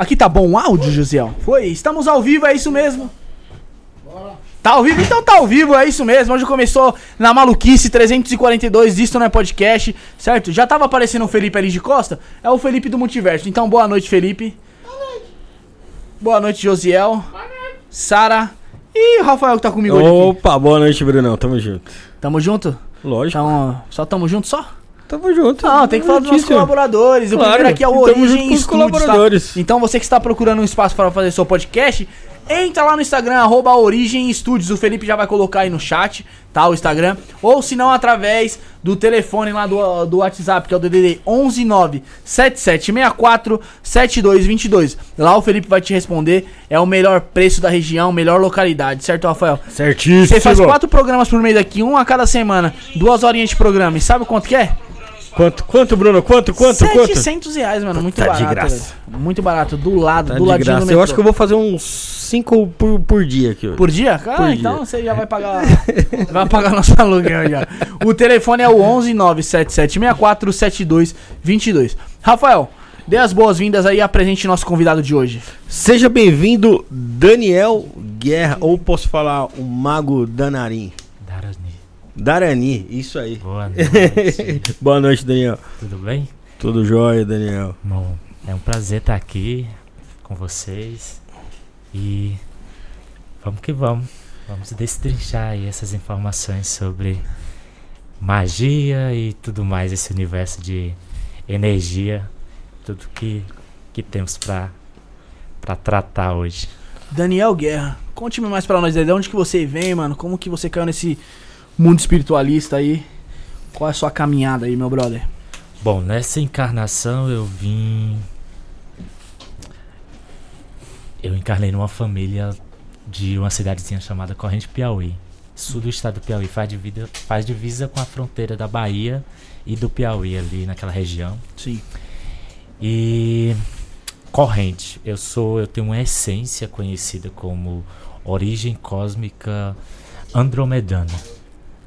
Aqui tá bom o áudio, Josiel? Foi? Estamos ao vivo, é isso mesmo? Tá ao vivo? Então tá ao vivo, é isso mesmo. Hoje começou na maluquice 342, isto não é podcast, certo? Já tava aparecendo o Felipe ali de Costa? É o Felipe do Multiverso. Então boa noite, Felipe. Boa noite. Boa noite, Josiel. Boa noite. Sara. E o Rafael que tá comigo hoje aqui. Opa, boa noite, Brunão. Tamo junto. Tamo junto? Lógico. Então, só tamo junto só? Tamo junto. Não, tem que falar dos nossos colaboradores. O Claro, primeiro aqui é o Origem com os Studios, colaboradores. tá? Então você que está procurando um espaço para fazer seu podcast, entra lá no Instagram, arroba Origem Studios. O Felipe já vai colocar aí no chat, tá? O Instagram. Ou se não, através do telefone lá do, do WhatsApp, que é o DDD 119 7764 7222. Lá o Felipe vai te responder. É o melhor preço da região, melhor localidade, certo, Rafael? Certíssimo. Você faz quatro programas por mês aqui, um a cada semana, duas horinhas de programa. E sabe quanto que é? Quanto, quanto, Bruno? Quanto, quanto, quanto? 700 reais, mano. Muito Tá de barato. graça. velho. Muito barato. Do lado, Tá do de ladinho graça. do Eu metrô. acho que eu vou fazer uns 5 por, por dia aqui hoje. Por dia? Cara, Por então dia. você já vai pagar. vai pagar nosso aluguel já. O telefone é o 11 97764 7222. Rafael, dê as boas-vindas aí e apresente nosso convidado de hoje. Seja bem-vindo, Daniel Guerra, ou posso falar o Mago Danarim. Darani, isso aí. boa noite. Boa noite, Daniel. Tudo bem? Tudo jóia, Daniel. Bom, é um prazer estar aqui com vocês. E vamos que vamos. Vamos destrinchar aí essas informações sobre magia e tudo mais, esse universo de energia, tudo que, que temos para para tratar hoje. Daniel Guerra, conte-me mais pra nós aí, de onde que você vem, mano? Como que você caiu nesse mundo espiritualista aí? Qual é a sua caminhada aí, meu brother? Bom, nessa encarnação eu vim. Eu encarnei numa família de uma cidadezinha chamada Corrente Piauí. Sul do estado do Piauí, faz divisa, faz divisa com a fronteira da Bahia e do Piauí ali naquela região. Sim. E corrente, eu sou, eu tenho uma essência conhecida como origem cósmica andromedana.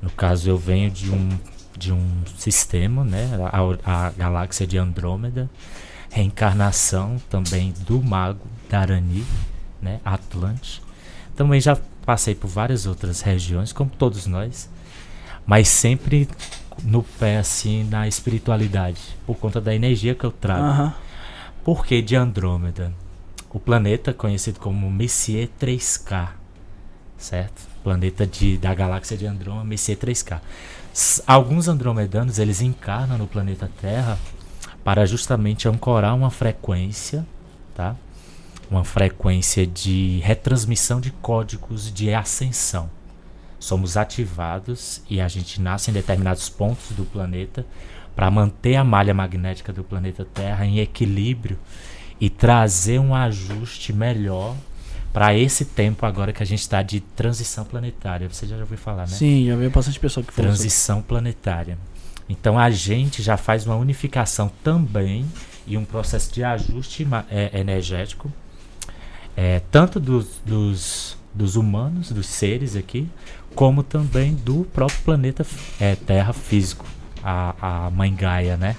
No caso, eu venho de um de um sistema, né, a, a galáxia de Andrômeda, reencarnação também do mago Darani, né, Atlante. Também já passei por várias outras regiões, como todos nós, mas sempre no pé assim na espiritualidade, por conta da energia que eu trago. Aham. Por que de Andrômeda? O planeta conhecido como Messier 3K, certo? Planeta de, da galáxia de Andrômeda, Messier 3K. S- Alguns andromedanos, eles encarnam no planeta Terra para justamente ancorar uma frequência, tá? Uma frequência de retransmissão de códigos de ascensão. Somos ativados e a gente nasce em determinados pontos do planeta para manter a malha magnética do planeta Terra em equilíbrio e trazer um ajuste melhor para esse tempo agora que a gente está de transição planetária. Você já ouviu falar, né? Sim, já veio bastante pessoa que falou sobre. Transição planetária. Então a gente já faz uma unificação também e um processo de ajuste é, energético, é, tanto dos, dos, dos humanos, dos seres aqui, como também do próprio planeta é, Terra físico, a, a Mãe Gaia, né?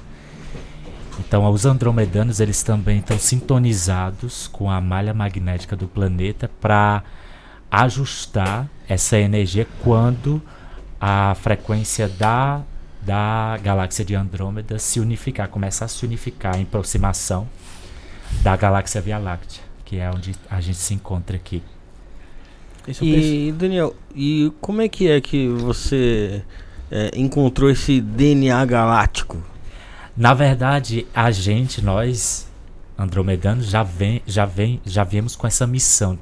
Então os andromedanos eles também estão sintonizados com a malha magnética do planeta para ajustar essa energia quando a frequência da, da galáxia de Andrômeda se unificar, começar a se unificar em aproximação da galáxia Via Láctea, que é onde a gente se encontra aqui. É. E, Daniel, e como é que é que você é, encontrou esse DNA galáctico? Na verdade, a gente, nós, andromedanos, já vem, já vem, já viemos com essa missão.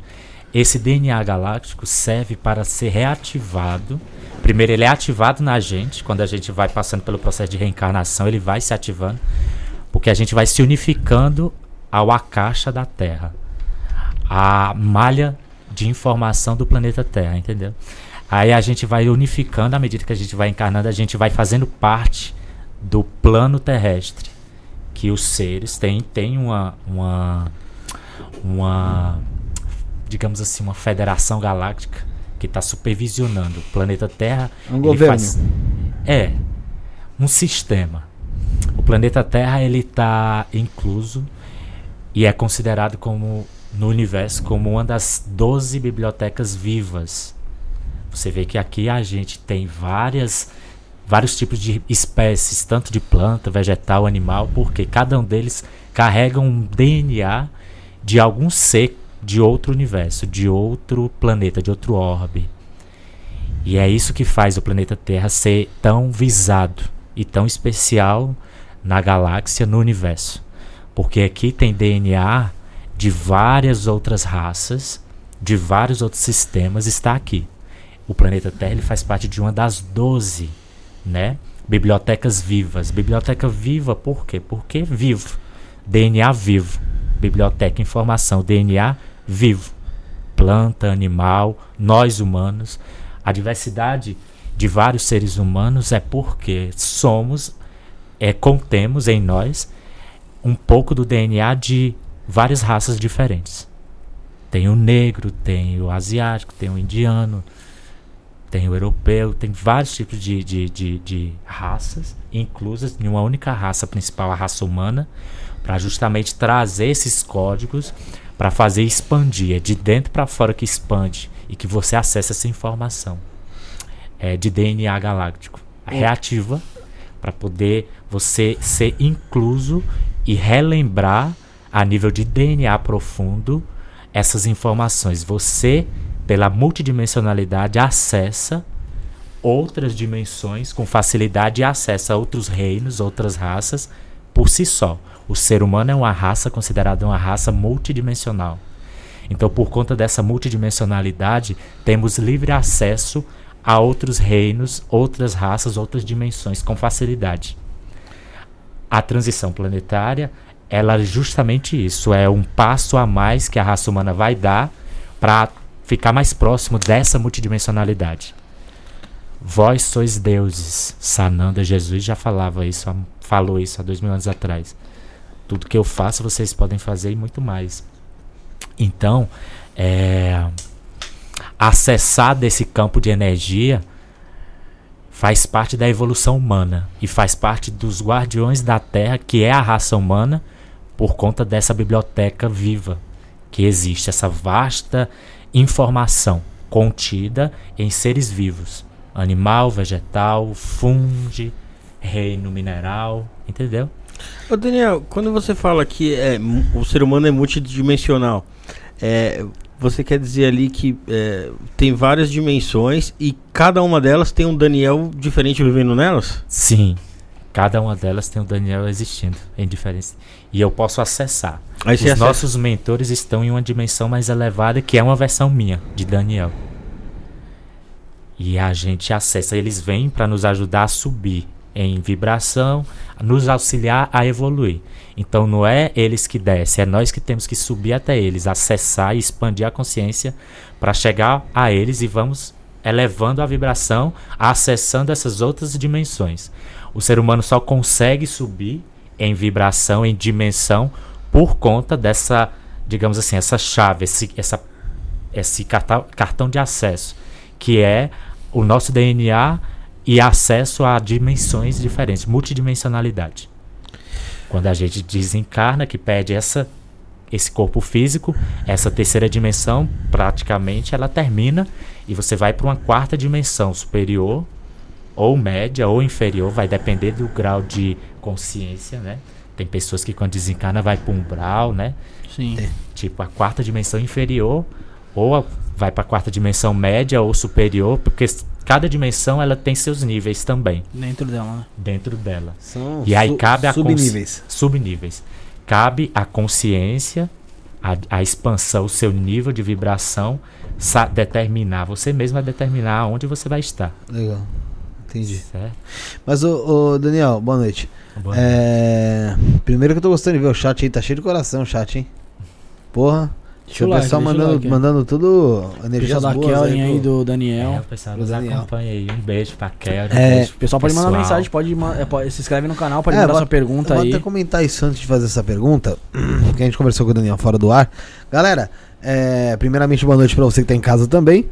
Esse DNA galáctico serve para ser reativado. Primeiro, ele é ativado na gente, quando a gente vai passando pelo processo de reencarnação, ele vai se ativando, porque a gente vai se unificando ao Akasha da Terra, a malha de informação do planeta Terra, entendeu? Aí a gente vai unificando, à medida que a gente vai encarnando, a gente vai fazendo parte do plano terrestre que os seres têm têm uma uma uma digamos assim uma federação galáctica que está supervisionando o planeta Terra Um ele governo. faz- é um sistema o planeta Terra ele está incluso e é considerado como no universo como uma das 12 bibliotecas vivas. Você vê que aqui a gente tem várias vários tipos de espécies, tanto de planta, vegetal, animal, porque cada um deles carrega um DNA de algum ser de outro universo, de outro planeta, de outro orbe. E é isso que faz o planeta Terra ser tão visado e tão especial na galáxia, no universo. Porque aqui tem DNA de várias outras raças, de vários outros sistemas, está aqui. O planeta Terra ele faz parte de uma das 12 né, bibliotecas vivas. Biblioteca viva por quê? Porque vivo. DNA vivo. Biblioteca informação, DNA vivo. Planta, animal, nós humanos. A diversidade de vários seres humanos é porque somos, é, contemos em nós um pouco do DNA de várias raças diferentes. Tem o negro, tem o asiático, tem o indiano, tem o europeu, tem vários tipos de, de, de, de raças inclusas em uma única raça principal, a raça humana, para justamente trazer esses códigos para fazer expandir. É de dentro para fora que expande e que você acessa essa informação é, de DNA galáctico. Reativa para poder você ser incluso e relembrar a nível de DNA profundo essas informações. Você, pela multidimensionalidade, acessa outras dimensões com facilidade e acessa outros reinos, outras raças por si só. O ser humano é uma raça considerada uma raça multidimensional. Então, por conta dessa multidimensionalidade, temos livre acesso a outros reinos, outras raças, outras dimensões com facilidade. A transição planetária ela é justamente isso, é um passo a mais que a raça humana vai dar para ficar mais próximo dessa multidimensionalidade. Vós sois deuses. Sananda Jesus já falava isso, falou isso há dois mil anos atrás. Tudo que eu faço vocês podem fazer e muito mais. Então, é, acessar desse campo de energia faz parte da evolução humana e faz parte dos guardiões da Terra, que é a raça humana, por conta dessa biblioteca viva que existe, essa vasta informação contida em seres vivos, animal, vegetal, funge, reino mineral, entendeu? Ô Daniel, quando você fala que é, o ser humano é multidimensional, é, você quer dizer ali que é, tem várias dimensões e cada uma delas tem um Daniel diferente vivendo nelas? Sim. Cada uma delas tem um Daniel existindo em diferentes. E eu posso acessar. Aí Os acessa- nossos mentores estão em uma dimensão mais elevada, que é uma versão minha, de Daniel. E a gente acessa. Eles vêm para nos ajudar a subir em vibração, nos auxiliar a evoluir. Então não é eles que descem, é nós que temos que subir até eles, acessar e expandir a consciência para chegar a eles e vamos elevando a vibração, acessando essas outras dimensões. O ser humano só consegue subir em vibração, em dimensão, por conta dessa, digamos assim, essa chave, esse, essa, esse cartão, cartão de acesso, que é o nosso DNA e acesso a dimensões diferentes, multidimensionalidade. Quando a gente desencarna, que perde essa, esse corpo físico, essa terceira dimensão, praticamente ela termina e você vai para uma quarta dimensão superior, ou média, ou inferior, vai depender do grau de consciência, né? Tem pessoas que quando desencarna vai para um umbral, né? Sim. Tipo a quarta dimensão inferior, ou a- vai para a quarta dimensão média ou superior, porque cada dimensão ela tem seus níveis também Dentro dela, né? dentro dela. São E aí su- cabe a subníveis. subníveis. Cabe a consciência, a, a expansão, o seu nível de vibração, sa- determinar. Você mesmo vai determinar onde você vai estar. Legal. Entendi. Certo? Mas, ô, ô, Daniel, boa noite. Boa É, Primeiro que eu tô gostando de ver o chat aí, tá cheio de coração o chat, hein? Porra. Deixa o o like, pessoal deixa o mandando, like, é. mandando tudo Pessoal da boas Kelly aí, do É, Daniel. o pessoal nos Daniel. acompanha aí. Um beijo pra Kelly. Um É, beijo O pessoal pode mandar pessoal. mensagem, pode, é, pode- se inscreve no canal, pode É, mandar vou- sua pergunta Eu vou aí. até comentar isso antes de fazer essa pergunta, que a gente conversou com o Daniel fora do ar. Galera, é, primeiramente boa noite pra você que tá em casa também.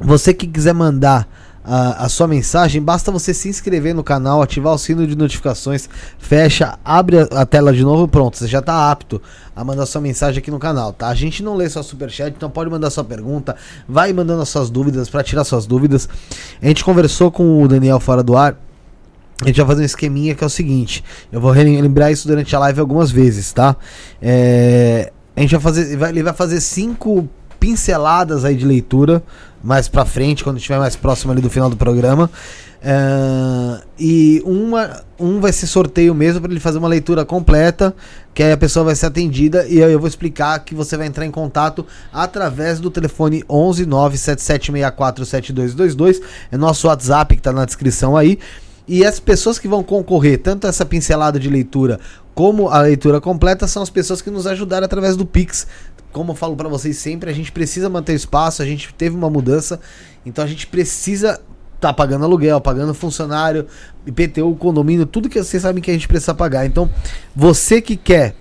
Você que quiser mandar a, a sua mensagem, basta você se inscrever no canal, ativar o sino de notificações, fecha, abre a, a tela de novo, pronto, você já está apto a mandar sua mensagem aqui no canal, tá? A gente não lê só superchat, então pode mandar sua pergunta, vai mandando as suas dúvidas para tirar suas dúvidas. A gente conversou com o Daniel fora do ar. A gente vai fazer um esqueminha que é o seguinte. Eu vou relembrar isso durante a live algumas vezes, tá? É, a gente vai fazer. Vai, ele vai fazer cinco pinceladas aí de leitura mais pra frente, quando estiver mais próximo ali do final do programa. É, e uma, um vai ser sorteio mesmo para ele fazer uma leitura completa, que aí a pessoa vai ser atendida e aí eu vou explicar que você vai entrar em contato através do telefone 11 97764 7222, é nosso WhatsApp que está na descrição aí. E as pessoas que vão concorrer, tanto essa pincelada de leitura como a leitura completa, são as pessoas que nos ajudaram através do Pix. Como eu falo para vocês sempre, a gente precisa manter espaço, a gente teve uma mudança, então a gente precisa tá pagando aluguel, pagando funcionário, IPTU, condomínio, tudo que vocês sabem que a gente precisa pagar. Então, você que quer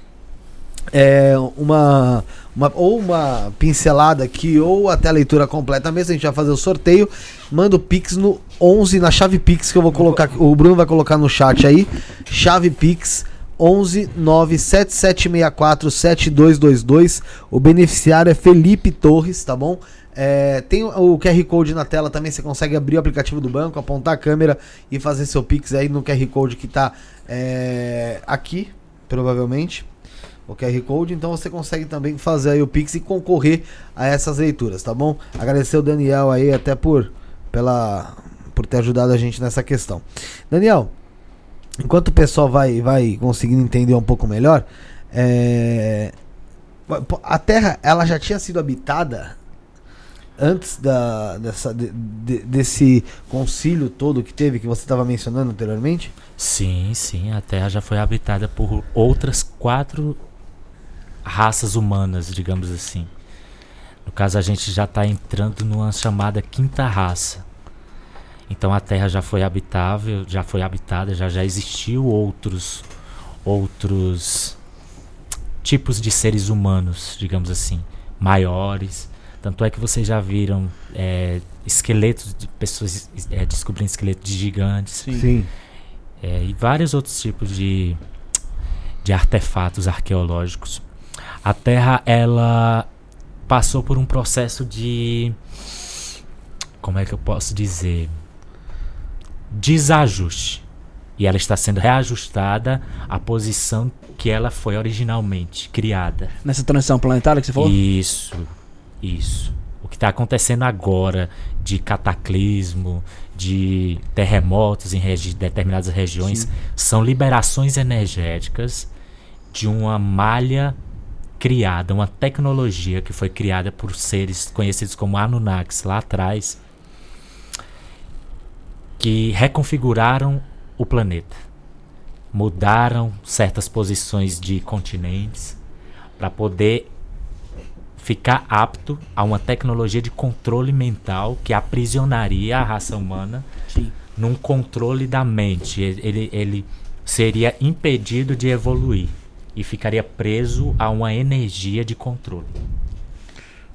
é, uma, uma, ou uma pincelada aqui, ou até a leitura completa mesmo, a gente vai fazer o sorteio. Manda o Pix no 11, na chave Pix, que eu vou colocar, o Bruno vai colocar no chat aí. Chave Pix 11 97764 7222. O beneficiário é Felipe Torres, tá bom? É, tem o QR Code na tela também, você consegue abrir o aplicativo do banco, apontar a câmera e fazer seu Pix aí no QR Code que tá é, aqui, provavelmente. O QR Code, então você consegue também fazer aí o Pix e concorrer a essas leituras, tá bom? Agradecer o Daniel aí até por, pela, por ter ajudado a gente nessa questão. Daniel, enquanto o pessoal vai, vai conseguindo entender um pouco melhor, é, a Terra ela já tinha sido habitada antes da, dessa, de, de, desse concílio todo que teve, que você estava mencionando anteriormente? Sim, sim. A Terra já foi habitada por outras quatro raças humanas, digamos assim. No caso, a gente já está entrando numa chamada quinta raça. Então a Terra já foi habitável, já foi habitada, já já existiu outros outros tipos de seres humanos, digamos assim, maiores, tanto é que vocês já viram é, esqueletos de pessoas é, descobrindo esqueletos de gigantes. Sim. Sim. É, e vários outros tipos de, de artefatos arqueológicos. A Terra, ela passou por um processo de. Como é que eu posso dizer? Desajuste. E ela está sendo reajustada à posição que ela foi originalmente criada. Nessa transição planetária que você falou? Isso. Isso. O que está acontecendo agora de cataclismo, de terremotos em regi determinadas regiões, Sim. são liberações energéticas de uma malha criada, uma tecnologia que foi criada por seres conhecidos como Anunnakis lá atrás, que reconfiguraram o planeta. Mudaram certas posições de continentes para poder ficar apto a uma tecnologia de controle mental que aprisionaria a raça humana Sim. num controle da mente. Ele, ele seria impedido de evoluir e ficaria preso a uma energia de controle.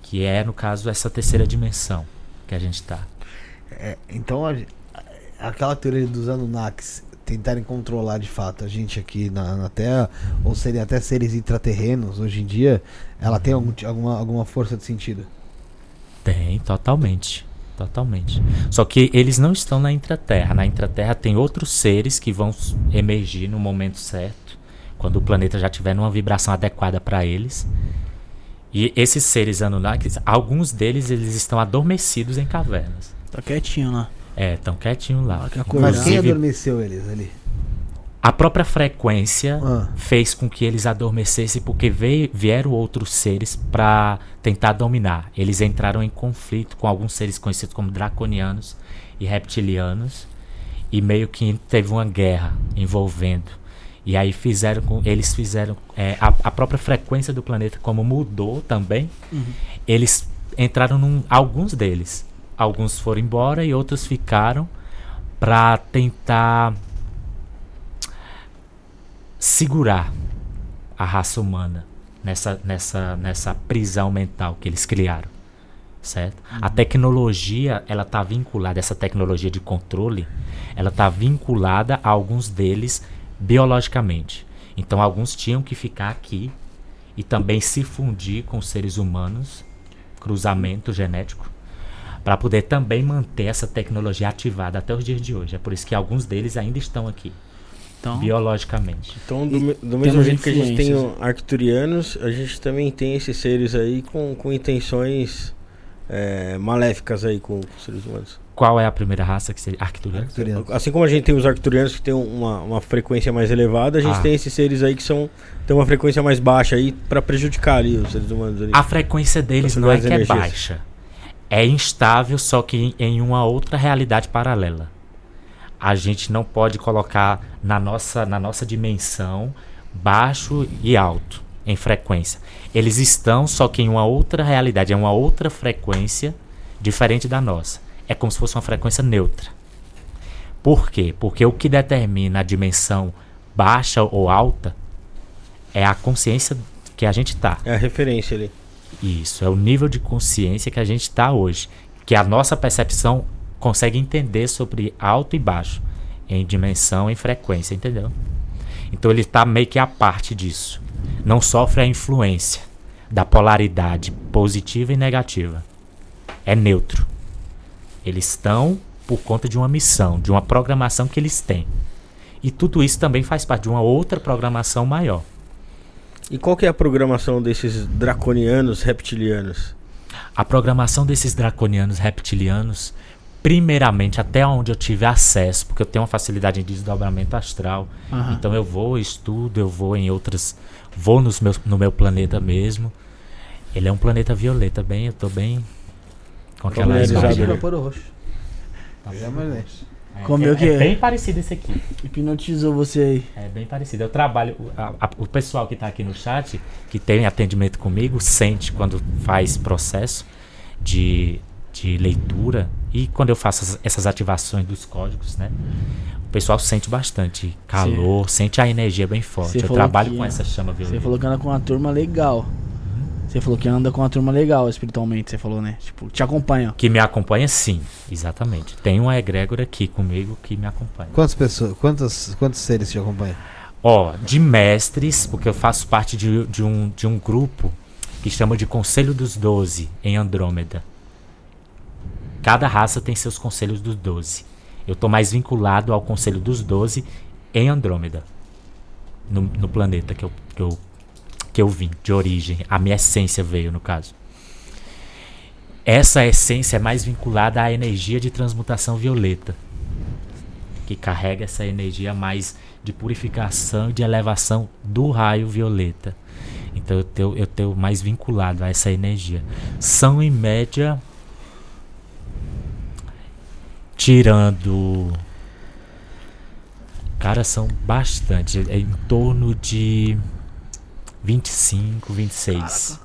Que é, no caso, essa terceira dimensão que a gente está. É, então, aquela teoria dos Anunnakis tentarem controlar de fato a gente aqui na, na Terra, ou serem até seres intraterrenos hoje em dia, ela tem algum, alguma, alguma força de sentido? Tem, totalmente. Totalmente. Só que eles não estão na intraterra. Na intraterra tem outros seres que vão emergir no momento certo, quando o planeta já tiver numa vibração adequada para eles. E esses seres Anunnakis, alguns deles eles estão adormecidos em cavernas. Tá quietinho lá. É, tão quietinho lá. Mas quem adormeceu eles ali? A própria frequência ah. fez com que eles adormecessem porque veio, vieram outros seres para tentar dominar. Eles entraram em conflito com alguns seres conhecidos como draconianos e reptilianos e meio que teve uma guerra envolvendo. E aí fizeram com eles fizeram é, a, a, própria frequência do planeta como mudou também. Uhum. Eles entraram num alguns deles alguns foram embora e outros ficaram para tentar segurar a raça humana nessa, nessa, nessa prisão mental que eles criaram. certo? A tecnologia, ela está vinculada, essa tecnologia de controle, ela está vinculada a alguns deles biologicamente. Então, alguns tinham que ficar aqui e também se fundir com os seres humanos, cruzamento genético, para poder também manter essa tecnologia ativada até os dias de hoje. É por isso que alguns deles ainda estão aqui, Então, É. biologicamente. Então, do, do mesmo jeito que a gente tem o arcturianos, a gente também tem esses seres aí com, com intenções é, maléficas aí com os seres humanos. Qual é a primeira raça que seria Arcturiano? Arcturiano. Assim como a gente tem os arcturianos que tem uma, uma frequência mais elevada, a gente Ah. tem esses seres aí que são tem uma frequência mais baixa aí para prejudicar ali os seres humanos ali. A frequência deles não é que é energias. baixa. É instável, só que em, uma outra realidade paralela. A gente não pode colocar na nossa, na nossa dimensão baixo e alto em frequência. Eles estão, só que em uma outra realidade, é uma outra frequência diferente da nossa. É como se fosse uma frequência neutra. Por quê? Porque o que determina a dimensão baixa ou alta é a consciência que a gente está. É a referência ali. Isso, é o nível de consciência que a gente está hoje. Que a nossa percepção consegue entender sobre alto e baixo, em dimensão e frequência, entendeu? Então ele está meio que a parte disso. Não sofre a influência da polaridade positiva e negativa. É neutro. Eles estão por conta de uma missão, de uma programação que eles têm. E tudo isso também faz parte de uma outra programação maior. E qual que é a programação desses draconianos reptilianos? A programação desses draconianos reptilianos, primeiramente, até onde eu tive acesso, porque eu tenho uma facilidade em desdobramento astral. Aham. Então eu vou, estudo, eu vou em outras. Vou nos meus, no meu planeta mesmo. Ele é um planeta violeta, bem, eu tô bem. Com aquela roxo. Tá imaginei. É, Comeu é, o quê? é bem parecido esse aqui. hipnotizou você aí. É bem parecido. Eu trabalho. o- a- a- o pessoal que está aqui no chat, que tem atendimento comigo, sente quando faz processo de, de leitura e quando eu faço as- essas ativações dos códigos, né? O pessoal sente bastante calor, sente a energia bem forte. Você Eu trabalho que- com essa chama violeta. Você falou que anda com uma turma legal. Você falou que anda com uma turma legal espiritualmente, você falou, né? Tipo, te acompanha. Que me acompanha, sim, exatamente. Tem uma egrégora aqui comigo que me acompanha. Quantas pessoas, quantos, quantos seres te acompanham? Ó, de mestres, porque eu faço parte de, de um, de um grupo que chama de Conselho dos Doze, em Andrômeda. Cada raça tem seus Conselhos dos Doze. Eu tô mais vinculado ao Conselho dos Doze em Andrômeda. No, no planeta que eu, que, eu, que eu vim, de origem. A minha essência veio, no caso. Essa essência é mais vinculada à energia de transmutação violeta que carrega essa energia mais de purificação e de elevação do raio violeta. Então eu tenho, eu tenho mais vinculado a essa energia. São em média tirando cara são bastante, é em torno de 25, 26.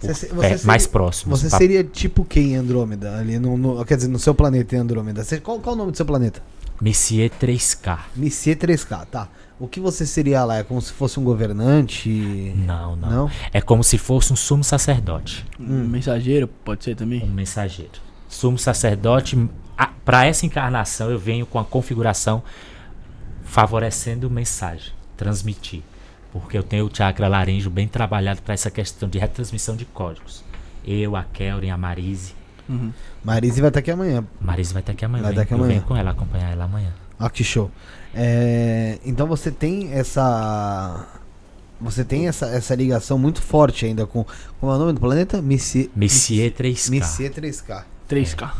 Você você pé- seria- mais próximos. Você pa- seria tipo quem em Andrômeda? Ali no, no- quer dizer, no seu planeta em Andrômeda. Você- qual, qual o nome do seu planeta? Messier 3K. Messier 3K, tá. O que você seria lá? É como se fosse um governante? Não, não, Não? É como se fosse um sumo sacerdote. Um mensageiro, pode ser um também? mensageiro. Sumo sacerdote, para essa encarnação eu venho com a configuração favorecendo mensagem, transmitir. Porque eu tenho o chakra laríngeo bem trabalhado para essa questão de retransmissão de códigos. Eu, a Kelren, a Marise. Uhum. Marise vai estar aqui amanhã. Marise vai estar aqui amanhã. Vai Vem- estar aqui eu amanhã. venho com ela, acompanhar ela amanhã. Ó, que show. É, então você tem essa. Você tem essa, essa ligação muito forte ainda com. Como é o nome do planeta? Messier, Messier 3K. Messier 3K. 3K.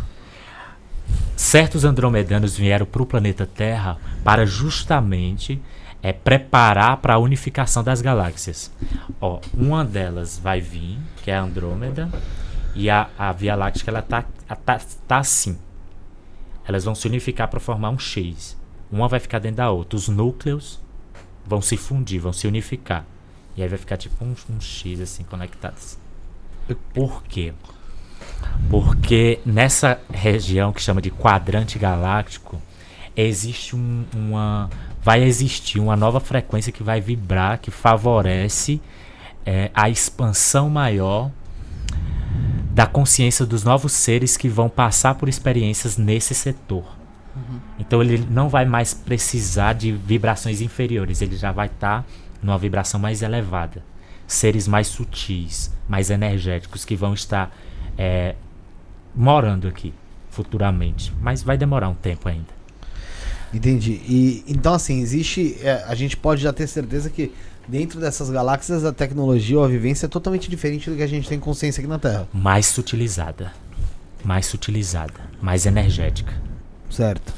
certos andromedanos vieram para o planeta Terra para justamente é, preparar para a unificação das galáxias. Ó, uma delas vai vir, que é a Andrômeda, e a, a Via Láctea ela tá, tá, tá assim. Elas vão se unificar para formar um X. Uma vai ficar dentro da outra. Os núcleos vão se fundir, vão se unificar. E aí vai ficar tipo um, um X assim conectados. Por quê? Porque nessa região que chama de quadrante galáctico, existe um- uma. Vai existir uma nova frequência que vai vibrar, que favorece eh, a expansão maior da consciência dos novos seres que vão passar por experiências nesse setor. Então ele não vai mais precisar de vibrações inferiores, ele já vai estar numa vibração mais elevada. Seres mais sutis, mais energéticos que vão estar é, morando aqui futuramente. Mas vai demorar um tempo ainda. Entendi. E então assim, existe. é, a gente pode já ter certeza que dentro dessas galáxias a tecnologia ou a vivência é totalmente diferente do que a gente tem consciência aqui na Terra. Mais sutilizada. Mais sutilizada. Mais energética. Certo.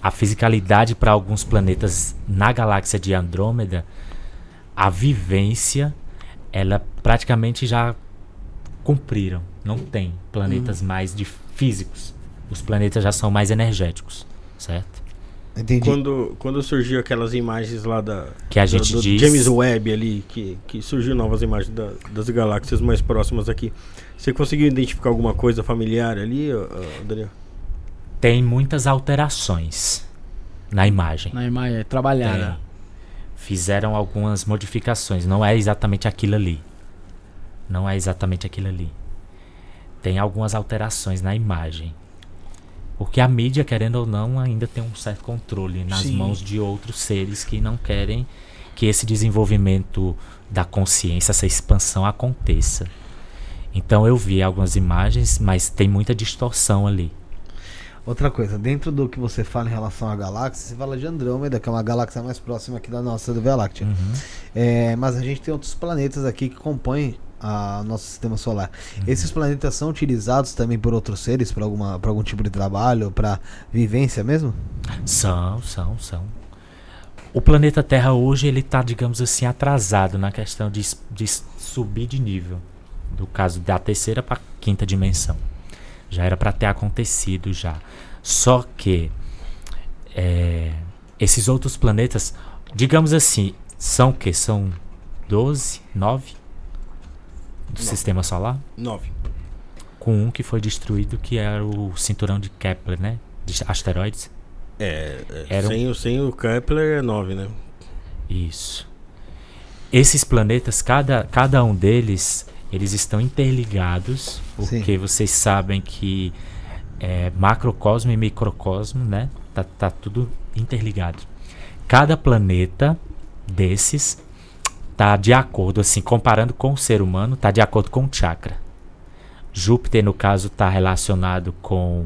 a fisicalidade para alguns planetas na galáxia de Andrômeda, a vivência, ela praticamente já cumpriram. Não tem planetas mais de físicos. Os planetas já são mais energéticos, certo? Entendi. Quando, quando surgiu aquelas imagens lá da. Que a do- gente do diz- James Webb ali, que, que surgiu novas imagens da- das galáxias mais próximas aqui. Você conseguiu identificar alguma coisa familiar ali, Daniel? Tem muitas alterações na imagem. Na imagem, é trabalhada. Tem. Fizeram algumas modificações. Não é exatamente aquilo ali. Não é exatamente aquilo ali. Tem algumas alterações na imagem. Porque a mídia, querendo ou não, ainda tem um certo controle nas Sim. mãos de outros seres que não querem que esse desenvolvimento da consciência, essa expansão aconteça. Então eu vi algumas imagens, mas tem muita distorção ali. Outra coisa, dentro do que você fala em relação à galáxia, você fala de Andrômeda, que é uma galáxia mais próxima aqui da nossa do Via Láctea. Uhum. É, mas a gente tem outros planetas aqui que compõem o nosso sistema solar. Esses planetas são utilizados também por outros seres para alguma para algum tipo de trabalho, para vivência mesmo? São, são, são. O planeta Terra hoje ele está, digamos assim, atrasado na questão de, de subir de nível. Do caso da terceira para quinta dimensão. Já era para ter acontecido já. Só que é, esses outros planetas, digamos assim, são que? São 12, 9 do Nove. sistema solar? Nove. Com um que foi destruído, que era o cinturão de Kepler, né? De asteroides. É, é, Era um- sem, o, sem o Kepler é nove, né? Isso. Esses planetas, cada, cada um deles, eles estão interligados, Sim. porque vocês sabem que é, macrocosmo e microcosmo, né? Tá, tá tudo interligado. Cada planeta desses tá de acordo, assim, comparando com o ser humano, tá de acordo com o chakra. Júpiter, no caso, tá relacionado com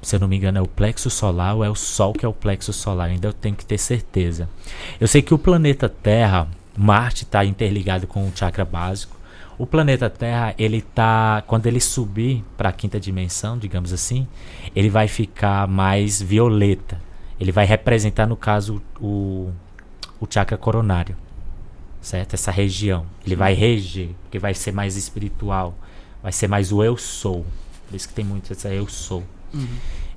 se eu não me engano, é o plexo solar ou é o Sol que é o plexo solar. Ainda eu tenho que ter certeza. Eu sei que o planeta Terra, Marte, está interligado com o chakra básico. O planeta Terra, ele tá. Quando ele subir para a quinta dimensão, digamos assim, ele vai ficar mais violeta. Ele vai representar, no caso, o, o chakra coronário. Certo? Essa região. Ele vai reger, porque vai ser mais espiritual. Vai ser mais o eu sou. Por isso que tem muito essa eu sou.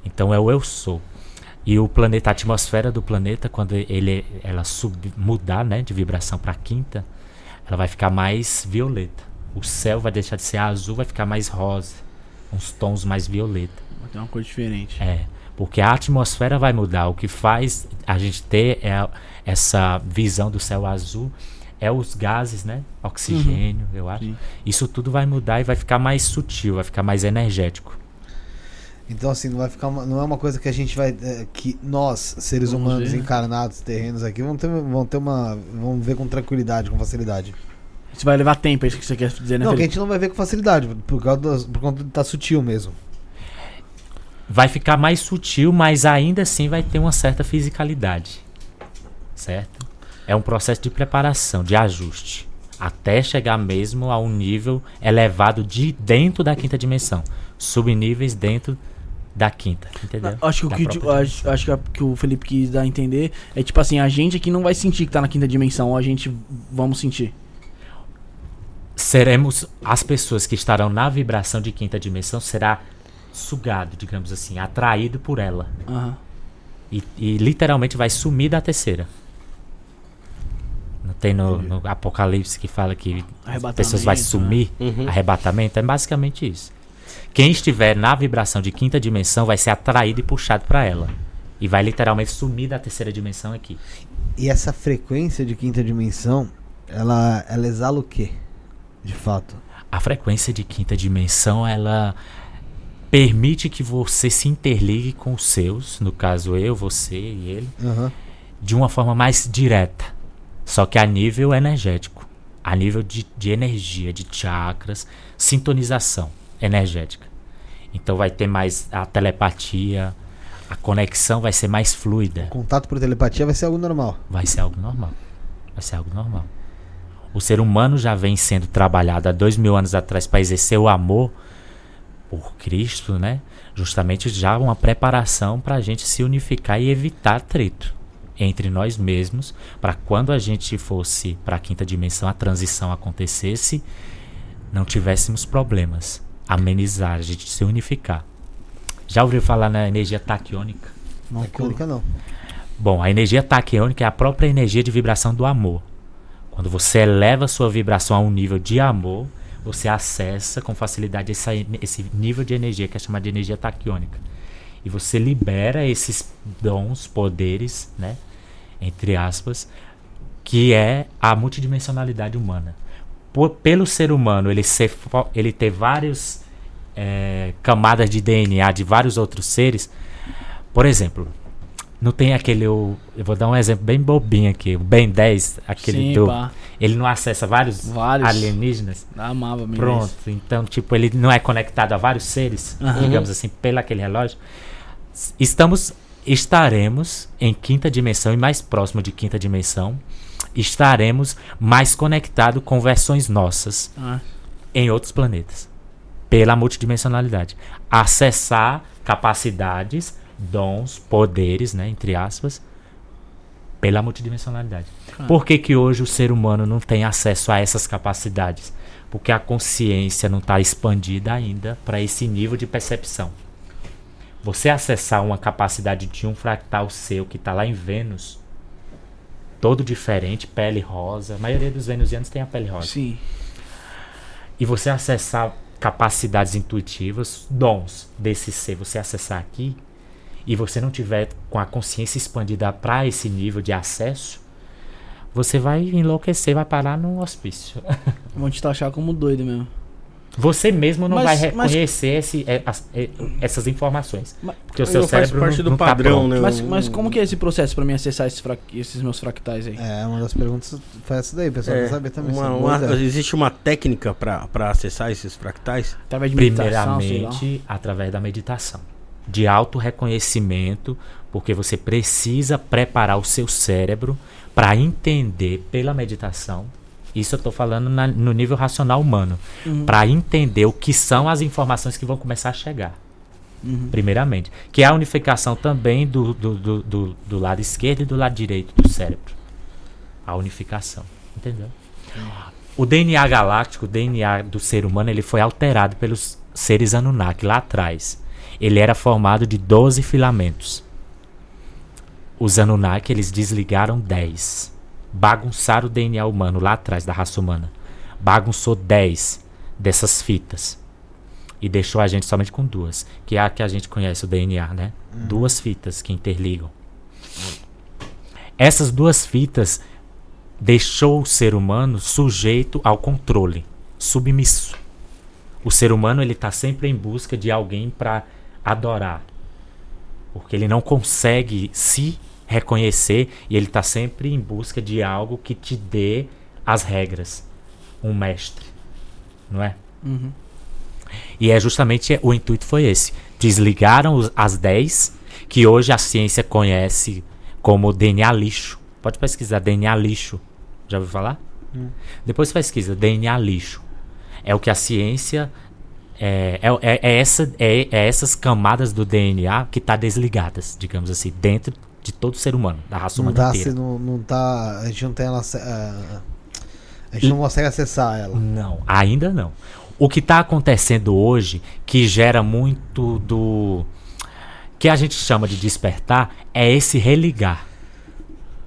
Então é o eu sou. E o planeta, a atmosfera do planeta, quando ele, ela sub, mudar né, de vibração para quinta, ela vai ficar mais violeta. O céu vai deixar de ser azul, vai ficar mais rosa, uns tons mais violeta. Tem uma coisa diferente. É, porque a atmosfera vai mudar. O que faz a gente ter é essa visão do céu azul é os gases, né? Oxigênio, eu acho. Sim. Isso tudo vai mudar e vai ficar mais sutil, vai ficar mais energético. Então assim, não vai ficar uma- não é uma coisa que a gente vai é, que nós, seres Vamos humanos ver. encarnados, terrenos aqui, vão ter vão ter uma vamos ver com tranquilidade, com facilidade. Isso vai levar tempo, é isso que você quer dizer, né, não, que a gente não vai ver com facilidade, por causa das, por conta de estar sutil mesmo. Vai ficar mais sutil, mas ainda assim vai ter uma certa fisicalidade. Certo? É um processo de preparação, de ajuste, até chegar mesmo a um nível elevado de dentro da quinta dimensão, subníveis dentro da quinta, entendeu? Acho que o que, acho, acho que, a- que o Felipe quis dar a entender é tipo assim, a gente aqui não vai sentir que tá na quinta dimensão, ou a gente vamos sentir. seremos as pessoas que estarão na vibração de quinta dimensão será sugado, digamos assim, atraído por ela Aham. e, e literalmente vai sumir da terceira. Não tem no, no Apocalipse que fala que as pessoas vai né? sumir, Uhum. arrebatamento, é basicamente isso. Quem estiver na vibração de quinta dimensão vai ser atraído e puxado para ela. E vai literalmente sumir da terceira dimensão aqui. E essa frequência de quinta dimensão, ela ela exala o quê? De fato. A frequência de quinta dimensão, ela permite que você se interligue com os seus, no caso eu, você e ele, Aham. de uma forma mais direta. Só que a nível energético, a nível de, de energia, de chakras, sintonização energética. Então vai ter mais a telepatia, a conexão vai ser mais fluida. Contato por telepatia vai ser algo normal. Vai ser algo normal. Vai ser algo normal. O ser humano já vem sendo trabalhado há dois mil anos atrás para exercer o amor por Cristo, né? Justamente já uma preparação para a gente se unificar e evitar atrito entre nós mesmos, para quando a gente fosse para a quinta dimensão, a transição acontecesse, não tivéssemos problemas. Amenizar, a gente se unificar. Já ouviu falar na energia taquiônica? Não cônica não. Bom, a energia taquiônica é a própria energia de vibração do amor. Quando você eleva sua vibração a um nível de amor, você acessa com facilidade essa esse nível de energia que é chamado de energia taquiônica. E você libera esses dons, poderes, né? Entre aspas, que é a multidimensionalidade humana. Por- pelo ser humano ele, ser, ele ter várias camadas de DNA de vários outros seres, por exemplo, não tem aquele. Eu, eu vou dar um exemplo bem bobinho aqui. O Ben 10, aquele Sim, do. pá. Ele não acessa vários, Vários. alienígenas. Amava mesmo. Pronto. isso. Então, tipo, ele não é conectado a vários seres, Aham. digamos assim, pelo aquele relógio. Estamos. Estaremos em quinta dimensão e mais próximo de quinta dimensão. Estaremos mais conectado com versões nossas Ah, em outros planetas. Pela multidimensionalidade. Acessar capacidades, dons, poderes, né, entre aspas, pela multidimensionalidade. Ah. Por que, que hoje o ser humano não tem acesso a essas capacidades? Porque a consciência não está expandida ainda para esse nível de percepção. Você acessar uma capacidade de um fractal seu que está lá em Vênus, todo diferente, pele rosa. A maioria dos venusianos tem a pele rosa sim. e você acessar capacidades intuitivas, dons desse ser, você acessar aqui e você não tiver com a consciência expandida para esse nível de acesso, você vai enlouquecer, vai parar no hospício. Vão te taxar como doido mesmo. Você mesmo não Mas- vai mas- reconhecer esse- é, as- é, essas informações, Mas- porque o seu cérebro parte não, do não tá padrão, pronto. né? Mas, mas como que é esse processo pra mim acessar esses, fra- esses meus fractais aí? É, uma das perguntas foi essa daí, o pessoal É, quer saber também. uma- essa uma- existe uma técnica para acessar esses fractais? Através de meditação, sei lá. Primeiramente, através da meditação. De auto-reconhecimento, porque você precisa preparar o seu cérebro para entender pela meditação. Isso eu estou falando na- no nível racional humano. Uhum. Para entender o que são as informações que vão começar a chegar. Uhum. Primeiramente. Que é a unificação também do, do, do, do, do lado esquerdo e do lado direito do cérebro. A unificação. Entendeu? O DNA galáctico, o DNA do ser humano, ele foi alterado pelos seres Anunnaki lá atrás. Ele era formado de 12 filamentos. Os Anunnaki, eles desligaram 10. Bagunçaram o DNA humano lá atrás da raça humana. Bagunçou 10 dessas fitas. E deixou a gente somente com duas. Que é a que a gente conhece, o DNA, né? Duas fitas que interligam. Essas duas fitas deixou o ser humano sujeito ao controle, submisso. O ser humano ele está sempre em busca de alguém para adorar, porque ele não consegue se reconhecer e ele está sempre em busca de algo que te dê as regras, um mestre, não é? Uhum. E é justamente o intuito foi esse. Desligaram os- as 10, que hoje a ciência conhece como DNA lixo. Pode pesquisar DNA lixo. Já ouviu falar? Depois pesquisa DNA lixo. É o que a ciência é, é, é- é essa, é, é essas camadas do DNA que tá desligadas, digamos assim, dentro de todo ser humano, da raça Não humana dá, inteira. se não, não tá. A gente não tem ela. A gente não consegue acessar ela. Não, ainda não. O que está acontecendo hoje, que gera muito do. que a gente chama de despertar, é esse religar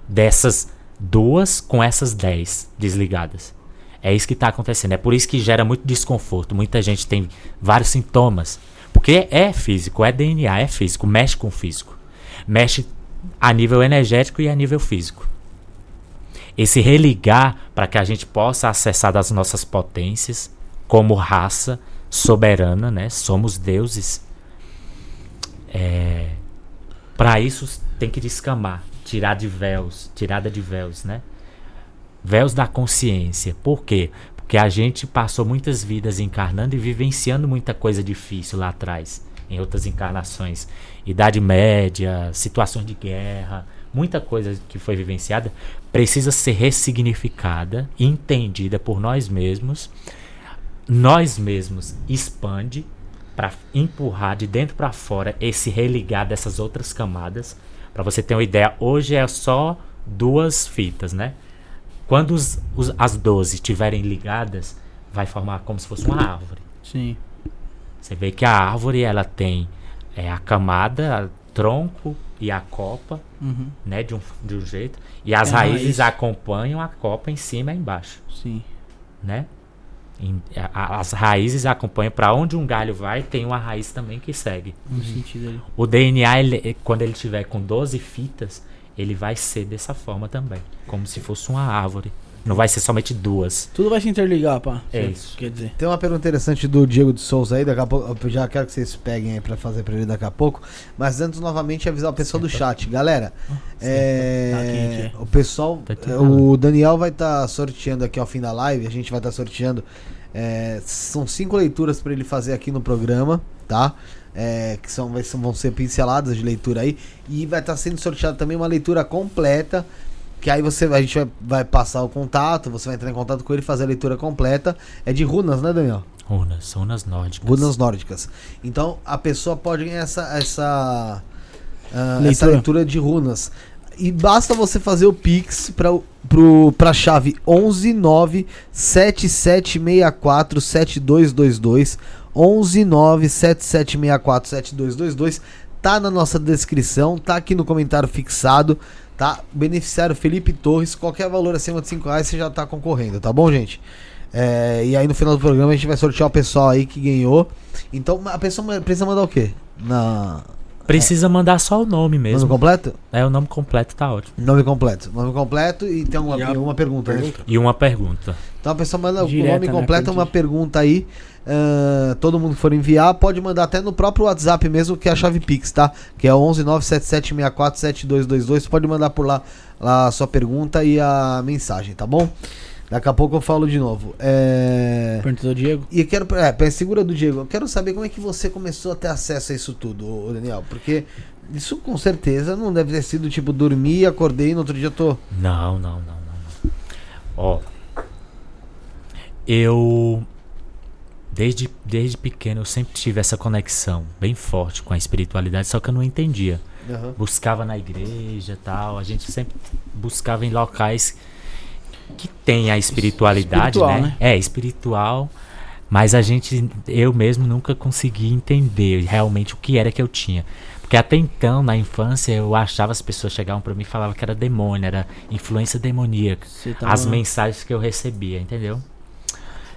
dessas duas com essas dez desligadas. É isso que está acontecendo. É por isso que gera muito desconforto. Muita gente tem vários sintomas. Porque é físico, é DNA, é físico, mexe com o físico. Mexe a nível energético e a nível físico. esse religar para que a gente possa acessar das nossas potências como raça soberana, né? Somos deuses. É, para isso tem que descamar, tirar de véus, tirada de véus, né? Véus da consciência. Por quê? Porque a gente passou muitas vidas encarnando e vivenciando muita coisa difícil lá atrás, em outras encarnações. Idade média, situações de guerra, muita coisa que foi vivenciada precisa ser ressignificada, entendida por nós mesmos. Nós mesmos expande para empurrar de dentro para fora esse religar dessas outras camadas. Para você ter uma ideia, hoje é só duas fitas, né? Quando os, os, as 12 estiverem ligadas, vai formar como se fosse uma árvore. Sim. Você vê que a árvore ela tem é, a camada, o tronco e a copa, Uhum. né, de um, de um jeito, e as É a raízes raiz. acompanham a copa em cima e embaixo, Sim. né? Em- a- a- as raízes acompanham para onde um galho vai, tem uma raiz também que segue. No sentido ali. O DNA, ele- quando ele tiver com 12 fitas, ele vai ser dessa forma também, como se fosse uma árvore. Não vai ser somente duas. Tudo vai se interligar, pá. É isso. Quer dizer. Tem uma pergunta interessante do Diego de Souza aí, daqui a pouco, eu já quero que vocês peguem aí pra fazer pra ele daqui a pouco. Mas antes, novamente, avisar o pessoal do chat. Galera, é, Tá é. o pessoal, Tá o Daniel vai estar sorteando aqui ao fim da live, a gente vai estar sorteando. é, são cinco leituras pra ele fazer aqui no programa, tá? É, que são, vai- são- vão ser pinceladas de leitura aí. E vai estar sendo sorteado também uma leitura completa. Que aí você, a gente vai, vai passar o contato, você vai entrar em contato com ele e fazer a leitura completa. É de runas, né, Daniel? Runas, runas nórdicas. Runas nórdicas. Então a pessoa pode ganhar essa essa, ah, Leitura. essa leitura de runas. E basta você fazer o Pix para pro pra chave 119 7764 7222 119 7764 7222 tá na nossa descrição, tá aqui no comentário fixado, tá? Beneficiário Felipe Torres, qualquer valor acima de 5 reais você já tá concorrendo, tá bom, gente? É, e aí no final do programa a gente vai sortear o pessoal aí que ganhou. Então a pessoa precisa mandar o quê? Na Precisa mandar só o nome nome mesmo. completo? É, o nome completo tá ótimo. Nome completo. Nome completo e tem uma, E a uma pergunta, né? E uma pergunta. Então a pessoa manda o Direta, nome né, completo, uma pergunta aí. Ah, todo mundo que for enviar pode mandar até no próprio WhatsApp mesmo, que é a chave Pix, tá? Que é 11977647222. Pode mandar por lá, lá a sua pergunta e a mensagem, tá bom? Daqui a pouco eu falo de novo. É... Perguntou o Diego. E eu quero, é, segura do Diego. Eu quero saber como é que você começou a ter acesso a isso tudo, Daniel. Porque isso com certeza não deve ter sido tipo dormir, acordei e no outro dia eu tô. Não, não, não, não. não. Ó. Eu. Desde, desde pequeno eu sempre tive essa conexão bem forte com a espiritualidade, só que eu não entendia. Buscava na igreja e tal. A gente sempre buscava em locais que tem a espiritualidade, Espiritual, né? né? É, espiritual. Mas a gente, eu mesmo nunca consegui entender realmente o que era que eu tinha. Porque até então, na infância, eu achava as pessoas chegavam pra mim e falavam que era demônio, era influência demoníaca. Tava- As mensagens que eu recebia, entendeu?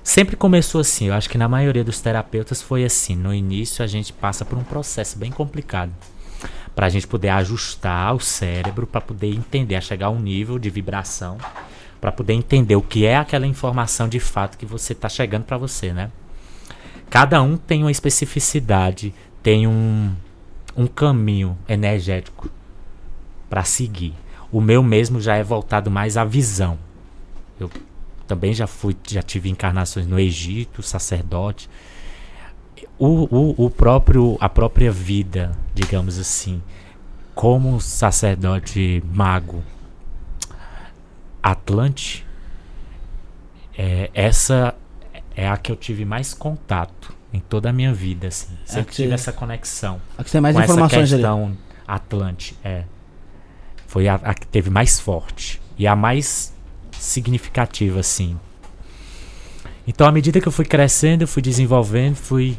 Sempre começou assim, eu acho que na maioria dos terapeutas foi assim. No início a gente passa por um processo bem complicado. Pra gente poder ajustar o cérebro, pra poder entender, a chegar a um nível de vibração, pra poder entender o que é aquela informação de fato que você tá chegando pra você, né? Cada um tem uma especificidade, tem um, um caminho energético pra seguir. O meu mesmo já é voltado mais à visão. Eu também já fui, já tive encarnações no Egito, sacerdote. O, o, o próprio, a própria vida, digamos assim, como sacerdote mago Atlante, é, essa é a que eu tive mais contato em toda a minha vida, assim. Sempre que tive você- essa conexão Aqui tem mais com informações essa ali. questão Atlante, é. Foi a, a que teve mais forte e a mais significativa, assim. Então, à medida que eu fui crescendo, eu fui desenvolvendo, fui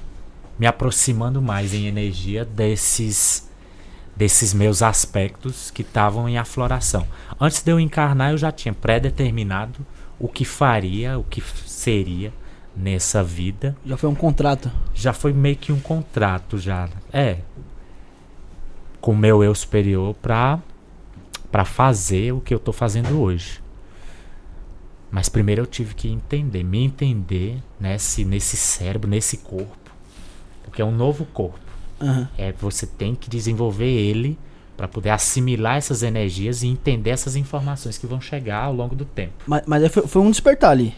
me aproximando mais em energia desses desses meus aspectos que estavam em afloração. Antes de eu encarnar, eu já tinha pré-determinado o que faria, o que seria nessa vida Já foi um contrato. já foi meio que um contrato já. É. Com o meu eu superior pra, pra fazer o que eu tô fazendo hoje. Mas primeiro eu tive que entender, me entender nesse, nesse cérebro, nesse corpo. Porque é um novo corpo. Aham. É, você tem que desenvolver ele para poder assimilar essas energias e entender essas informações que vão chegar ao longo do tempo. Mas, mas aí foi, foi um despertar ali.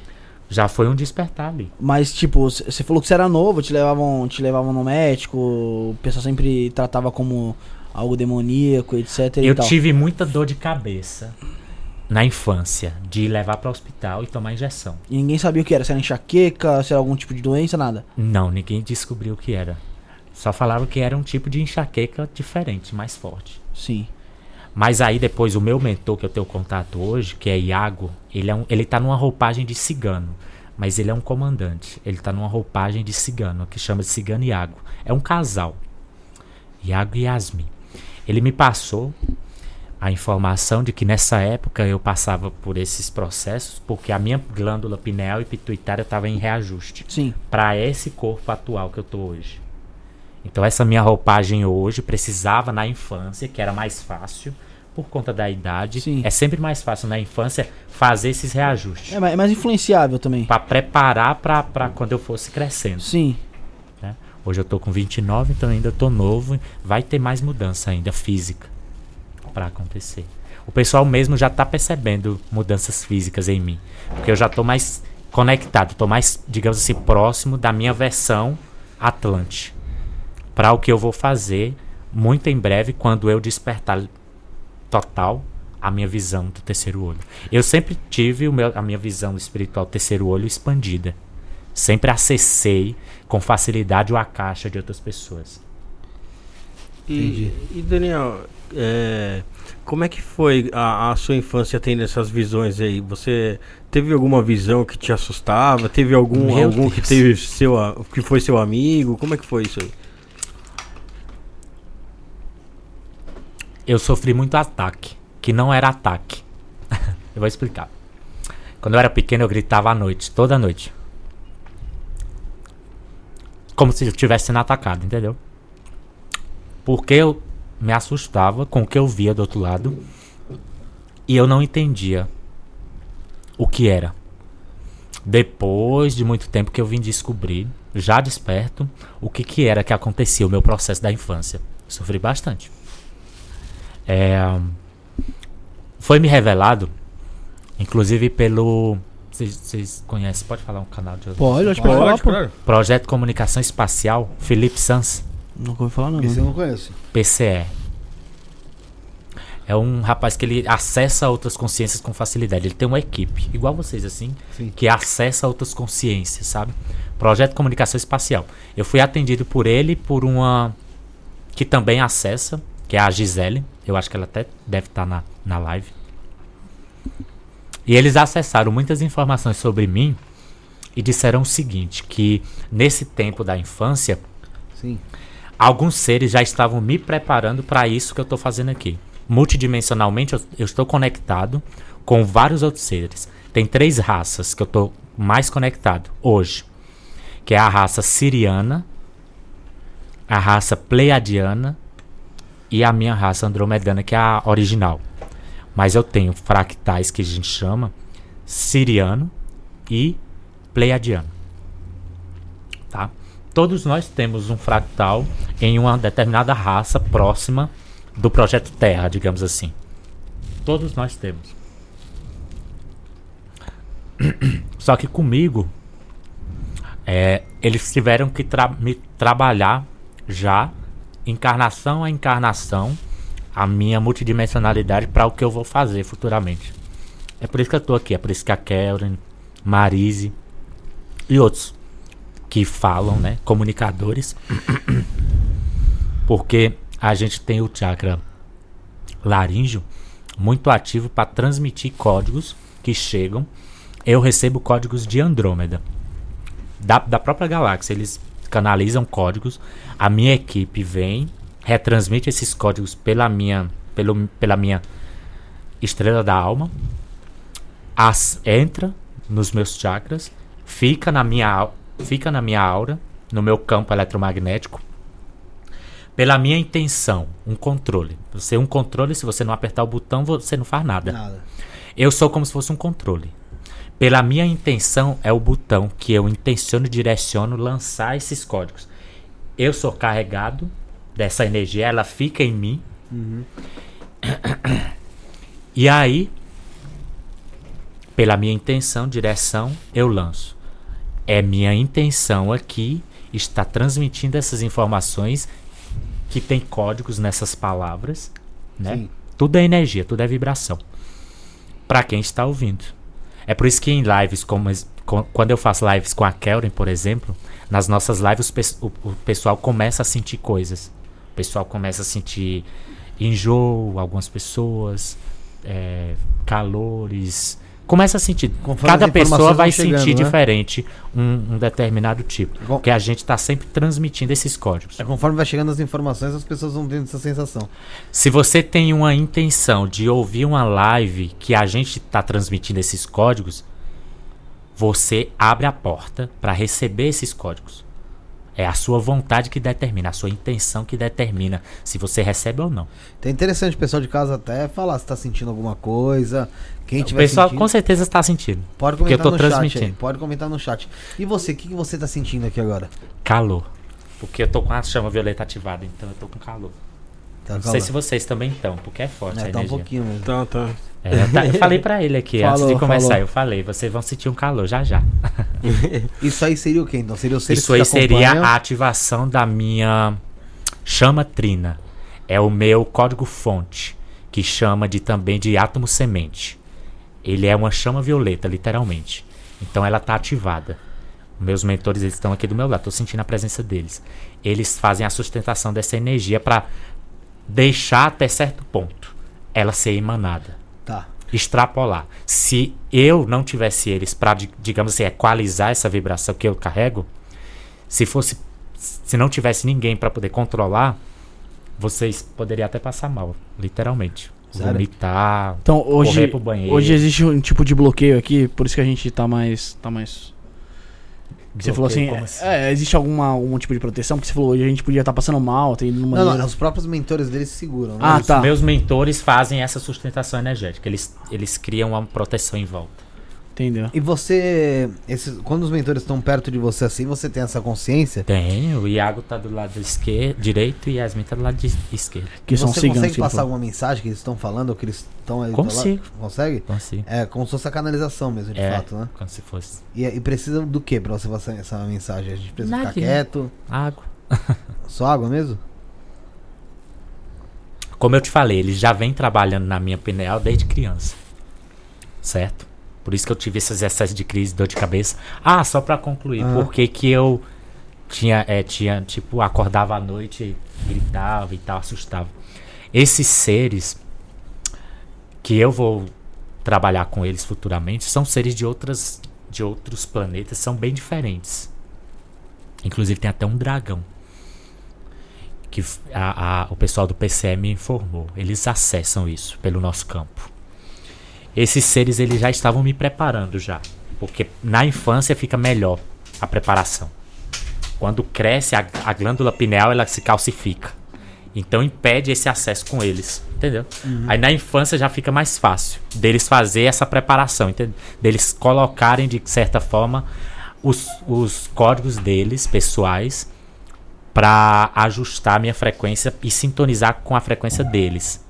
Já foi um despertar ali. Mas, tipo, você falou que você era novo, te levavam, te levavam no médico, o pessoal sempre tratava como algo demoníaco, etc. Eu tive muita dor de cabeça na infância de levar para o hospital e tomar injeção. E ninguém sabia o que era, se era enxaqueca, se era algum tipo de doença, nada. Não, ninguém descobriu o que era. Só falaram que era um tipo de enxaqueca diferente, mais forte. Sim. Mas aí depois o meu mentor que eu tenho contato hoje, que é Iago, ele, é um, ele tá numa roupagem de cigano. Mas ele é um comandante. Ele tá numa roupagem de cigano, que chama de Cigano Iago. É um casal. Iago e Yasmin. Ele me passou a informação de que nessa época eu passava por esses processos porque a minha glândula pineal e pituitária estava em reajuste Sim. para esse corpo atual que eu tô hoje. Então essa minha roupagem hoje precisava na infância, que era mais fácil por conta da idade. Sim. É sempre mais fácil na infância fazer esses reajustes É, mais- é mais influenciável também. para preparar para quando eu fosse crescendo. Sim. né? Hoje eu tô com 29, então ainda tô novo, vai ter mais mudança ainda física para acontecer. O pessoal mesmo já tá percebendo mudanças físicas em mim, porque eu já tô mais conectado, tô mais, digamos assim, próximo da minha versão Atlante. Para o que eu vou fazer muito em breve quando eu despertar total a minha visão do terceiro olho. Eu sempre tive o meu, a minha visão espiritual terceiro olho expandida. Sempre acessei com facilidade o a caixa de outras pessoas. E, e, Daniel, é, como é que foi a, a sua infância tendo essas visões aí? Você teve alguma visão que te assustava? Teve algum, Meu algum que teve seu, que foi seu amigo? Como é que foi isso aí? Eu sofri muito ataque, que não era ataque. eu vou explicar. Quando eu era pequeno, eu gritava à noite, toda noite. Como se eu estivesse sendo atacado, entendeu? Porque eu me assustava com o que eu via do outro lado e eu não entendia o que era. Depois de muito tempo que eu vim descobrir, já desperto, o que, que era que acontecia, o meu processo da infância. Sofri bastante. É, foi me revelado, inclusive pelo. Vocês- conhecem? Pode falar um canal de Pode, pode falar, pô. Projeto Comunicação Espacial, Felipe Sans, Nunca ouvi falar, não. Esse eu não conheço. PCE. É um rapaz que ele acessa outras consciências com facilidade. Ele tem uma equipe, igual vocês assim, Sim. que acessa outras consciências, sabe? Projeto Comunicação Espacial. Eu fui atendido por ele, por uma que também acessa, que é a Gisele. Eu acho que ela até deve estar na, na live. E eles acessaram muitas informações sobre mim e disseram o seguinte, que nesse tempo da infância, Sim. Alguns seres já estavam me preparando para isso que eu estou fazendo aqui. Multidimensionalmente, eu, eu estou conectado com vários outros seres. Tem três raças que eu estou mais conectado hoje, que é a raça siriana, a raça pleiadiana e a minha raça andromedana, que é a original. Mas eu tenho fractais que a gente chama siriano e pleiadiano. Tá? Todos nós temos um fractal em uma determinada raça próxima do projeto Terra, digamos assim. Todos nós temos. Só que comigo, é, eles tiveram que tra- me trabalhar já, encarnação a encarnação, a minha multidimensionalidade para o que eu vou fazer futuramente. É por isso que eu tô aqui, é por isso que a Karen, Marise e outros que falam, né, comunicadores, porque a gente tem o chakra laríngeo muito ativo para transmitir códigos que chegam. Eu recebo códigos de Andrômeda, da, da própria galáxia. Eles canalizam códigos. A minha equipe vem, retransmite esses códigos pela minha, pelo, pela minha estrela da alma, as, entra nos meus chakras, fica na minha, fica na minha aura, no meu campo eletromagnético, pela minha intenção, um controle. Você é um controle, se você não apertar o botão, você não faz nada. Nada. Eu sou como se fosse um controle. Pela minha intenção, é o botão que eu intenciono e direciono lançar esses códigos. Eu sou carregado dessa energia, ela fica em mim. E aí, pela minha intenção, direção, eu lanço. É minha intenção aqui estar transmitindo essas informações que tem códigos nessas palavras, né? Sim. Tudo é energia, tudo é vibração. Para quem está ouvindo. É por isso que em lives, como es- co- quando eu faço lives com a Kelren, por exemplo, nas nossas lives o- o pessoal começa a sentir coisas. O pessoal começa a sentir enjoo, algumas pessoas, é, calores. Começa a sentir. Conforme cada pessoa vai chegando, sentir né? diferente um, um determinado tipo. Porque a gente está sempre transmitindo esses códigos. É conforme vai chegando as informações, as pessoas vão tendo essa sensação. Se você tem uma intenção de ouvir uma live que a gente está transmitindo esses códigos, você abre a porta para receber esses códigos. É a sua vontade que determina, a sua intenção que determina se você recebe ou não. Então é interessante o pessoal de casa até falar se tá sentindo alguma coisa. Quem O pessoal sentindo, com certeza está sentindo. pode porque eu comentar tô no chat aí. transmitindo. Pode comentar no chat. E você, o que, que você tá sentindo aqui agora? Calor. Porque eu tô com a chama violeta ativada, então eu tô com calor. Tá, Não sei se vocês também estão, porque é forte a É, tá um energia. pouquinho mesmo. Tá, tá. É, eu, ta- eu falei pra ele aqui antes Falou, de começar, falou. eu falei, vocês vão sentir um calor já já. Isso aí seria o quê? Então seria o seres Isso que aí seria acompanham? a ativação da minha chama trina. É o meu código fonte, que chama de também de átomo semente. Ele é uma chama violeta, literalmente. Então ela está ativada. Meus mentores eles estão aqui do meu lado, estou sentindo a presença deles. Eles fazem a sustentação dessa energia para deixar até certo ponto ela ser emanada Tá. extrapolar. Se eu não tivesse eles para, digamos assim, equalizar essa vibração que eu carrego, se fosse, se não tivesse ninguém para poder controlar, vocês poderiam até passar mal, literalmente. Sério? Vomitar. Então hoje, Correr pro banheiro. hoje existe um tipo de bloqueio aqui, por isso que a gente tá mais. tá mais. Você falou assim, assim? é, existe alguma, algum tipo de proteção? Porque você falou, hoje a gente podia estar passando mal, tem ido no Não, não, os próprios mentores deles se seguram, né? Ah, Os tá. meus mentores fazem essa sustentação energética. Eles, eles criam uma proteção em volta. Entendeu? E você, esses, quando os mentores estão perto de você assim, você tem essa consciência? Tenho, o Iago tá do lado esquerdo, direito e Yasmin tá do lado de esquerdo. Que são você consegue ele passar falou. alguma mensagem que eles estão falando, ou que eles estão aí do teu lado? Consigo. Consegue? Consigo. É, como se fosse a canalização mesmo, de É, fato, né? como se fosse E, e precisa do que pra você passar essa mensagem? A gente precisa Nada. ficar quieto? água. Só água mesmo? Como eu te falei, ele já vem trabalhando na minha pineal desde criança. Certo? Por isso que eu tive esses excessos de crise, dor de cabeça. Ah, só pra concluir, Ah. por que que eu tinha, é, tinha, tipo, acordava à noite, gritava e tal, assustava. Esses seres que eu vou trabalhar com eles futuramente são seres de outras de outros planetas, são bem diferentes. Inclusive tem até um dragão que a- a- o pessoal do PCM informou. Eles acessam isso pelo nosso campo. Esses seres eles já estavam me preparando já, porque na infância fica melhor a preparação. Quando cresce a, a glândula pineal ela se calcifica. Então impede esse acesso com eles, entendeu? Aí na infância já fica mais fácil deles fazer essa preparação, entendeu? Deles colocarem de certa forma os, os códigos deles pessoais para ajustar a minha frequência e sintonizar com a frequência deles.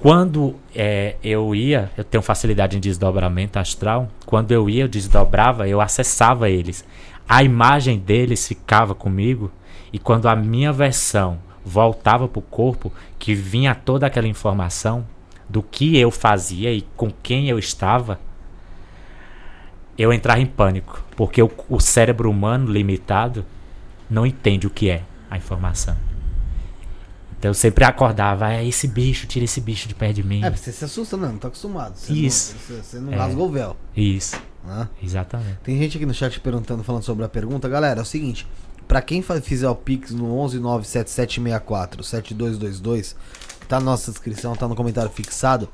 Quando é, eu ia, eu tenho facilidade em desdobramento astral. Quando eu ia, eu desdobrava, eu acessava eles. A imagem deles ficava comigo e quando a minha versão voltava para o corpo, que vinha toda aquela informação do que eu fazia e com quem eu estava, eu entrava em pânico, porque o, o cérebro humano limitado não entende o que é a informação. Então eu sempre acordava, é esse bicho, tira esse bicho de perto de mim. É, você se assusta, não, não tá acostumado. Você Isso. Não, você, não É. rasgou o véu. Isso, Né? exatamente. Tem gente aqui no chat perguntando, falando sobre a pergunta. Galera, é o seguinte: pra quem fizer o Pix no 11977647222, tá na nossa descrição, tá no comentário fixado.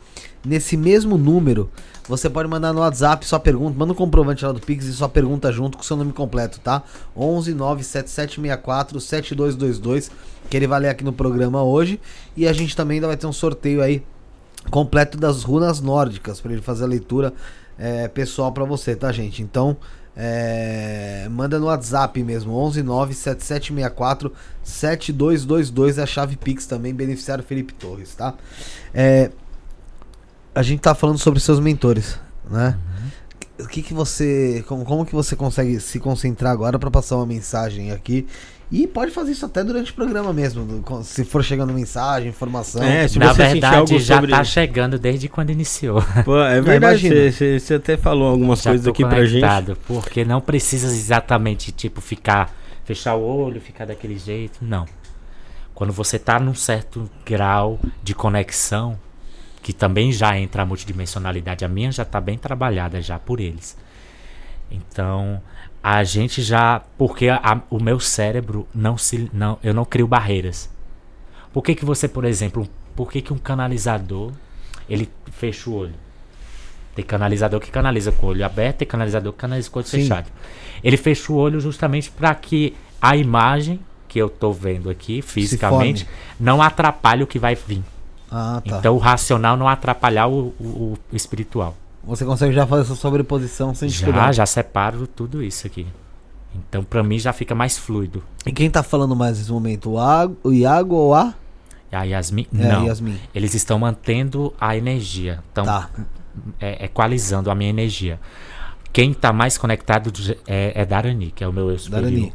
Nesse mesmo número, você pode mandar no WhatsApp sua pergunta, manda um comprovante lá do Pix e sua pergunta junto com o seu nome completo, tá? 11977647222, que ele vai ler aqui no programa hoje. E a gente também ainda vai ter um sorteio aí completo das runas nórdicas para ele fazer a leitura é, pessoal para você, tá, gente? Então, é, manda no WhatsApp mesmo, 1197764 7222 é a chave Pix também, beneficiário Felipe Torres, tá? É, a gente tá falando sobre seus mentores, né? O que que você, como, como que você consegue se concentrar agora para passar uma mensagem aqui? E pode fazer isso até durante o programa mesmo, se for chegando mensagem, informação. É, se Na verdade, algo já sobre... tá chegando desde quando iniciou. Pô, é verdade, você- até falou algumas Já coisas aqui pra gente. Porque não precisa exatamente, tipo, ficar, fechar o olho, ficar daquele jeito. Não. Quando você tá num certo grau de conexão, que também já entra a multidimensionalidade, a minha já tá bem trabalhada já por eles. Então, a gente já, porque a- o meu cérebro não se, não, eu não crio barreiras. Por que que você, por exemplo, por que que um canalizador, ele fecha o olho? Tem canalizador que canaliza com o olho aberto, tem canalizador que canaliza com o olho Sim. fechado. Ele fecha o olho justamente para que a imagem que eu tô vendo aqui fisicamente não atrapalhe o que vai vir. Ah, tá. Então o racional não atrapalhar o, o- o espiritual. Você consegue já fazer essa sobreposição sem Já, dificuldade. já separo tudo isso aqui. Então pra mim já fica mais fluido. E quem tá falando mais nesse momento? O, Iago, o Iago ou a? A Yasmin, É, não. Yasmin. Eles estão mantendo a energia. Estão Tá. é, equalizando a minha energia. Quem tá mais conectado é, é Darani, que é o meu eu superior. Darani.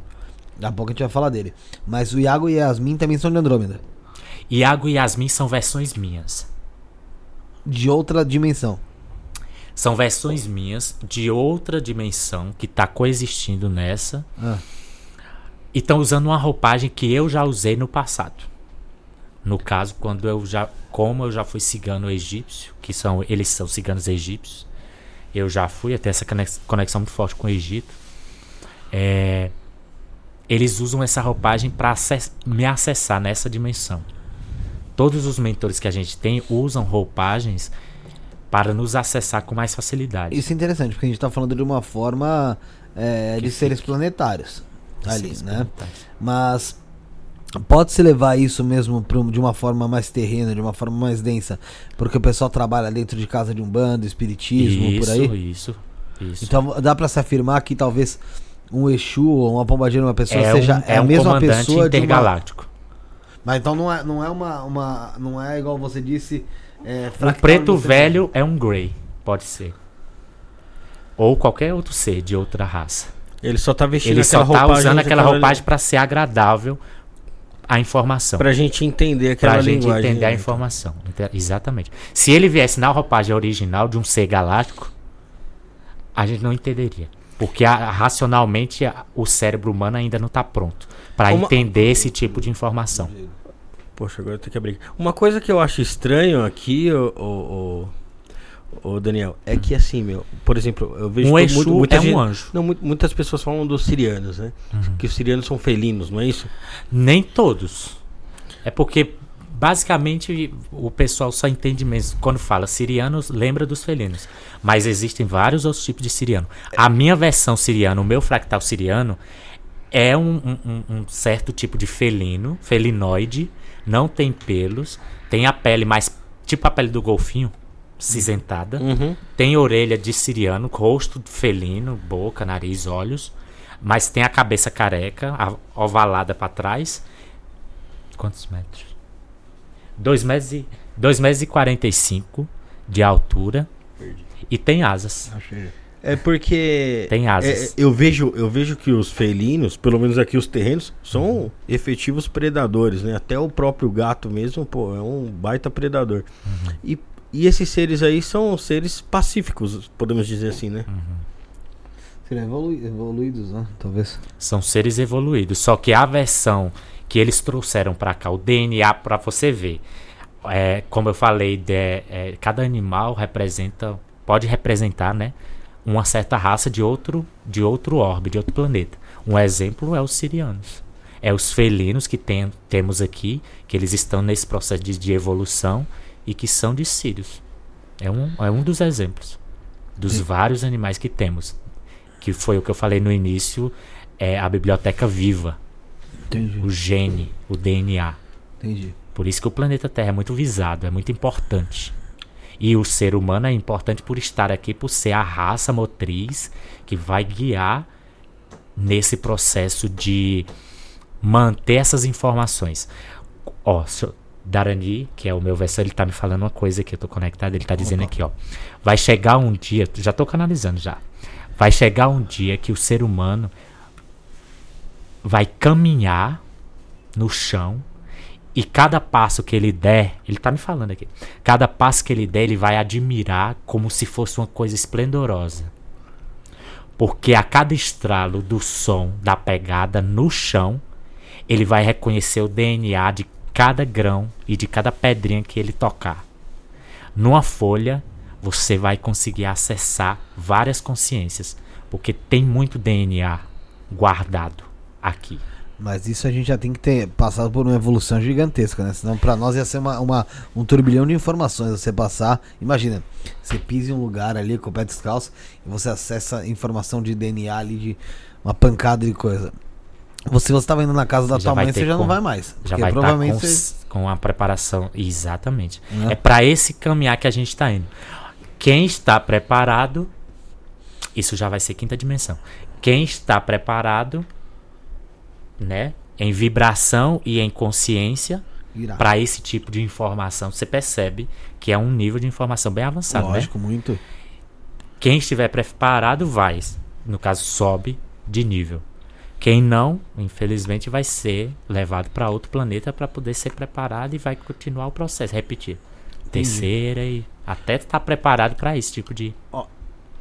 Daqui a pouco a gente vai falar dele. Mas o Iago e a Yasmin também são de Andrômeda. Iago e Yasmin são versões minhas. De outra dimensão. São versões minhas de outra dimensão que tá coexistindo nessa. Ah. E estão usando uma roupagem que eu já usei no passado. No caso, quando eu já. Como eu já fui cigano egípcio, que são. Eles são ciganos egípcios. Eu já fui, até essa conex- conexão muito forte com o Egito. É, eles usam essa roupagem para me acessar nessa dimensão. Todos os mentores que a gente tem usam roupagens para nos acessar com mais facilidade. Isso é interessante, porque a gente tá falando de uma forma é, de seres fique. planetários. Ali, Seres né? planetários. Mas pode-se levar isso mesmo um- de uma forma mais terrena, de uma forma mais densa, porque o pessoal trabalha dentro de casa de umbanda, espiritismo, Isso, por aí. isso, isso. Então dá pra se afirmar que talvez um Exu ou uma pombagira, uma pessoa é seja um, é é a um mesma pessoa de uma... intergaláctico. Mas então não é, não é uma, uma não é igual você disse, é, Um preto velho é um Grey, pode ser. Ou qualquer outro ser de outra raça. Ele só tá vestindo Ele só aquela tá roupagem. usando aquela roupagem para ser agradável a informação. Pra gente entender aquela Pra gente linguagem. entender a né? informação. Ente- Exatamente. Se ele viesse na roupagem original de um ser galáctico, a gente não entenderia. Porque a- racionalmente a- o cérebro humano ainda não está pronto para Uma- entender esse tipo de informação. Poxa, agora eu tenho que abrir. Uma coisa que eu acho estranho aqui, o, o, o, Daniel, é que assim, meu, por exemplo, eu vejo Um Exu muito- muita é gente- um anjo. Não, mu- muitas pessoas falam dos sirianos, né? Uhum. Que os sirianos são felinos, não é isso? Nem todos. É porque basicamente o pessoal só entende mesmo quando fala sirianos, lembra dos felinos. Mas existem vários outros tipos de siriano. A minha versão siriana, o meu fractal siriano, é um- um- um certo tipo de felino, felinoide, não tem pelos, tem a pele mais tipo a pele do golfinho, cinzentada. Uhum. Tem orelha de siriano, rosto felino, boca, nariz, olhos. Mas tem a cabeça careca, a- ovalada para trás. Quantos metros? 2 metros e, dois metros e 45 de altura. E tem asas. É porque Tem asas. é, eu vejo, eu vejo que os felinos, pelo menos aqui os terrenos, são efetivos predadores, né? Até o próprio gato mesmo, pô, é um baita predador. Uhum. E, e esses seres aí são seres pacíficos, podemos dizer assim, né? Seriam evolu- evoluídos, né? Talvez. São seres evoluídos. Só que a versão que eles trouxeram para cá, o DNA, para você ver. É, como eu falei, de- é, cada animal representa, pode representar, né, uma certa raça de outro, de outro orbe, de outro planeta. Um exemplo é os sirianos. É os felinos que tem, temos aqui, que eles estão nesse processo de, de evolução e que são de sírios. É um, é um dos exemplos dos vários animais que temos. Que foi o que eu falei no início, é a biblioteca viva, Entendi. o gene, o DNA. Entendi. Por isso que o planeta Terra é muito visado, é muito importante. E o ser humano é importante por estar aqui, por ser a raça motriz que vai guiar nesse processo de manter essas informações. Ó, senhor Darani, que é o meu versor, ele tá me falando uma coisa que eu tô conectado, ele tá dizendo aqui, ó. Vai chegar um dia, já tô canalizando já. Vai chegar um dia que o ser humano vai caminhar no chão e cada passo que ele der, ele tá me falando aqui, cada passo que ele der, ele vai admirar como se fosse uma coisa esplendorosa. Porque a cada estralo do som, da pegada no chão, ele vai reconhecer o DNA de cada grão e de cada pedrinha que ele tocar. Numa folha, você vai conseguir acessar várias consciências, porque tem muito DNA guardado aqui. Mas isso a gente já tem que ter passado por uma evolução gigantesca, né? Senão pra nós ia ser uma, uma- um turbilhão de informações você passar. Imagina, você pisa em um lugar ali com o pé descalço e você acessa informação de DNA ali de uma pancada de coisa. Você, você tava indo na casa da Já tua mãe, você já não como- vai mais. Já vai estar provavelmente com, você- com a preparação. Exatamente. Né? É para esse caminhar que a gente está indo. Quem está preparado, isso já vai ser quinta dimensão. Quem está preparado, né, em vibração e em consciência para esse tipo de informação, você percebe que é um nível de informação bem avançado, né? Lógico, muito. Quem estiver preparado vai, no caso, sobe de nível. Quem não, infelizmente, vai ser levado para outro planeta para poder ser preparado e vai continuar o processo, repetir. Terceira e até estar preparado para esse tipo de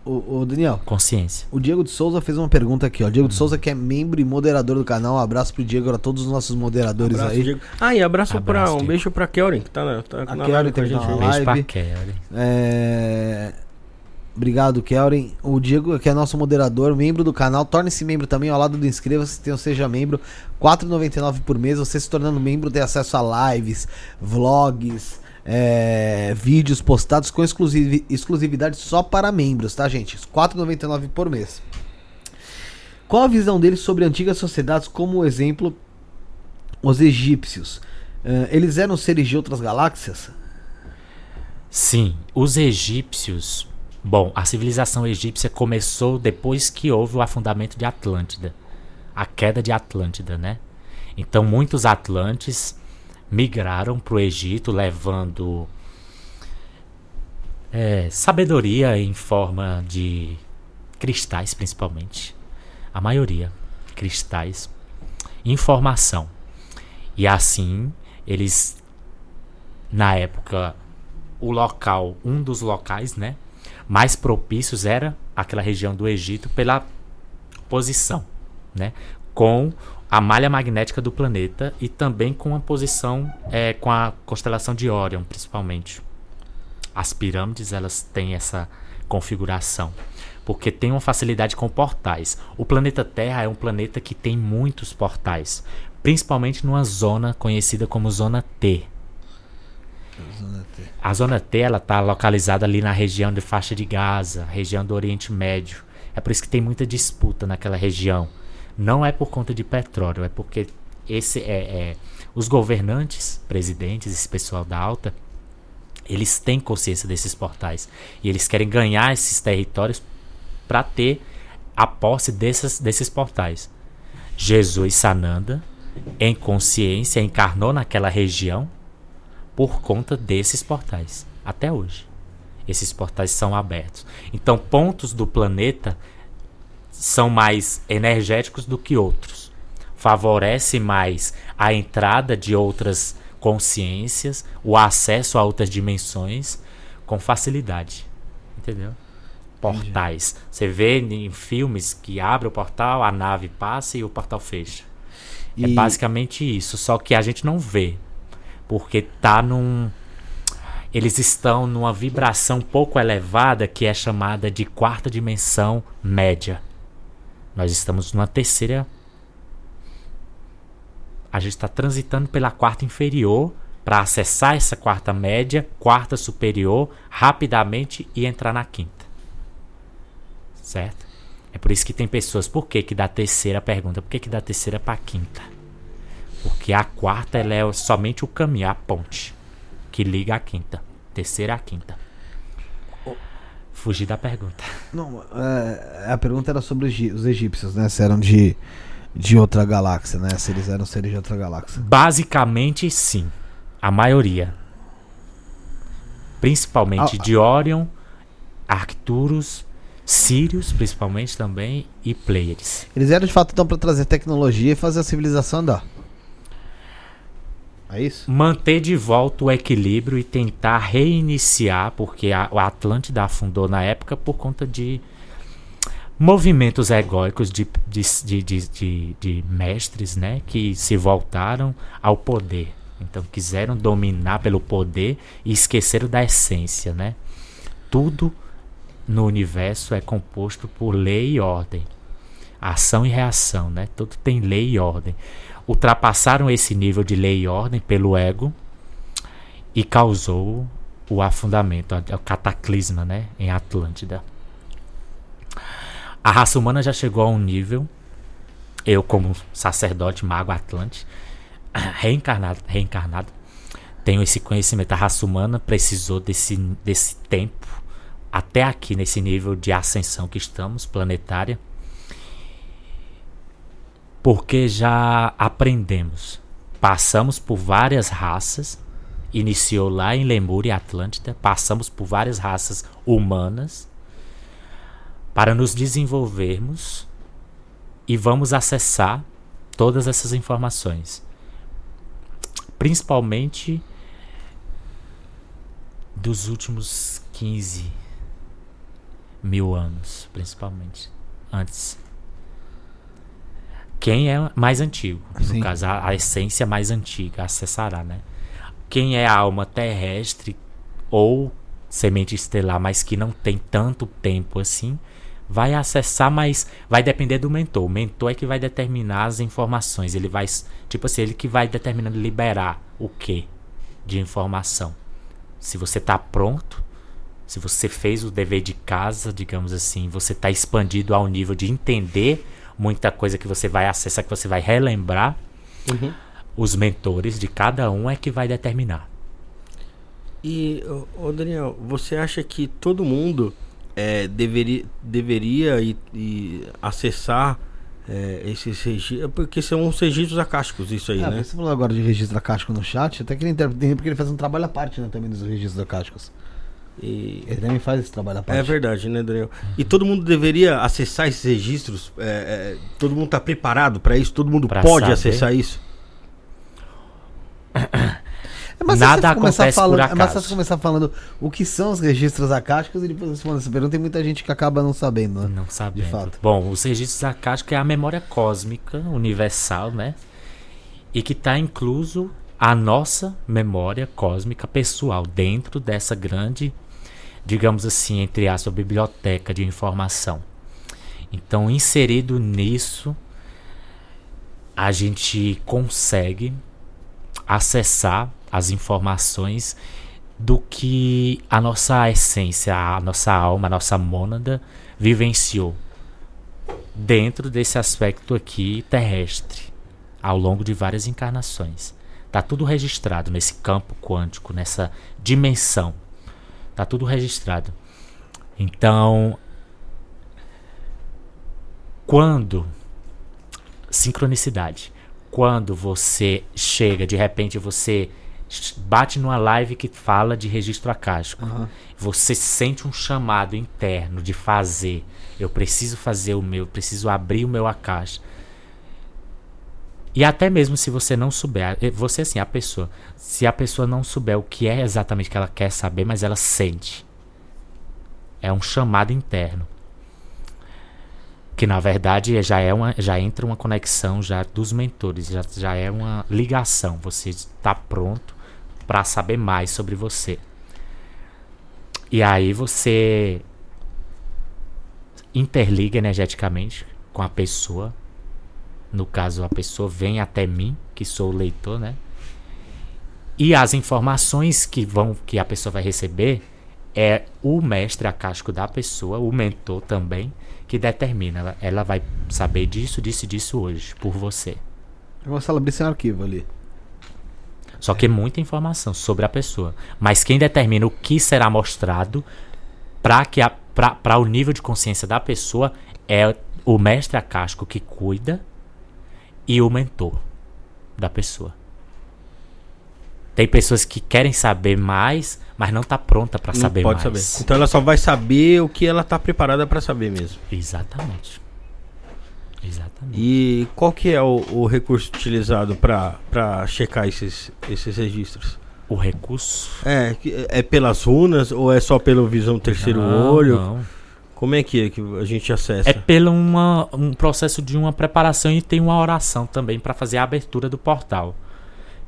Ô, ô, Daniel, consciência. o Diego de Souza fez uma pergunta aqui, ó. Diego de Souza, que é membro e moderador do canal. Um abraço pro Diego, a todos os nossos moderadores Abraço, aí. Diego. Ah, e abraço, Abraço, pra. Um beijo pra Kelren, que tá na, tá A na live com a gente. na aí. Beijo pra. Kelly. É... Obrigado, Kelren. O Diego, que é nosso moderador, membro do canal, torne-se membro também ao lado do inscreva-se, então seja membro. R$ 4,99 por mês. Você se tornando membro tem acesso a lives, vlogs, é, vídeos postados com exclusivi- exclusividade só para membros, tá, gente? R$ 4,99 por mês. Qual a visão dele sobre antigas sociedades, como exemplo, os egípcios? É, eles eram seres de outras galáxias? Sim, os egípcios. Bom, a civilização egípcia começou depois que houve o afundamento de Atlântida, a queda de Atlântida, né? Então muitos atlantes migraram para o Egito levando é, sabedoria em forma de cristais, principalmente. A maioria, cristais. Informação. E assim, eles, na época, o local, um dos locais, né, mais propícios era aquela região do Egito pela posição, né, com a malha magnética do planeta e também com a posição é, com a constelação de Órion, principalmente. As pirâmides elas têm essa configuração porque tem uma facilidade com portais. O planeta Terra é um planeta que tem muitos portais, principalmente numa zona conhecida como Zona T. A Zona T ela está localizada ali na região de faixa de Gaza, região do Oriente Médio. É por isso que tem muita disputa naquela região. Não é por conta de petróleo, é porque esse é, é os governantes, presidentes, esse pessoal da alta, eles têm consciência desses portais e eles querem ganhar esses territórios para ter a posse desses, desses portais. Jesus Sananda, em consciência, encarnou naquela região por conta desses portais, até hoje. Esses portais são abertos. Então, pontos do planeta são mais energéticos do que outros. Favorece mais a entrada de outras consciências, o acesso a outras dimensões com facilidade. Entendeu? Portais. Você vê em filmes que abre o portal, a nave passa e o portal fecha. É E- basicamente isso, só que a gente não vê. Porque tá num. Eles estão numa vibração pouco elevada que é chamada de quarta dimensão média. Nós estamos numa terceira. A gente está transitando pela quarta inferior para acessar essa quarta média, quarta superior, rapidamente e entrar na quinta. Certo? É por isso que tem pessoas. Por que, que da terceira pergunta? Por que, que da terceira para quinta? Porque a quarta ela é somente o caminho, a ponte que liga a quinta. Terceira à quinta. Fugir da pergunta. Não, é, a pergunta era sobre os egí- os egípcios, né? Se eram de, de outra galáxia, né? Se eles eram seres de outra galáxia. Basicamente, sim. A maioria. Principalmente Ah, de Orion, Arcturus, Sirius, principalmente também, e Pleiades. Eles eram de fato então pra trazer tecnologia e fazer a civilização andar. É isso? Manter de volta o equilíbrio e tentar reiniciar, porque a, o Atlântida afundou na época por conta de movimentos egóicos de, de, de- de mestres, né? Que se voltaram ao poder. Então quiseram dominar pelo poder e esqueceram da essência, né? Tudo no universo é composto por lei e ordem. Ação e reação, né? Tudo tem lei e ordem. Ultrapassaram esse nível de lei e ordem pelo ego e causou o afundamento, o cataclisma, né? Em Atlântida. A raça humana já chegou a um nível, eu como sacerdote mago atlante, reencarnado, reencarnado, tenho esse conhecimento. A raça humana precisou desse, desse tempo até aqui nesse nível de ascensão que estamos, planetária, porque já aprendemos. Passamos por várias raças, iniciou lá em Lemúria e Atlântida, passamos por várias raças humanas para nos desenvolvermos e vamos acessar todas essas informações. Principalmente dos últimos 15 mil anos, principalmente. Antes. Quem é mais antigo? Sim. No caso, a, a essência mais antiga acessará, né? Quem é a alma terrestre ou semente estelar, mas que não tem tanto tempo assim, vai acessar, mas vai depender do mentor. O mentor é que vai determinar as informações. Ele vai, tipo assim, ele que vai determinando liberar o que de informação. Se você está pronto, se você fez o dever de casa, digamos assim, você está expandido ao nível de entender muita coisa que você vai acessar, que você vai relembrar, os mentores de cada um é que vai determinar. E, ô, Daniel, você acha que todo mundo é, deveria, deveria ir, ir acessar é, esses registros? Porque são os registros acásticos, isso aí, Ah, né? Você falou agora de registro acástico no chat, até queria entender porque ele faz um trabalho à parte né, também dos registros acásticos. E- Ele também faz esse trabalho à parte. É verdade, né, Daniel? E todo mundo deveria acessar esses registros? É, é, todo mundo está preparado para isso? Todo mundo Pra pode saber. acessar isso? É mais Nada fácil você começar acontece por falando, É mais acaso. fácil começar falando o que são os registros acásticos e depois responder essa pergunta. Tem muita gente que acaba não sabendo, né? Não sabendo. fato. Bom, os registros acásticos é a memória cósmica universal, né? E que está incluso a nossa memória cósmica pessoal dentro dessa grande, digamos assim, entre aspas, biblioteca de informação. Então, inserido nisso, a gente consegue acessar as informações do que a nossa essência, a nossa alma, a nossa mônada vivenciou dentro desse aspecto aqui terrestre, ao longo de várias encarnações. Tá tudo registrado nesse campo quântico, nessa dimensão. Tá tudo registrado. Então, quando sincronicidade, quando você chega, de repente você bate numa live que fala de registro acástico, você sente um chamado interno de fazer. Eu preciso fazer o meu, eu preciso abrir o meu acaixa. E até mesmo se você não souber, eh, você assim, a pessoa, se a pessoa não souber o que é exatamente que ela quer saber, mas ela sente. É um chamado interno. Que na verdade já é uma, já entra uma conexão já dos mentores, já, já é uma ligação. Você está pronto para saber mais sobre você. E aí você interliga energeticamente com a pessoa. No caso, a pessoa vem até mim, que sou o leitor, né? E as informações que vão que a pessoa vai receber é o mestre acástico da pessoa, o mentor também, que determina. Ela, ela vai saber disso, disso e disso hoje, por você. Eu vou abrir seu arquivo ali. Só que é muita informação sobre a pessoa. Mas quem determina o que será mostrado para que a, para o nível de consciência da pessoa, é o mestre acástico que cuida e o mentor da pessoa. Tem pessoas que querem saber mais, mas não tá pronta para saber pode mais. saber. Então ela só vai saber o que ela tá preparada para saber mesmo. Exatamente. Exatamente. E qual que é o, o recurso utilizado para checar esses, esses registros? O recurso. É, é pelas runas ou é só pelo visão terceiro Não, olho? não. Como é que é que a gente acessa? É pelo uma, um processo de uma preparação e tem uma oração também para fazer a abertura do portal,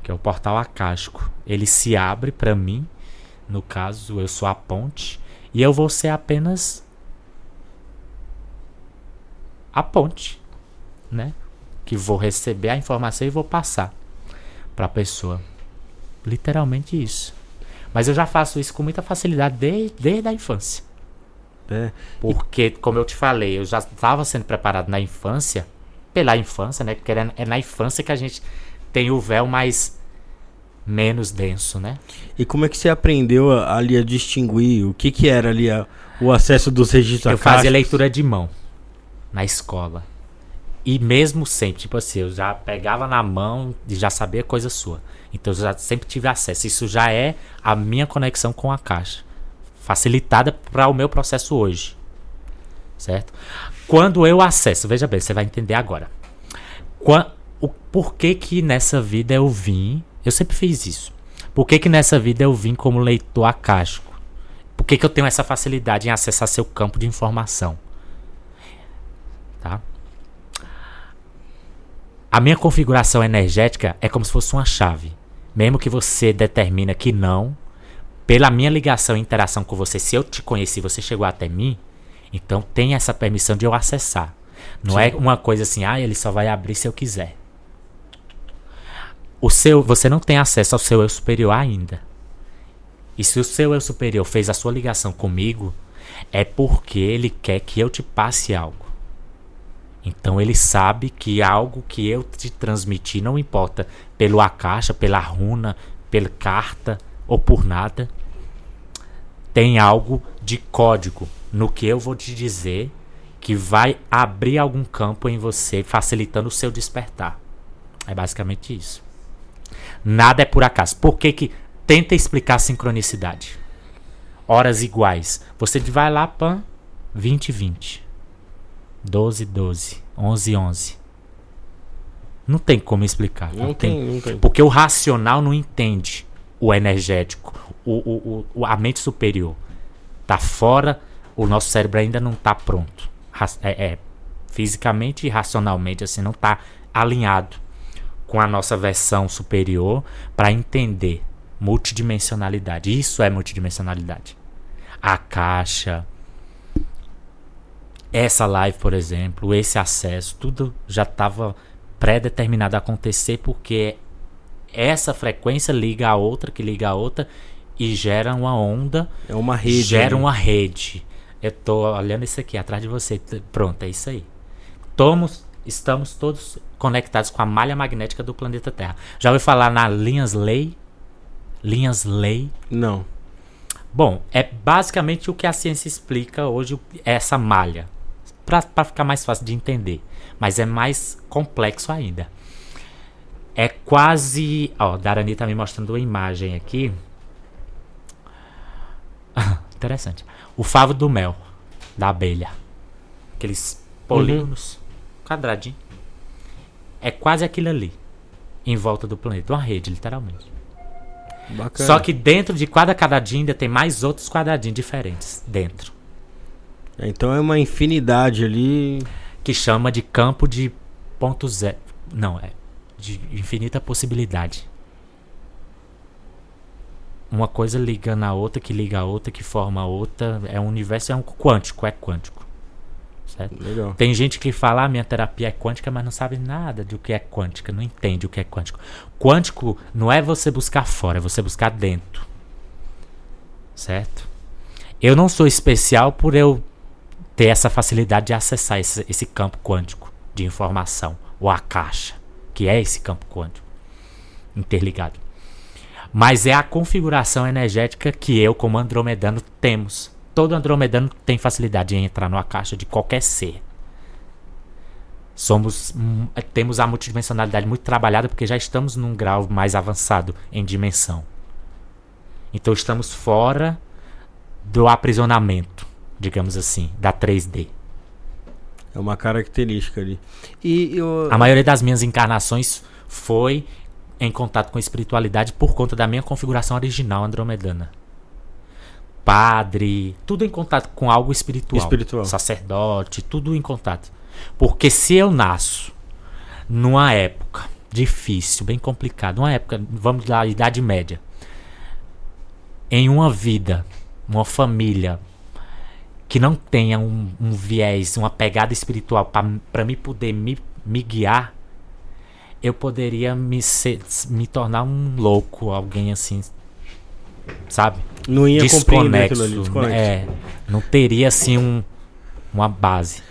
que é o portal acástico. Ele se abre para mim, no caso eu sou a ponte, e eu vou ser apenas a ponte, né? Que vou receber a informação e vou passar para a pessoa. Literalmente isso. Mas eu já faço isso com muita facilidade desde, desde a infância. É. Porque, como eu te falei, eu já estava sendo preparado na infância, pela infância, né? Porque é na infância que a gente tem o véu mais menos denso, né? E como é que você aprendeu a- ali a distinguir o que que era ali a- o acesso dos registros Eu fazia leitura de mão na escola. E mesmo sempre, tipo assim, eu já pegava na mão e já sabia coisa sua. Então eu já sempre tive acesso. Isso já é a minha conexão com a caixa. Facilitada para o meu processo hoje. Certo? Quando eu acesso, veja bem, você vai entender agora. Qua- o porquê que nessa vida eu vim, eu sempre fiz isso. Por que que nessa vida eu vim como leitor acástico? Por que, que eu tenho essa facilidade em acessar seu campo de informação? Tá? A minha configuração energética é como se fosse uma chave. Mesmo que você determina que não, pela minha ligação e interação com você, se eu te conheci, você chegou até mim, então tem essa permissão de eu acessar. Não é uma coisa assim, ah, ele só vai abrir se eu quiser. O seu, você não tem acesso ao seu eu superior ainda. E se o seu eu superior fez a sua ligação comigo, é porque ele quer que eu te passe algo. Então ele sabe que algo que eu te transmiti, não importa pelo acaixa, pela runa, pela carta ou por nada, tem algo de código no que eu vou te dizer que vai abrir algum campo em você, facilitando o seu despertar. É basicamente isso. Nada é por acaso. Por que que tenta explicar a sincronicidade? Horas iguais. Você vai lá, pan, 20 20. 12 12, 11 11. Não tem como explicar. Não tem, não tem. Porque o racional não entende o energético, o, o, a mente superior. Tá fora, o nosso cérebro ainda não tá pronto. É, é, fisicamente e racionalmente, assim, não tá alinhado com a nossa versão superior para entender multidimensionalidade. Isso é multidimensionalidade. A caixa, essa live, por exemplo, esse acesso, tudo já estava pré-determinado a acontecer porque essa frequência liga a outra, que liga a outra e gera uma onda, É uma rede. gera ali. uma rede. Eu tô olhando isso aqui atrás de você. Pronto, é isso aí. Tomos, estamos todos conectados com a malha magnética do planeta Terra. Já ouviu falar na linhas lei? Linhas lei? Não. Bom, é basicamente o que a ciência explica hoje, essa malha. Para ficar mais fácil de entender. Mas é mais complexo ainda. É quase. Ó, Darani tá me mostrando uma imagem aqui. Interessante. O favo do mel da abelha. Aqueles polígonos. Quadradinho. É quase aquilo ali. Em volta do planeta. Uma rede, literalmente. Bacana. Só que dentro de cada quadradinho ainda tem mais outros quadradinhos diferentes dentro. Então é uma infinidade ali. Que chama de campo de ponto zero. Não, é de infinita possibilidade. Uma coisa liga na outra, que liga a outra, que forma a outra. É um universo, é um quântico, é quântico. Certo? Legal. Tem gente que fala, ah, minha terapia é quântica, mas não sabe nada do que é quântica, não entende o que é quântico. Quântico não é você buscar fora, é você buscar dentro. Certo? Eu não sou especial por eu ter essa facilidade de acessar esse, esse campo quântico de informação, ou a caixa, que é esse campo quântico interligado. Mas é a configuração energética que eu, como andromedano, temos Todo andromedano tem facilidade em entrar numa caixa de qualquer ser. Somos, hum, temos a multidimensionalidade muito trabalhada porque já estamos num grau mais avançado em dimensão. Então estamos fora do aprisionamento, digamos assim, da 3D. É uma característica ali. E eu... A maioria das minhas encarnações foi em contato com a espiritualidade por conta da minha configuração original andromedana. Padre, tudo em contato com algo espiritual. Espiritual. Sacerdote, tudo em contato. Porque se eu nasço numa época difícil, bem complicada, uma época, vamos lá, Idade Média, em uma vida, uma família que não tenha um, um viés, uma pegada espiritual para me poder me, me guiar, eu poderia me, ser, me tornar um louco, alguém assim, sabe? Não ia aquilo ali, desconexo. É, não teria assim um, uma base.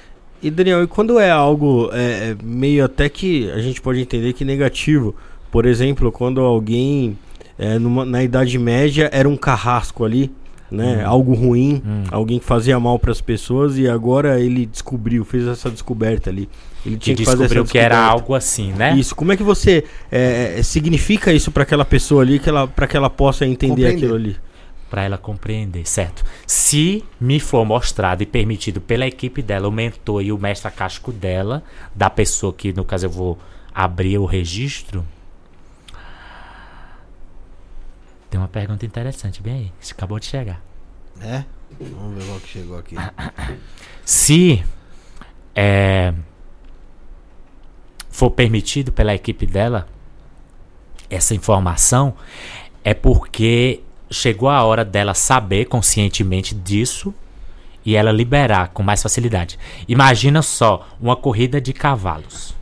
E Daniel, e quando é algo é, é, meio até que a gente pode entender que negativo, por exemplo, quando alguém é, numa, na Idade Média era um carrasco ali, né? Hum. Algo ruim, hum. alguém que fazia mal para as pessoas e agora ele descobriu, fez essa descoberta ali. Ele tinha que, que fazer essa que era algo assim, né? Isso. Como é que você é, é significa isso para aquela pessoa ali, que ela, para que ela possa entender aquilo ali? para ela compreender, certo? Se me for mostrado e permitido pela equipe dela, o mentor e o mestre acástico dela, da pessoa que no caso eu vou abrir o registro. Tem uma pergunta interessante, bem aí. Isso acabou de chegar. É? Vamos ver qual que chegou aqui. Se é, for permitido pela equipe dela essa informação, é porque chegou a hora dela saber conscientemente disso e ela liberar com mais facilidade. Imagina só uma corrida de cavalos.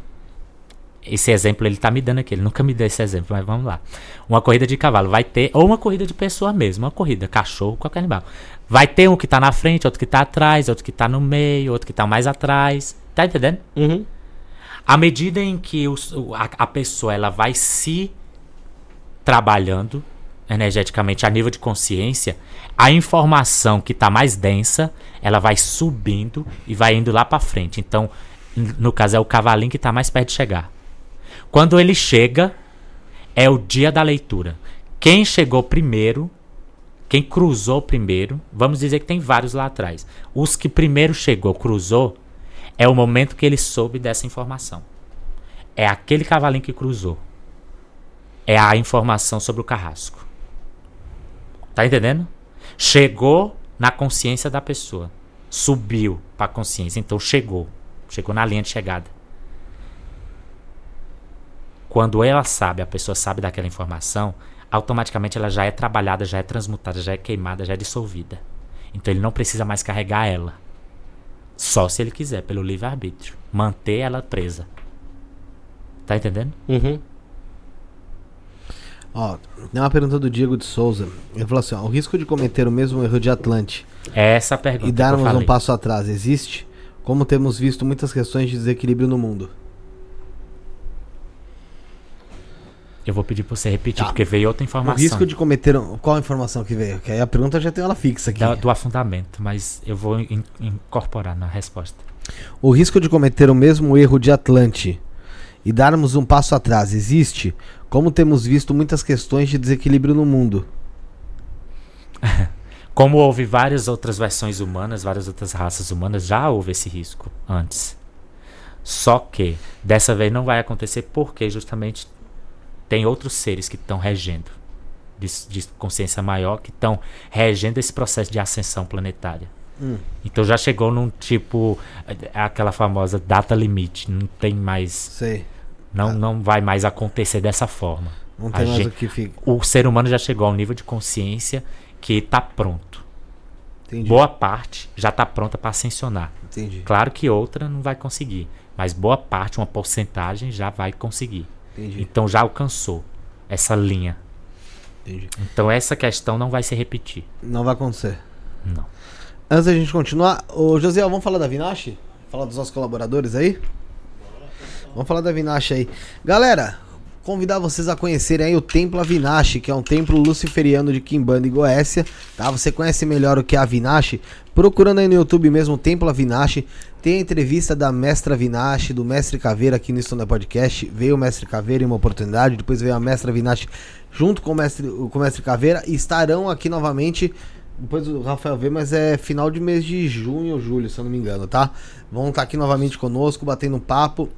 Esse exemplo ele tá me dando aqui, ele nunca me deu esse exemplo, mas vamos lá. Uma corrida de cavalo vai ter, ou uma corrida de pessoa mesmo, uma corrida, cachorro, qualquer animal. Vai ter um que tá na frente, outro que tá atrás, outro que tá no meio, outro que tá mais atrás. Tá entendendo? Uhum. À medida em que o, a, a pessoa ela vai se trabalhando, energeticamente a nível de consciência, a informação que está mais densa, ela vai subindo e vai indo lá para frente. Então, no caso é o cavalinho que está mais perto de chegar. Quando ele chega, é o dia da leitura. Quem chegou primeiro, quem cruzou primeiro, vamos dizer que tem vários lá atrás. Os que primeiro chegou, cruzou, é o momento que ele soube dessa informação. É aquele cavalinho que cruzou. É a informação sobre o carrasco. Tá entendendo? Chegou na consciência da pessoa. Subiu para a consciência. Então chegou. Chegou na linha de chegada. Quando ela sabe, a pessoa sabe daquela informação, automaticamente ela já é trabalhada, já é transmutada, já é queimada, já é dissolvida. Então ele não precisa mais carregar ela. Só se ele quiser, pelo livre-arbítrio. Manter ela presa. Tá entendendo? Uhum. Ó, tem uma pergunta do Diego de Souza. Ele falou assim: ó, o risco de cometer o mesmo erro de Atlante é essa a pergunta e darmos um passo atrás existe? Como temos visto muitas questões de desequilíbrio no mundo. Eu vou pedir pra você repetir, tá. porque veio outra informação. O risco de cometer. Qual a informação que veio? Que aí a pergunta já tem ela fixa aqui. Da, do afundamento, mas eu vou in, incorporar na resposta. O risco de cometer o mesmo erro de Atlante e darmos um passo atrás existe? Como temos visto muitas questões de desequilíbrio no mundo. Como houve várias outras versões humanas, várias outras raças humanas, já houve esse risco antes. Só que dessa vez não vai acontecer porque justamente tem outros seres que estão regendo, de, de, consciência maior, que estão regendo esse processo de ascensão planetária. Hum. Então já chegou num tipo, aquela famosa data limite, não tem mais. Sei não, ah. não vai mais acontecer dessa forma. Não tem a mais gente, o que fica. O ser humano já chegou a um nível de consciência que está pronto. Entendi. Boa parte já está pronta para ascensionar. Entendi. Claro que outra não vai conseguir, mas boa parte, uma porcentagem já vai conseguir. Entendi. Então já alcançou essa linha. Entendi. Então essa questão não vai se repetir. Não vai acontecer. Não. Antes da gente continuar, ô José, vamos falar da Vinache? Falar dos nossos colaboradores aí? Vamos falar da Vinache aí. Galera, convidar vocês a conhecerem aí o Templo Avinashi, que é um templo luciferiano de Kimbanda e Goécia, tá? Você conhece melhor o que é Avinashi? Procurando aí no YouTube mesmo o Templo Avinashi, tem a entrevista da Mestra Avinashi, do Mestre Caveira aqui no Estônia Podcast. Veio o Mestre Caveira em uma oportunidade, depois veio a Mestra Avinashi junto com o Mestre, com o Mestre Caveira e estarão aqui novamente depois o Rafael vê, mas é final de mês de junho ou julho, se eu não me engano, tá? Vão estar aqui novamente conosco, batendo papo.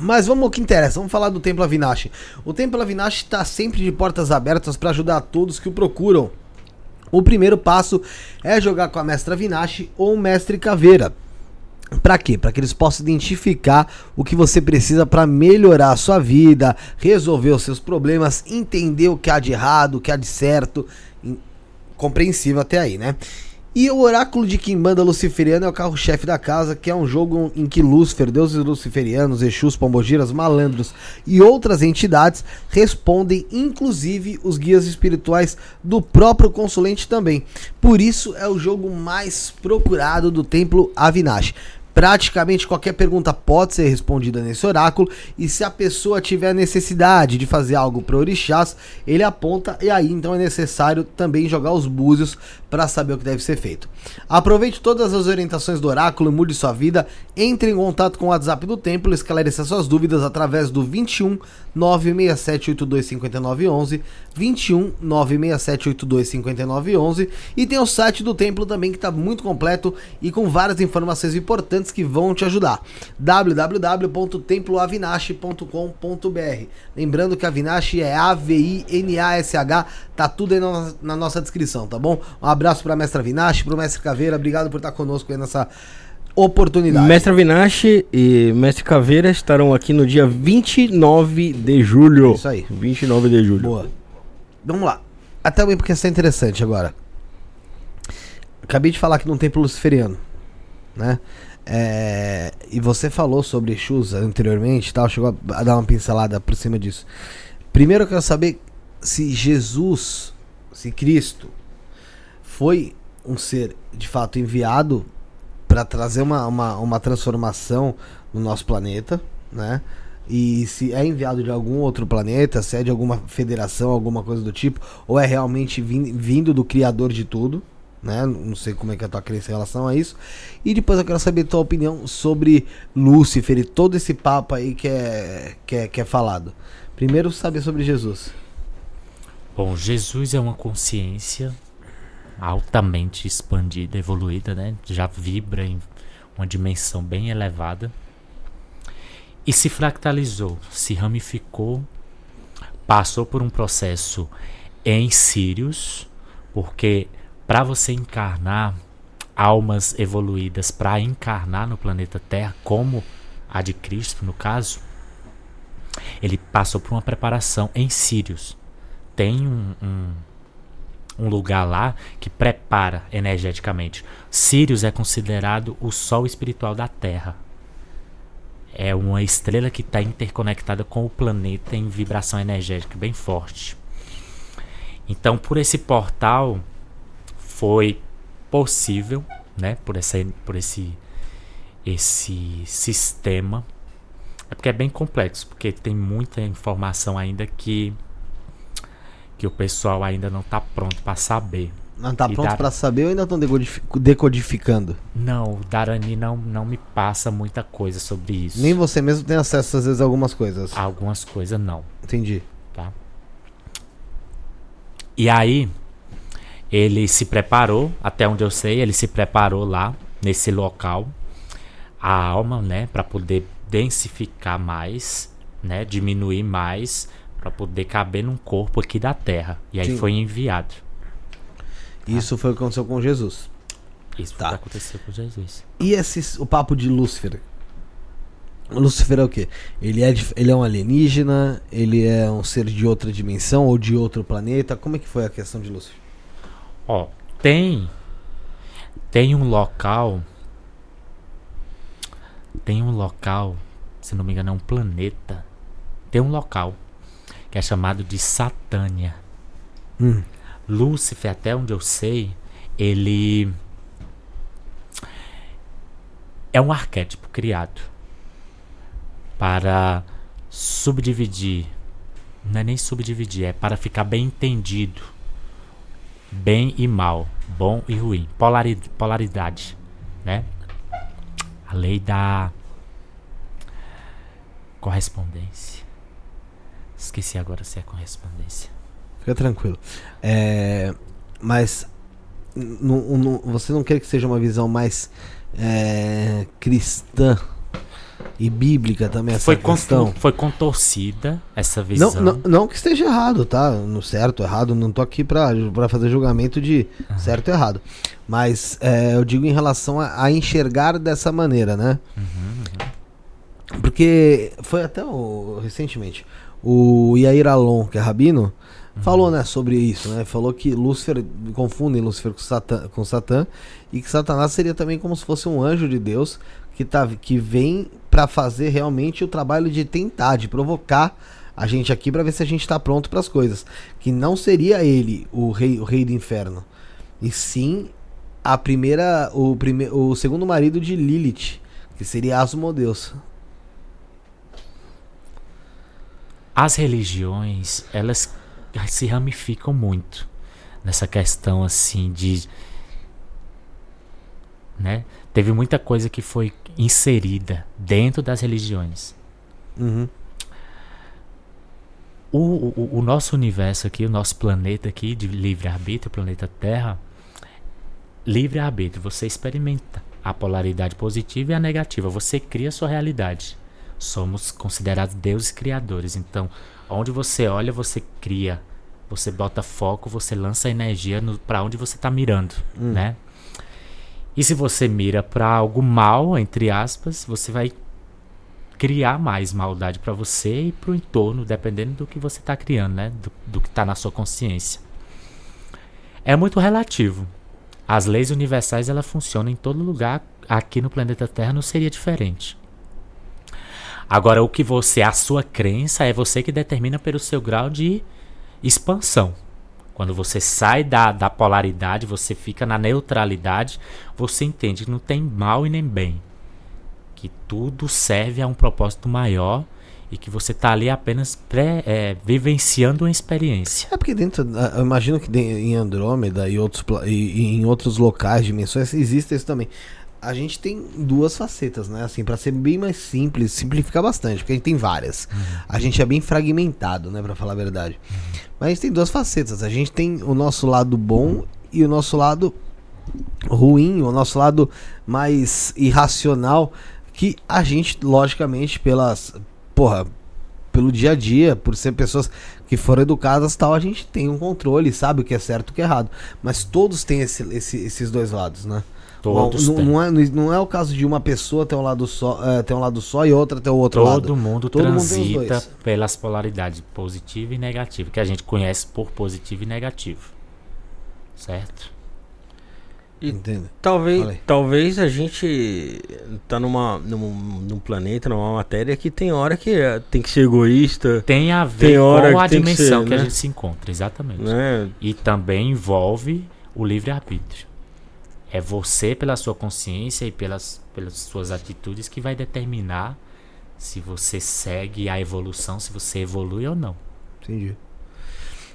Mas vamos ao que interessa, vamos falar do Templo Avinashi. O Templo Avinashi está sempre de portas abertas para ajudar todos que o procuram. O primeiro passo é jogar com a Mestra Avinashi ou o Mestre Caveira. Para quê? Para que eles possam identificar o que você precisa para melhorar a sua vida, resolver os seus problemas, entender o que há de errado, o que há de certo compreensível até aí, né? E o Oráculo de Kimbanda Luciferiano é o carro-chefe da casa, que é um jogo em que Lúcifer, deuses luciferianos, Exus, Pombogiras, malandros e outras entidades respondem, inclusive os guias espirituais do próprio consulente também. Por isso é o jogo mais procurado do Templo Avinash. Praticamente qualquer pergunta pode ser respondida nesse oráculo, e se a pessoa tiver necessidade de fazer algo para orixás, ele aponta e aí então é necessário também jogar os búzios para saber o que deve ser feito. Aproveite todas as orientações do oráculo e mude sua vida. Entre em contato com o WhatsApp do templo e esclareça suas dúvidas através do 21 967825911, 21 967825911 e tem o site do templo também que está muito completo e com várias informações importantes que vão te ajudar. www.temploavinash.com.br. Lembrando que Avinash é A V I N A S H, tá tudo aí na, na nossa descrição, tá bom? Um abraço para a mestra Avinash, para o mestre Caveira, obrigado por estar conosco aí nessa oportunidade. Mestre Avinash e Mestre Caveira estarão aqui no dia 29 de julho. Isso aí. 29 de julho. Boa. Vamos lá. Até uma questão interessante agora. Acabei de falar que não tem luciferiano, né? É, e você falou sobre Exus anteriormente tal, chegou a dar uma pincelada por cima disso. Primeiro eu quero saber se Jesus, se Cristo, foi um ser de fato enviado para trazer uma, uma, uma transformação no nosso planeta, né? E se é enviado de algum outro planeta, se é de alguma federação, alguma coisa do tipo, ou é realmente vindo do Criador de tudo, né? Não sei como é que é a tua crença em relação a isso. E depois eu quero saber a tua opinião sobre Lúcifer e todo esse papo aí que é, que é, que é falado. Primeiro, saber sobre Jesus. Bom, Jesus é uma consciência altamente expandida, evoluída, né? Já vibra em uma dimensão bem elevada. E se fractalizou, se ramificou, passou por um processo em Sirius, porque para você encarnar almas evoluídas para encarnar no planeta Terra, como a de Cristo, no caso, ele passou por uma preparação em Sirius. Tem um, um um lugar lá que prepara energeticamente. Sirius é considerado o sol espiritual da Terra. É uma estrela que está interconectada com o planeta em vibração energética bem forte. Então, por esse portal foi possível, né, por essa, por esse esse sistema. É porque é bem complexo, porque tem muita informação ainda que que o pessoal ainda não está pronto para saber. Não está pronto Dar... para saber ou ainda estão decodificando? Não, o Darani não, não me passa muita coisa sobre isso. Nem você mesmo tem acesso às vezes a algumas coisas. Algumas coisas não. Entendi. Tá. E aí ele se preparou, até onde eu sei, ele se preparou lá nesse local a alma, né, para poder densificar mais, né, diminuir mais para poder caber num corpo aqui da Terra. E aí Sim. foi enviado. Isso foi o que aconteceu com Jesus. Isso tá. o aconteceu com Jesus. E esse, o papo de Lúcifer? Lúcifer é o quê? Ele é, ele é um alienígena? Ele é um ser de outra dimensão ou de outro planeta? Como é que foi a questão de Lúcifer? Ó, tem tem um local tem um local, se não me engano é um planeta. Tem um local que é chamado de Satânia. Hum. Lúcifer, até onde eu sei, ele é um arquétipo criado para subdividir não é nem subdividir, é para ficar bem entendido. Bem e mal, bom e ruim, Polari polaridade, né? A lei da correspondência. Esqueci agora se é correspondência. Fica tranquilo. É, mas você não quer que seja uma visão mais é, cristã e bíblica também essa foi questão? Foi contorcida essa visão. Não, não, não, que esteja errado, tá? No certo, errado, não tô aqui pra fazer julgamento de uhum. certo ou errado. Mas é, eu digo em relação a, a, enxergar dessa maneira, né? Uhum, uhum. Porque foi até o, recentemente o Yair Alon, que é rabino, falou, né, sobre isso, né? Falou que Lúcifer confundem Lúcifer com Satã, com Satã e que Satanás seria também como se fosse um anjo de Deus que tá que vem para fazer realmente o trabalho de tentar, de provocar a gente aqui para ver se a gente está pronto para as coisas. Que não seria ele o rei, o rei do inferno, e sim a primeira, o primeiro, o segundo marido de Lilith, que seria Asmodeus. As religiões, elas se ramificam muito nessa questão assim de né? Teve muita coisa que foi inserida dentro das religiões. Uhum. O, o, o, nosso universo aqui, o nosso planeta aqui de livre-arbítrio, o planeta Terra, livre-arbítrio, você experimenta a polaridade positiva e a negativa, você cria a sua realidade. Somos considerados deuses criadores, então Onde você olha, você cria. Você bota foco, você lança energia para onde você está mirando, hum. né? E se você mira para algo mal, entre aspas, você vai criar mais maldade para você e para o entorno, dependendo do que você está criando, né? Do, do que está na sua consciência. É muito relativo. As leis universais ela funcionam em todo lugar. Aqui no planeta Terra não seria diferente. Agora, o que você, a sua crença, é você que determina pelo seu grau de expansão. Quando você sai da, da polaridade, você fica na neutralidade, você entende que não tem mal e nem bem. Que tudo serve a um propósito maior e que você está ali apenas pré, é, vivenciando uma experiência. É porque dentro, eu imagino que em Andrômeda e, outros, e em outros locais, dimensões, existe isso também a gente tem duas facetas, né? Assim, para ser bem mais simples, simplificar bastante, porque a gente tem várias. Uhum. A gente é bem fragmentado, né, para falar a verdade. Uhum. Mas a gente tem duas facetas. A gente tem o nosso lado bom e o nosso lado ruim, o nosso lado mais irracional, que a gente, logicamente, pelas. Porra, pelo dia a dia, por ser pessoas que foram educadas tal, a gente tem um controle, sabe o que é certo e o que é errado. Mas todos têm esse, esse, esses dois lados, né? Todos não, não, é, não é o caso de uma pessoa ter um lado só, é, ter um lado só e outra ter o outro Todo lado. Mundo Todo transita mundo pelas polaridades positiva e negativa, que a gente conhece por positivo e negativo. Certo? Entendo. Talvez, talvez a gente tá numa, num, num, planeta, numa matéria que tem hora que é, tem que ser egoísta. Tem a ver tem hora com a que dimensão que, ser, que né? a gente se encontra, exatamente. Né? E também envolve o livre-arbítrio. É você, pela sua consciência e pelas, pelas suas atitudes, que vai determinar se você segue a evolução, se você evolui ou não. Entendi.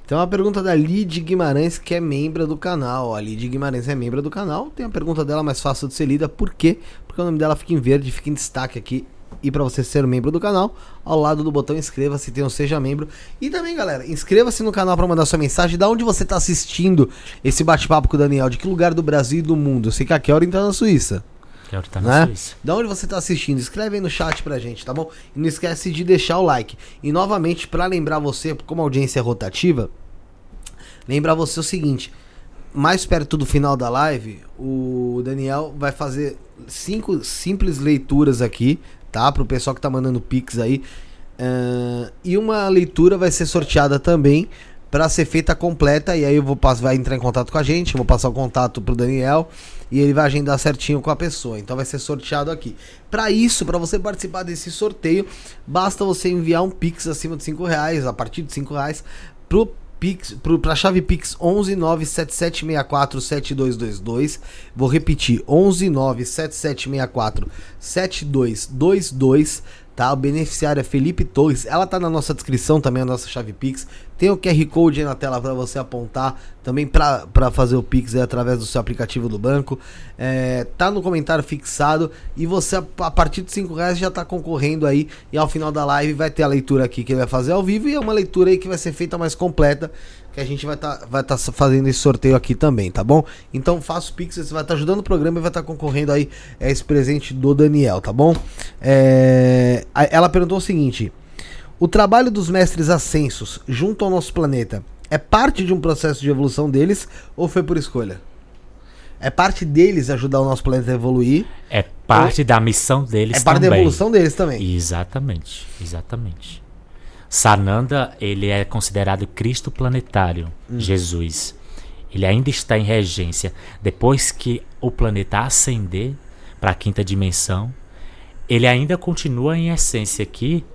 Então, uma pergunta da Lid Guimarães, que é membro do canal. A Lid Guimarães é membro do canal. Tem a pergunta dela mais fácil de ser lida. Por quê? Porque o nome dela fica em verde, fica em destaque aqui e para você ser membro do canal, ao lado do botão inscreva-se, tem um seja membro. E também, galera, inscreva-se no canal para mandar sua mensagem. Da onde você está assistindo esse bate-papo com o Daniel? De que lugar do Brasil e do mundo? Eu sei que a Kelly tá na Suíça. Kelly tá na né? Suíça. Da onde você está assistindo? Escreve aí no chat pra gente, tá bom? E não esquece de deixar o like. E novamente, para lembrar você, como a audiência é rotativa, lembrar você o seguinte mais perto do final da live, o Daniel vai fazer cinco simples leituras aqui tá? Pro pessoal que tá mandando pix aí. Uh, e uma leitura vai ser sorteada também para ser feita completa. E aí eu vou vai entrar em contato com a gente, vou passar o contato pro Daniel e ele vai agendar certinho com a pessoa. Então vai ser sorteado aqui. Para isso, para você participar desse sorteio, basta você enviar um pix acima de 5 reais, a partir de 5 reais, pro Pix, para a chave Pix 11977647222. Vou repetir, 11977647222, tá? O beneficiário é Felipe Torres. Ela tá na nossa descrição também, a nossa chave Pix. Tem o QR Code aí na tela para você apontar também para fazer o Pix aí através do seu aplicativo do banco. É, tá no comentário fixado e você a partir de 5 reais já tá concorrendo aí e ao final da live vai ter a leitura aqui que ele vai fazer ao vivo e é uma leitura aí que vai ser feita mais completa que a gente vai estar tá, vai tá fazendo esse sorteio aqui também, tá bom? Então faça o Pix, você vai estar tá ajudando o programa e vai estar tá concorrendo aí a esse presente do Daniel, tá bom? É, ela perguntou o seguinte: o trabalho dos mestres ascensos junto ao nosso planeta é parte de um processo de evolução deles ou foi por escolha? É parte deles ajudar o nosso planeta a evoluir. É parte ou... da missão deles também. É parte também. da evolução deles também. Exatamente, exatamente. Sananda, ele é considerado Cristo planetário, hum. Jesus. Ele ainda está em regência. Depois que o planeta ascender para a quinta dimensão, ele ainda continua em essência aqui,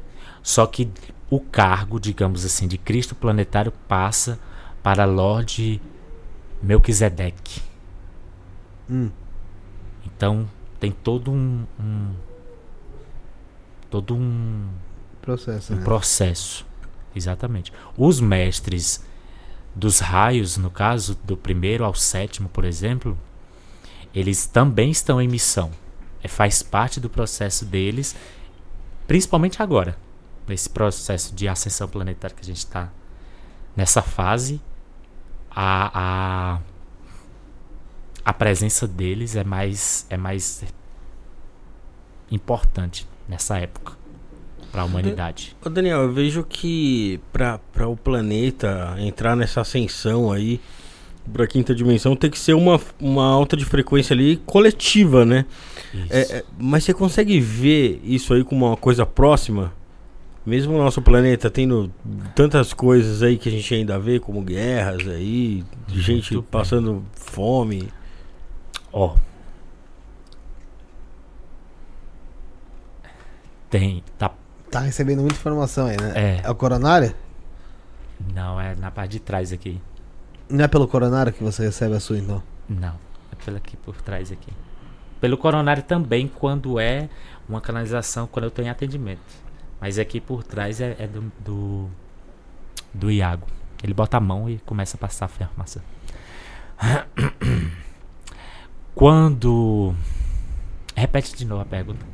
só que o cargo, digamos assim, de Cristo planetário passa para Lord Melquisedeque. Hum. Então tem todo um, um todo um Processo. Um né? processo. Exatamente. Os mestres dos raios, no caso, do primeiro ao sétimo, por exemplo, eles também estão em missão. É, faz parte do processo deles, principalmente agora, nesse processo de ascensão planetária que a gente está nessa fase. A, a, a presença deles é mais, é mais importante nessa época para a humanidade. Ô Daniel, eu vejo que para o planeta entrar nessa ascensão aí para a quinta dimensão tem que ser uma, uma alta de frequência ali coletiva, né? É, é, mas você consegue ver isso aí como uma coisa próxima? Mesmo o nosso planeta tendo tantas coisas aí que a gente ainda vê, como guerras aí, gente passando fome. Ó, tem tá Tá recebendo muita informação aí, né? É. É o coronário? Não, é na parte de trás aqui. Não é pelo coronário que você recebe a sua, então? Não, é pelo aqui por trás aqui. Pelo coronário também, quando é uma canalização, quando eu tenho atendimento. Mas aqui por trás é, é do, do, do Iago. Ele bota a mão e começa a passar a informação. Quando. Repete de novo a pergunta.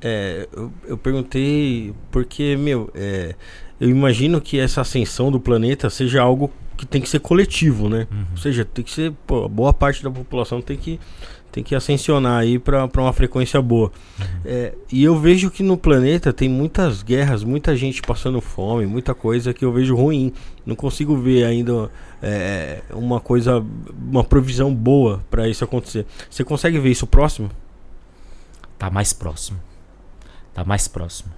É, eu, eu, perguntei porque, meu, é, eu imagino que essa ascensão do planeta seja algo que tem que ser coletivo, né? Uhum. Ou seja, tem que ser, pô, boa parte da população tem que, tem que ascensionar aí para uma frequência boa. Uhum. É, e eu vejo que no planeta tem muitas guerras, muita gente passando fome, muita coisa que eu vejo ruim. Não consigo ver ainda é, uma coisa, uma provisão boa para isso acontecer. Você consegue ver isso próximo? Tá mais próximo está mais próximo.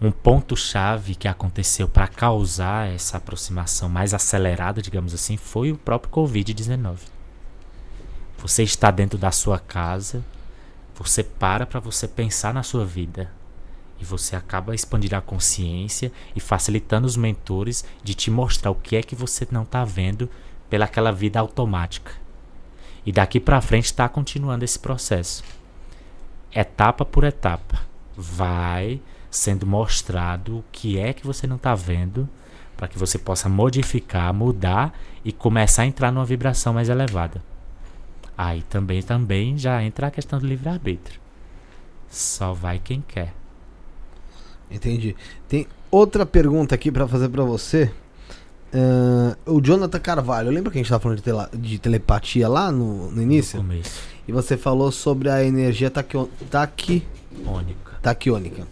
Um ponto-chave que aconteceu para causar essa aproximação mais acelerada, digamos assim, foi o próprio Covid-19. Você está dentro da sua casa, você para para você pensar na sua vida e você acaba expandindo a consciência e facilitando os mentores de te mostrar o que é que você não está vendo pelaquela vida automática. E daqui para frente está continuando esse processo etapa por etapa, vai sendo mostrado o que é que você não está vendo, para que você possa modificar, mudar e começar a entrar numa vibração mais elevada. Aí também, também já entra a questão do livre-arbítrio. Só vai quem quer. Entendi. Tem outra pergunta aqui para fazer para você. Uh, o Jonathan Carvalho, lembra que a gente estava falando de, tele, de, telepatia lá no, no início? No começo. E você falou sobre a energia taquio, taquiônica. taquiônica.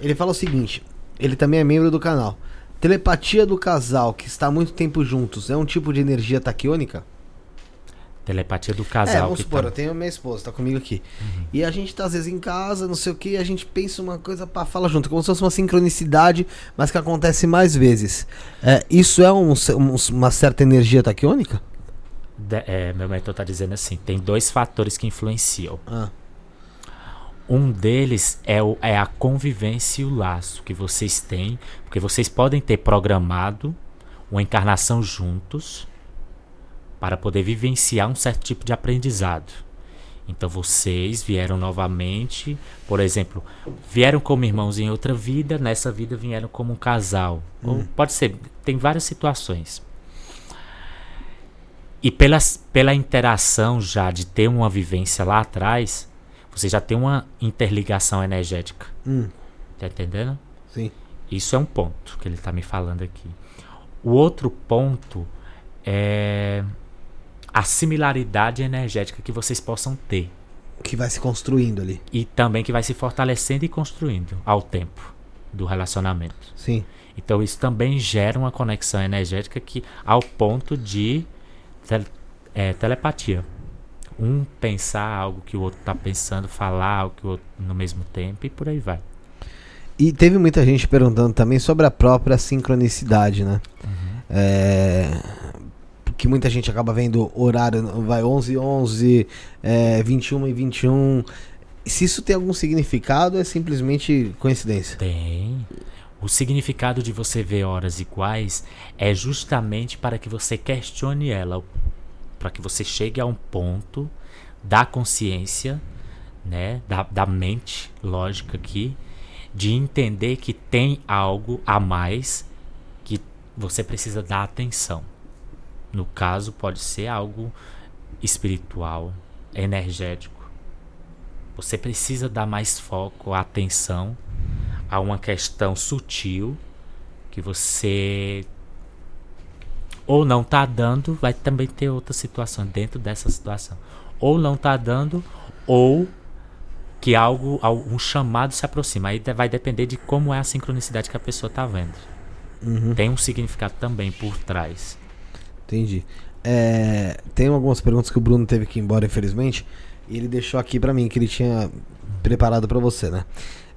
Ele fala o seguinte: ele também é membro do canal. Telepatia do casal que está há muito tempo juntos é um tipo de energia taquiônica? Telepatia do casal. É, vamos supor, tá... eu tenho minha esposa, tá comigo aqui. Uhum. E a gente tá às vezes em casa, não sei o que, a gente pensa uma coisa para falar junto, como se fosse uma sincronicidade, mas que acontece mais vezes. É, isso é um, um, uma certa energia taquiônica? É, meu mentor tá dizendo assim: tem dois fatores que influenciam. Ah. Um deles é, o, é a convivência e o laço que vocês têm, porque vocês podem ter programado uma encarnação juntos para poder vivenciar um certo tipo de aprendizado. Então vocês vieram novamente, por exemplo, vieram como irmãos em outra vida, nessa vida vieram como um casal. Ou pode ser, tem várias situações. E pelas, pela interação já de ter uma vivência lá atrás, você já tem uma interligação energética. Hum, Tá entendendo? sim. Isso é um ponto que ele está me falando aqui. O outro ponto é a similaridade energética que vocês possam ter. Que vai se construindo ali. E também que vai se fortalecendo e construindo ao tempo do relacionamento. Sim. Então isso também gera uma conexão energética que ao ponto de tel- é, telepatia. Um pensar algo que o outro está pensando, falar algo que o outro no mesmo tempo e por aí vai. E teve muita gente perguntando também sobre a própria sincronicidade, né? É, que muita gente acaba vendo horário, vai 11 e 11, é, 21 e 21. Se isso tem algum significado, é simplesmente coincidência. Tem. O significado de você ver horas iguais é justamente para que você questione ela, para que você chegue a um ponto da consciência, né, da, da mente lógica aqui, de entender que tem algo a mais que você precisa dar atenção. No caso, pode ser algo espiritual, energético. Você precisa dar mais foco, atenção a uma questão sutil que você ou não está dando, vai também ter outra situação dentro dessa situação. Ou não está dando, ou que algo, algum chamado se aproxima. Aí vai depender de como é a sincronicidade que a pessoa está vendo. Tem um significado também por trás. Entendi. É, tem algumas perguntas que o Bruno teve que ir embora, infelizmente. E ele deixou aqui pra mim, que ele tinha preparado pra você, né?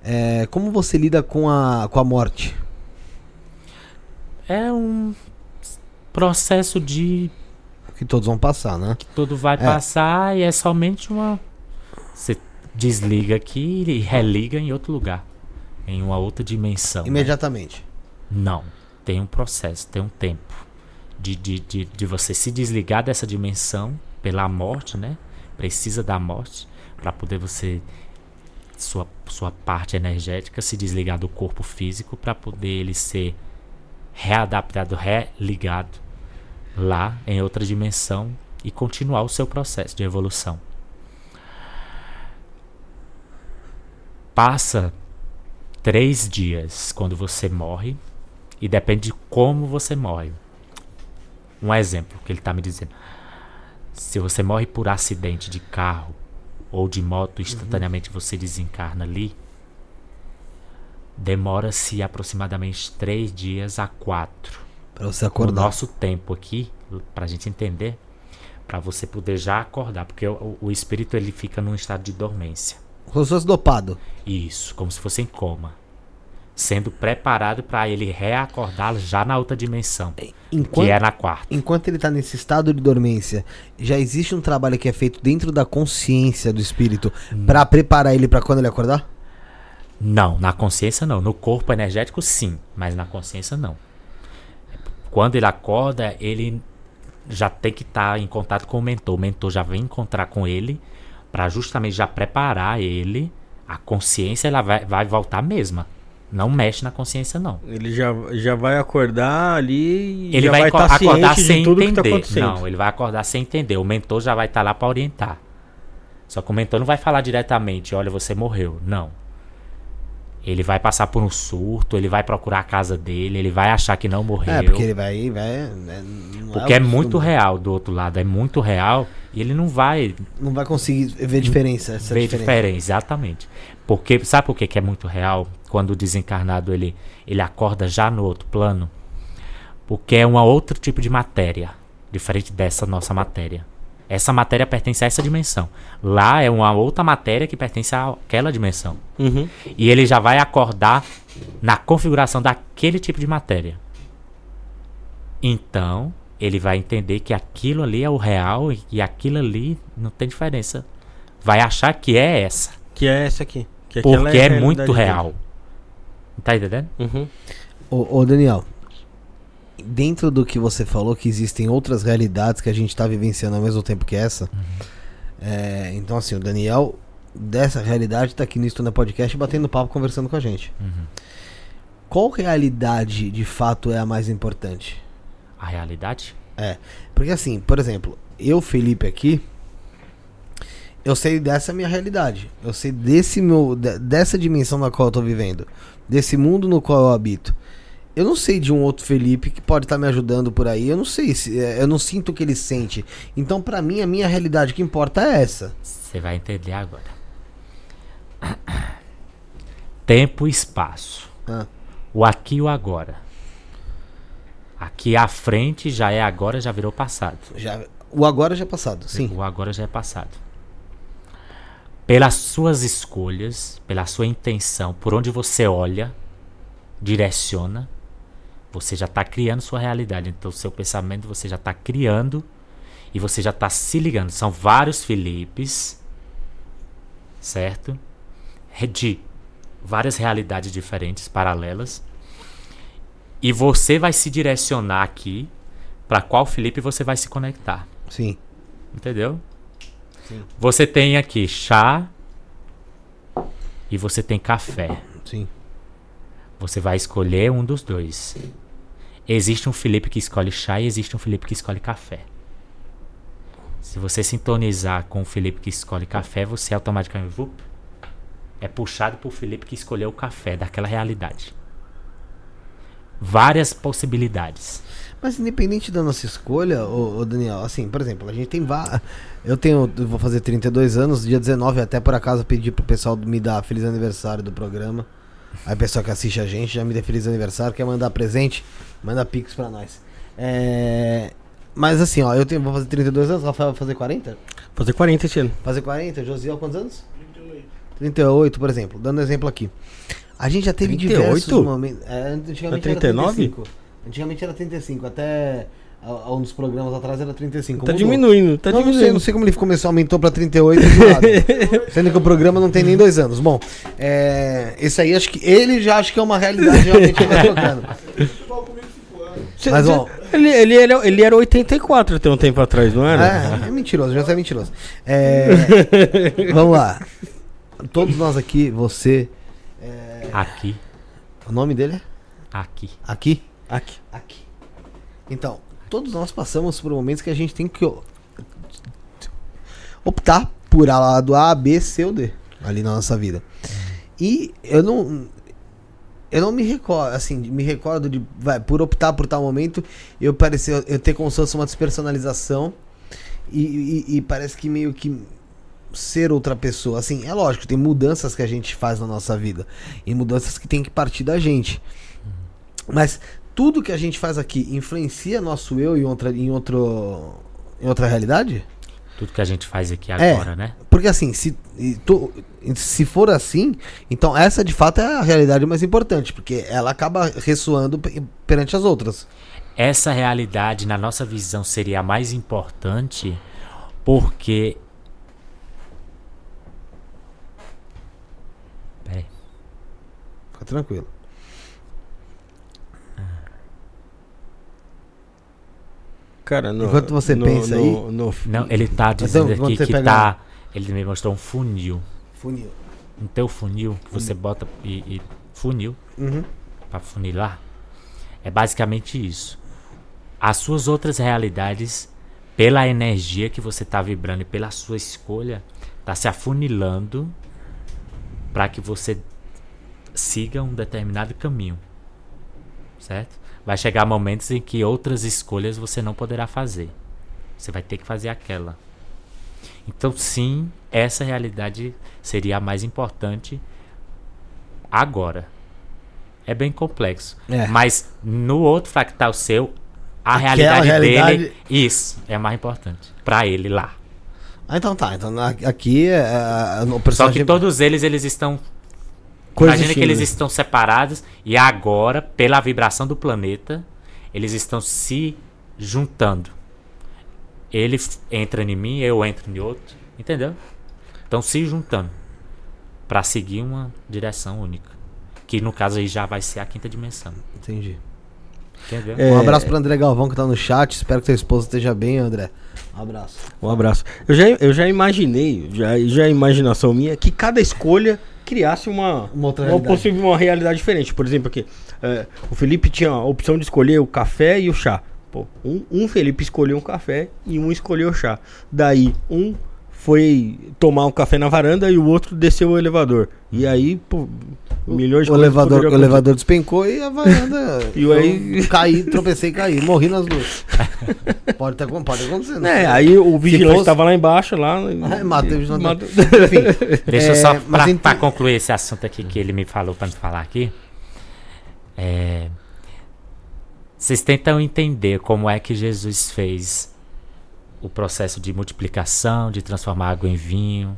É, como você lida com a, com a morte? É um processo de Que todos vão passar, né? tudo vai passar e é somente uma. Você desliga aqui e religa em outro lugar. Em uma outra dimensão. né? Imediatamente. Não. Tem um processo, tem um tempo. De, de, de, de você se desligar dessa dimensão pela morte, né? Precisa da morte para poder você. Sua, sua parte energética se desligar do corpo físico para poder ele ser readaptado, religado lá em outra dimensão e continuar o seu processo de evolução. Passa três dias quando você morre e depende de como você morre. Um exemplo que ele está me dizendo: se você morre por acidente de carro ou de moto, instantaneamente você desencarna ali. Demora-se aproximadamente três dias a quatro Pra você o acordar. nosso tempo aqui, pra gente entender, pra você poder já acordar, porque o, o espírito ele fica num estado de dormência. Como se fosse dopado. Isso, como se fosse em coma. Sendo preparado pra ele reacordar já na outra dimensão, Enquanto, que é na quarta. enquanto ele tá nesse estado de dormência, já existe um trabalho que é feito dentro da consciência do espírito pra preparar ele pra quando ele acordar? Não, na consciência não. No corpo energético sim, mas na consciência não. Quando ele acorda, ele já tem que estar em contato com o mentor. O mentor já vem encontrar com ele para justamente já preparar ele. A consciência ela vai, vai voltar mesma. Não mexe na consciência não. Ele já, já vai acordar ali e Ele já vai, vai estar acordar sem de tudo que tá entender. acontecendo. não, ele vai acordar sem entender. O mentor já vai estar lá para orientar. Só que o mentor não vai falar diretamente, olha, você morreu. Não. Ele vai passar por um surto, ele vai procurar a casa dele, ele vai achar que não morreu. É, porque ele vai. vai né, não Porque o é muito real do outro lado, é muito real e ele não vai Não vai conseguir ver diferença. Essa ver diferença. diferença, exatamente. Porque sabe por que, que é muito real quando o desencarnado ele ele acorda já no outro plano? Porque é um outro tipo de matéria, diferente dessa nossa matéria. Essa matéria pertence a essa dimensão. Lá é uma outra matéria que pertence àquela dimensão. Uhum. E ele já vai acordar na configuração daquele tipo de matéria. Então, ele vai entender que aquilo ali é o real e que aquilo ali não tem diferença. Vai achar que é essa. Que é essa aqui. Que Porque é realidade muito real. Tá entendendo? Uhum. Ô, ô, Daniel, dentro do que você falou, que existem outras realidades que a gente tá vivenciando ao mesmo tempo que essa, É, então, assim, o Daniel, dessa realidade, tá aqui no Estúdio Podcast batendo papo, conversando com a gente. Uhum. Qual realidade, de fato, é a mais importante? A realidade? É, porque assim, por exemplo, eu, Felipe, aqui, eu sei dessa minha realidade. Eu sei desse meu, de- dessa dimensão na qual eu tô vivendo. Desse mundo no qual eu habito. Eu não sei de um outro Felipe que pode estar me ajudando por aí. Eu não sei, se, é, eu não sinto o que ele sente. Então, pra mim, a minha realidade que importa é essa. Você vai entender agora. Tempo e espaço. Ah, O aqui e o agora. Aqui à frente já é agora, já virou passado. já, o agora já é passado, sim. O agora já é passado. Pelas suas escolhas, pela sua intenção, por onde você olha, direciona, você já está criando sua realidade. Então, seu pensamento você já está criando e você já está se ligando. São vários Filipes, certo? Re- De várias realidades diferentes, paralelas. E você vai se direcionar aqui para qual Felipe você vai se conectar. Sim. Entendeu? Sim. Você tem aqui chá e você tem café. Sim. Você vai escolher um dos dois. Existe um Felipe que escolhe chá e existe um Felipe que escolhe café. Se você sintonizar com o Felipe que escolhe café, você automaticamente vup, é puxado pro Felipe que escolheu o café daquela realidade. Várias possibilidades. Mas independente da nossa escolha, ô, ô, Daniel, assim, por exemplo, a gente tem va- Eu tenho. Eu vou fazer 32 anos, dia 19, até por acaso pedi pro pessoal me dar feliz aniversário do programa. Aí o pessoal que assiste a gente já me dê feliz aniversário, quer mandar presente, manda pix pra nós. É. Mas assim, ó, eu tenho, vou fazer 32 anos, Rafael vai fazer 40? Fazer 40 esse ano. Fazer 40, Josiel, quantos anos? 38. 38, por exemplo, dando exemplo aqui. A gente já teve 38? diversos momentos. É, antigamente É 39? era 35. Antigamente era 35, até há uns programas atrás era 35. Tá mudou. diminuindo, tá não, não sei, diminuindo. não sei como ele começou, aumentou pra 38 do lado. Sendo que o programa não tem nem dois anos. Bom, é, esse aí acho que. Ele já acho que é uma realidade realmente que tá tocando. Mas, ó- ele, ele, era, ele era 84 até um tempo atrás, não era? É, é mentiroso, já é mentiroso. É, vamos lá. Todos nós aqui, você. Aqui, O nome dele é? aqui. Aqui? Aqui. Aqui. Então, todos nós passamos por momentos que a gente tem que optar por a lado A, B, C ou D ali na nossa vida. E eu não eu não me recordo, assim, me recordo de vai, por optar por tal momento, eu parecer eu ter como se fosse uma despersonalização e, e- e parece que meio que ser outra pessoa. Assim, é lógico, tem mudanças que a gente faz na nossa vida e mudanças que tem que partir da gente. Mas tudo que a gente faz aqui influencia nosso eu em outra, em outro, em outra realidade? Tudo que a gente faz aqui É. agora, né? Porque assim, se, tu- se for assim, então essa de fato é a realidade mais importante, porque ela acaba ressoando pe- perante as outras. Essa realidade, na nossa visão, seria a mais importante porque. Peraí. Fica tranquilo. Cara, no, Enquanto você no- pensa no- aí- no- Não, ele tá dizendo Então, aqui que pegar- tá. Ele me mostrou um funil. Funil. No teu funil, que você bota e, e funil Uhum. para funilar, é basicamente isso. As suas outras realidades, pela energia que você tá vibrando e pela sua escolha, tá se afunilando para que você siga um determinado caminho. Certo? Vai chegar momentos em que outras escolhas você não poderá fazer. Você vai ter que fazer aquela. Então, sim, essa realidade seria a mais importante agora. É bem complexo. É. Mas no outro fractal seu, a realidade, realidade- dele, isso, é mais importante. Pra ele lá. Ah, então tá. Então aqui é, é, o Só personagem. que todos eles, eles estão. Coexistindo. Imagina que eles estão separados e agora, pela vibração do planeta, eles estão se juntando. Ele entra em mim, eu entro em outro. Entendeu? Estão se juntando. Pra seguir uma direção única. Que no caso aí já vai ser a quinta dimensão. Entendi. Entendeu? É. Um abraço pro André Galvão que tá no chat. Espero que sua esposa esteja bem, André. Abraço. Um abraço. Eu já, eu já imaginei, já, já é imaginação minha, que cada escolha criasse uma, Uma outra uma, possível, uma realidade diferente. Por exemplo, aqui, é, o Felipe tinha a opção de escolher o café e o chá. Pô, um, um Felipe escolheu um café e um escolheu o chá. Daí, um foi tomar um café na varanda e o outro desceu o elevador. E aí, pô, milhões de O elevador, o elevador despencou e a varanda. E aí- eu caí, tropecei e caí. Morri nas duas. pode, ter, pode acontecer. não É, aí o vigilante fosse- tava lá embaixo, lá. Ah, matei o vigilante. matou- Enfim. Deixa eu É, só, pra, então- pra concluir esse assunto aqui que ele me falou pra me falar aqui. É, vocês tentam entender como é que Jesus fez o processo de multiplicação, de transformar água em vinho,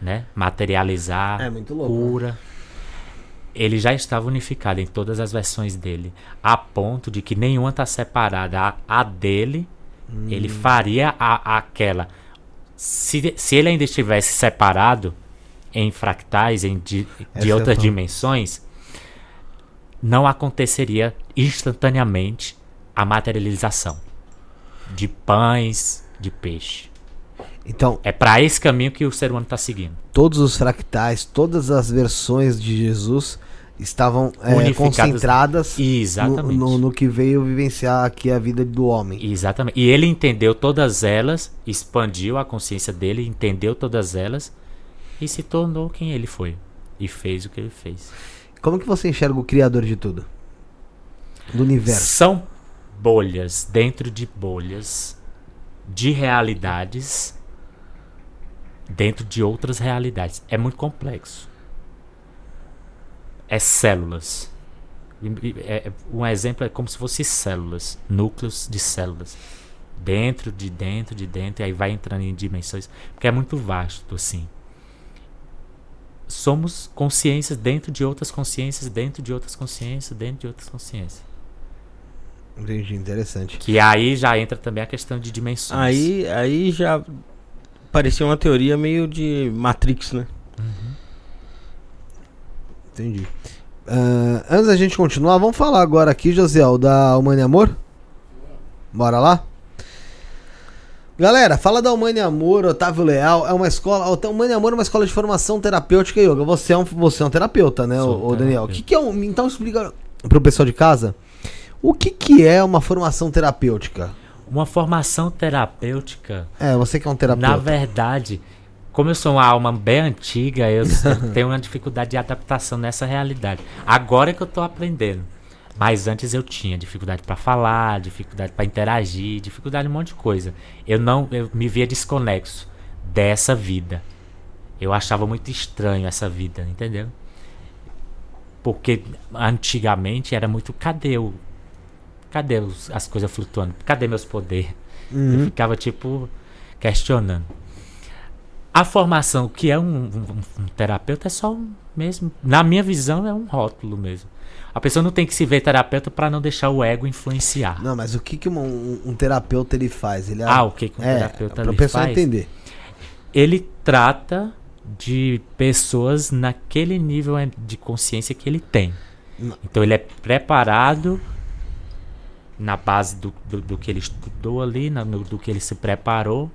né? Materializar, É muito louco, né? Ele já estava unificado em todas as versões dele, a ponto de que nenhuma está separada. A, a dele, ele Hum. faria a, aquela. Se, se ele ainda estivesse separado em fractais, em de outras dimensões, não aconteceria instantaneamente a materialização de pães, de peixe. Então, É para esse caminho que o ser humano está seguindo. todos os fractais, todas as versões de Jesus estavam é, concentradas no, no, no que veio vivenciar aqui a vida do homem. Exatamente. E ele entendeu todas elas, expandiu a consciência dele, entendeu todas elas e se tornou quem ele foi. E fez o que ele fez. Como que você enxerga o criador de tudo? Do universo. São bolhas dentro de bolhas de realidades dentro de outras realidades. É muito complexo. É células. É- um exemplo é como se fosse células, núcleos de células. Dentro de dentro de dentro, e aí vai entrando em dimensões. Porque é muito vasto, assim. Somos consciências dentro de outras consciências, dentro de outras consciências, dentro de outras consciências. Entendi, interessante. Que aí já entra também a questão de dimensões. Aí, aí já parecia uma teoria meio de Matrix, né? Entendi. Ah, antes da gente continuar, vamos falar agora aqui, Josiel, da Humane Amor? Bora lá? Galera, fala da Humane Amor, Otávio Leal, é uma escola, a Humane Amor é uma escola de formação terapêutica e yoga. Você é um, você é um terapeuta, né, Sou ô Daniel? O que, que é um, então explica pro pessoal de casa, o que que é uma formação terapêutica? Uma formação terapêutica, É, você que é um terapeuta. na verdade, como eu sou uma alma bem antiga, eu tenho uma dificuldade de adaptação nessa realidade. Agora é que eu tô aprendendo. Mas antes eu tinha dificuldade para falar, dificuldade para interagir, dificuldade em um monte de coisa. Eu não, eu me via desconexo dessa vida. Eu achava muito estranho essa vida, entendeu? Porque antigamente era muito cadê o cadê os- as coisas flutuando? Cadê meus poderes? Eu Uhum. ficava tipo questionando. A formação que é um, um- um terapeuta é só um mesmo, na minha visão é um rótulo mesmo. A pessoa não tem que se ver terapeuta para não deixar o ego influenciar. Não, mas o que que um, um terapeuta ele faz? Ele Ah, o que que um é, terapeuta ele o pessoal faz? entender. Ele trata de pessoas naquele nível eh, de consciência que ele tem. Então ele é preparado na base do, do, do que ele estudou ali, na- no- do que ele se preparou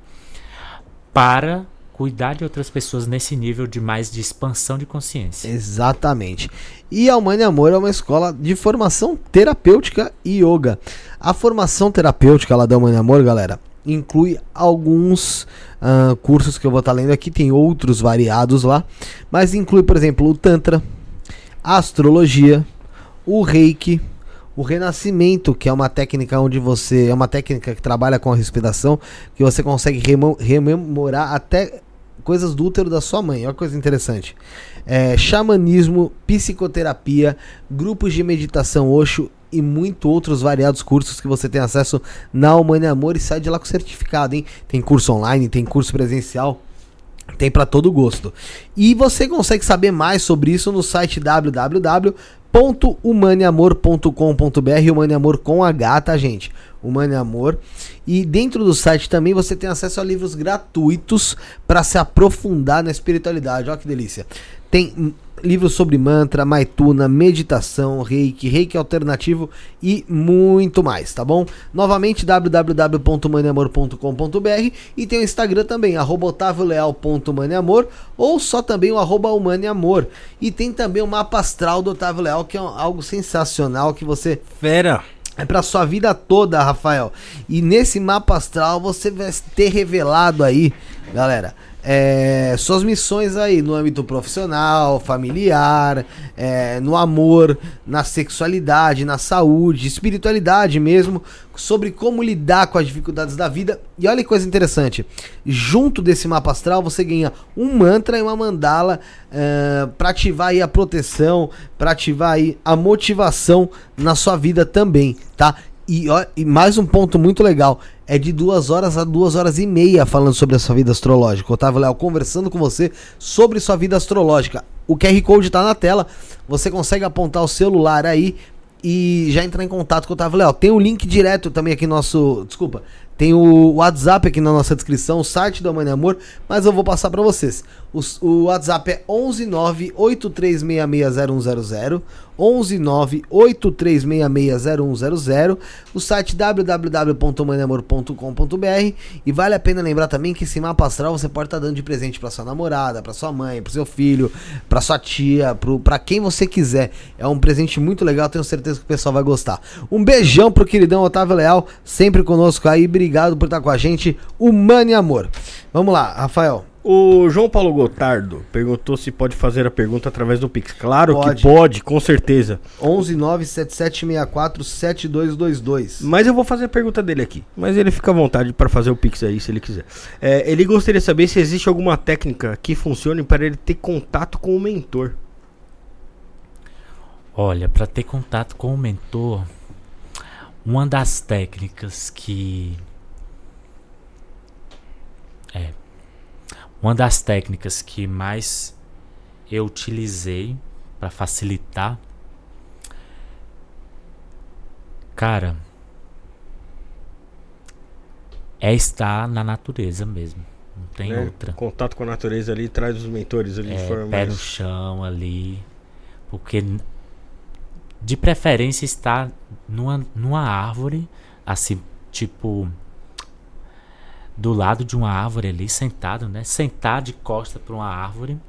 para cuidar de outras pessoas nesse nível de mais de expansão de consciência. Exatamente. E a Humane Amor é uma escola de formação terapêutica e yoga. A formação terapêutica lá da Humane Amor, galera, inclui alguns ah, cursos que eu vou estar lendo aqui, tem outros variados lá, mas inclui, por exemplo, o Tantra, a astrologia, o Reiki, o renascimento, que é uma técnica onde você. É uma técnica que trabalha com a respiração, que você consegue rememorar até coisas do útero da sua mãe. Olha que coisa interessante. É, xamanismo, psicoterapia, grupos de meditação Osho e muito outros variados cursos que você tem acesso na Humane Amor e sai de lá com certificado, hein? Tem curso online, tem curso presencial. Tem para todo gosto. E você consegue saber mais sobre isso no site www.humaneamor.com.br, Humane com H, tá, gente? Humane Amor. E dentro do site também você tem acesso a livros gratuitos para se aprofundar na espiritualidade. Olha que delícia. Tem livros sobre mantra, maituna, meditação, reiki, reiki alternativo e muito mais, tá bom? Novamente, www.maniamor.com.br e tem o Instagram também, arroba otavioleal.maniamor ou só também o arroba humaniamor. E tem também o mapa astral do Otávio Leal, que é algo sensacional que você Fera. é pra sua vida toda, Rafael. E nesse mapa astral você vai ter revelado aí, galera, é, suas missões aí no âmbito profissional, familiar, é, no amor, na sexualidade, na saúde, espiritualidade mesmo, sobre como lidar com as dificuldades da vida. E olha que coisa interessante, junto desse mapa astral você ganha um mantra e uma mandala é, para ativar aí a proteção, para ativar aí a motivação na sua vida também, tá? E, ó, e mais um ponto muito legal, é de duas horas a duas horas e meia falando sobre a sua vida astrológica. Otávio Léo conversando com você sobre sua vida astrológica. O QR Code tá na tela, você consegue apontar o celular aí e já entrar em contato com o Otávio Léo. Tem o link direto também aqui no nosso. Desculpa. Tem o WhatsApp aqui na nossa descrição, o site do Mãe Amor, mas eu vou passar pra vocês. O, o WhatsApp é 11983660100, 11983660100, o site www.manamor.com.br e vale a pena lembrar também que esse mapa astral você pode estar dando de presente pra sua namorada, pra sua mãe, pro seu filho, pra sua tia, pro, pra quem você quiser. É um presente muito legal, tenho certeza que o pessoal vai gostar. Um beijão pro queridão Otávio Leal, sempre conosco aí, obrigado por estar com a gente. Humano e amor. Vamos lá, Rafael. O João Paulo Gotardo perguntou se pode fazer a pergunta através do Pix. Claro Pode. que pode, com certeza. 11 97764 7222. Mas eu vou fazer a pergunta dele aqui. Mas ele fica à vontade para fazer o Pix aí, se ele quiser. É, ele gostaria de saber se existe alguma técnica que funcione para ele ter contato com o mentor. Olha, para ter contato com o mentor, uma das técnicas que é uma das técnicas que mais eu utilizei para facilitar, cara, é estar na natureza mesmo. Não tem né? outra. Contato com a natureza ali traz os mentores ali de É, forma pé no mais... chão ali. Porque de preferência estar numa, numa árvore, assim, tipo. Do lado de uma árvore ali, sentado, né? Sentar de costa para uma árvore.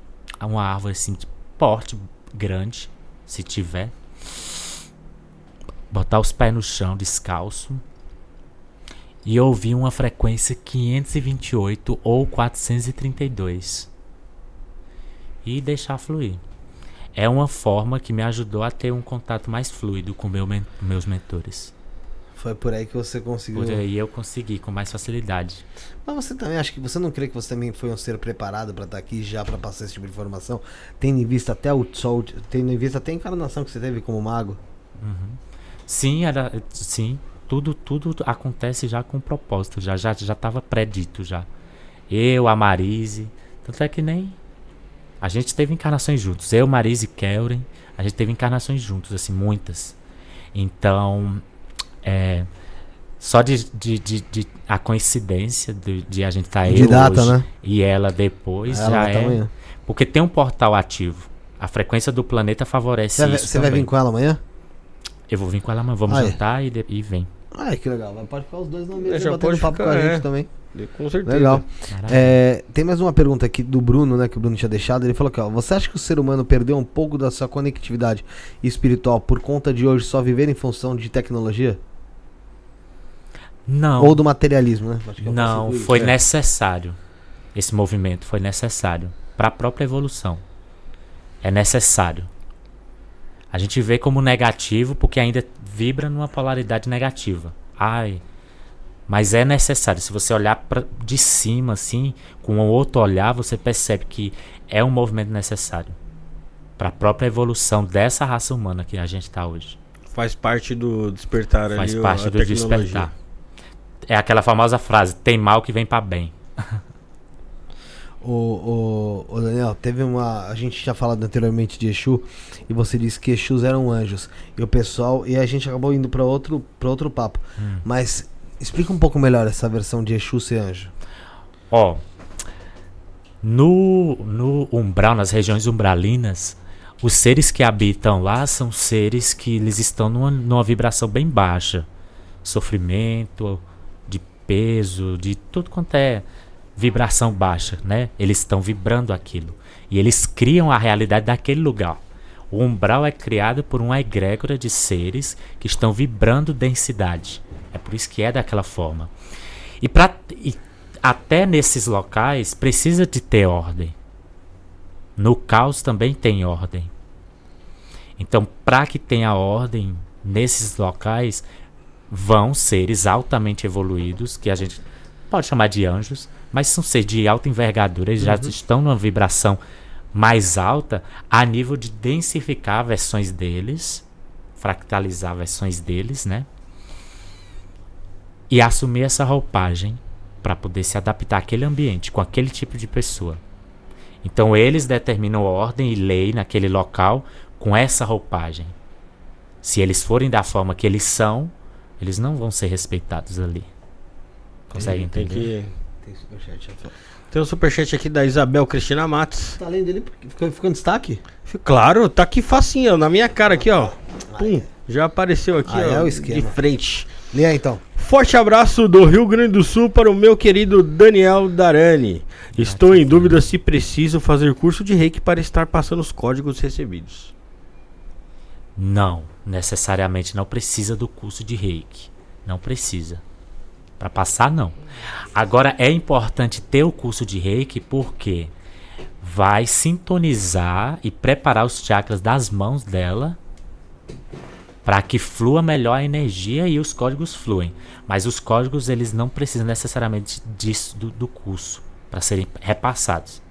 Uma árvore assim de porte grande, se tiver. Botar os pés no chão, descalço. E ouvir uma frequência 528 ou 432 e deixar fluir. É uma forma que me ajudou a ter um contato mais fluido com meu meus mentores. Foi por aí que você conseguiu. Por aí eu consegui com mais facilidade. Mas você também acha que você não crê que você também foi um ser preparado pra estar aqui já pra passar esse tipo de informação? Tendo em vista até o sol, tendo em vista até a encarnação que você teve como mago? Sim, era, sim, tudo tudo acontece já com propósito, já já já estava predito já. Eu, a Marise, tanto é que nem a gente teve encarnações juntos. Eu, Marise e Kelren, a gente teve encarnações juntos, assim, muitas. Então, é, só de, de, de, de- a coincidência de, de a gente estar De eu data, hoje né? e ela depois Ela já tá é amanhã. porque tem um portal ativo. A frequência do planeta favorece Você, vai, isso você vai vir com ela amanhã? Eu vou vir com ela amanhã, vamos Ah, é? jantar e, de- e vem. Ai, que legal. Vai- Pode ficar os dois na mesa É, já batendo papo ficar, com a é. gente também. Com certeza. Legal. É, tem mais uma pergunta aqui do Bruno, né? Que o Bruno tinha deixado. Ele falou aqui, ó. Você acha que o ser humano perdeu um pouco da sua conectividade espiritual por conta de hoje só viver em função de tecnologia? Não, Ou do materialismo, né? Acho que eu não, foi É. necessário. Esse movimento foi necessário para a própria evolução. É necessário. A gente vê como negativo porque ainda vibra numa polaridade negativa. Ai, mas é necessário. Se você olhar pra, de cima, assim, com um outro olhar, você percebe que é um movimento necessário para a própria evolução dessa raça humana que a gente está hoje. Faz parte do despertar Faz ali. parte a do tecnologia. despertar. É aquela famosa frase: tem mal que vem para bem. O, o, o Daniel, teve uma. A gente tinha falado anteriormente de Exu e você disse que Exus eram anjos. E o pessoal. E a gente acabou indo pra outro, pra outro papo. Hum. Mas explica um pouco melhor essa versão de Exu ser anjo. Ó, No, no umbral, nas regiões umbralinas, os seres que habitam lá são seres que eles estão numa, numa vibração bem baixa. Sofrimento, peso, de tudo quanto é vibração baixa, né? Eles estão vibrando aquilo. E eles criam a realidade daquele lugar. O umbral é criado por uma egrégora de seres que estão vibrando densidade. É por isso que é daquela forma. E, pra, e até nesses locais precisa de ter ordem. No caos também tem ordem. Então, para que tenha ordem nesses locais, vão seres altamente evoluídos, que a gente pode chamar de anjos, mas são seres de alta envergadura, eles uhum. já estão numa vibração mais alta a nível de densificar versões deles, fractalizar versões deles, né? E assumir essa roupagem para poder se adaptar àquele ambiente, com aquele tipo de pessoa. Então eles determinam ordem e lei naquele local com essa roupagem. Se eles forem da forma que eles são, eles não vão ser respeitados ali. Consegue entender? Tem que... Tem superchat. Tem um superchat aqui da Isabel Cristina Matos. Tá além dele, ficou, ficou em destaque? Claro, tá aqui facinho, na minha cara aqui, ó. Pum, já apareceu aqui, ah, ó, é de frente. E aí, então. Forte abraço do Rio Grande do Sul para o meu querido Daniel Darani. Estou em dúvida se preciso fazer curso de reiki para estar passando os códigos recebidos. Não, necessariamente não precisa do curso de reiki. Não precisa. Para passar, não. Agora é importante ter o curso de reiki porque vai sintonizar e preparar os chakras das mãos dela para que flua melhor a energia e os códigos fluem. Mas os códigos eles não precisam necessariamente disso do, do curso para serem repassados.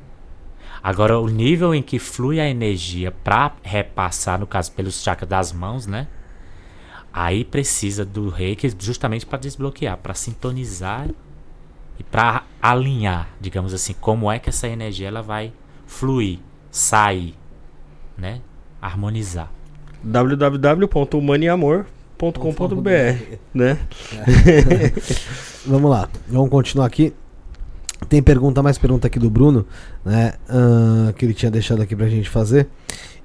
Agora o nível em que flui a energia para repassar, no caso pelos chakras das mãos, né? Aí precisa do reiki justamente para desbloquear, para sintonizar e para alinhar, digamos assim, como é que essa energia ela vai fluir, sair, né? Harmonizar. www.humaniamor.com.br, né? É. vamos lá, vamos continuar aqui. Tem pergunta, mais pergunta aqui do Bruno, né? Uh, que ele tinha deixado aqui pra gente fazer.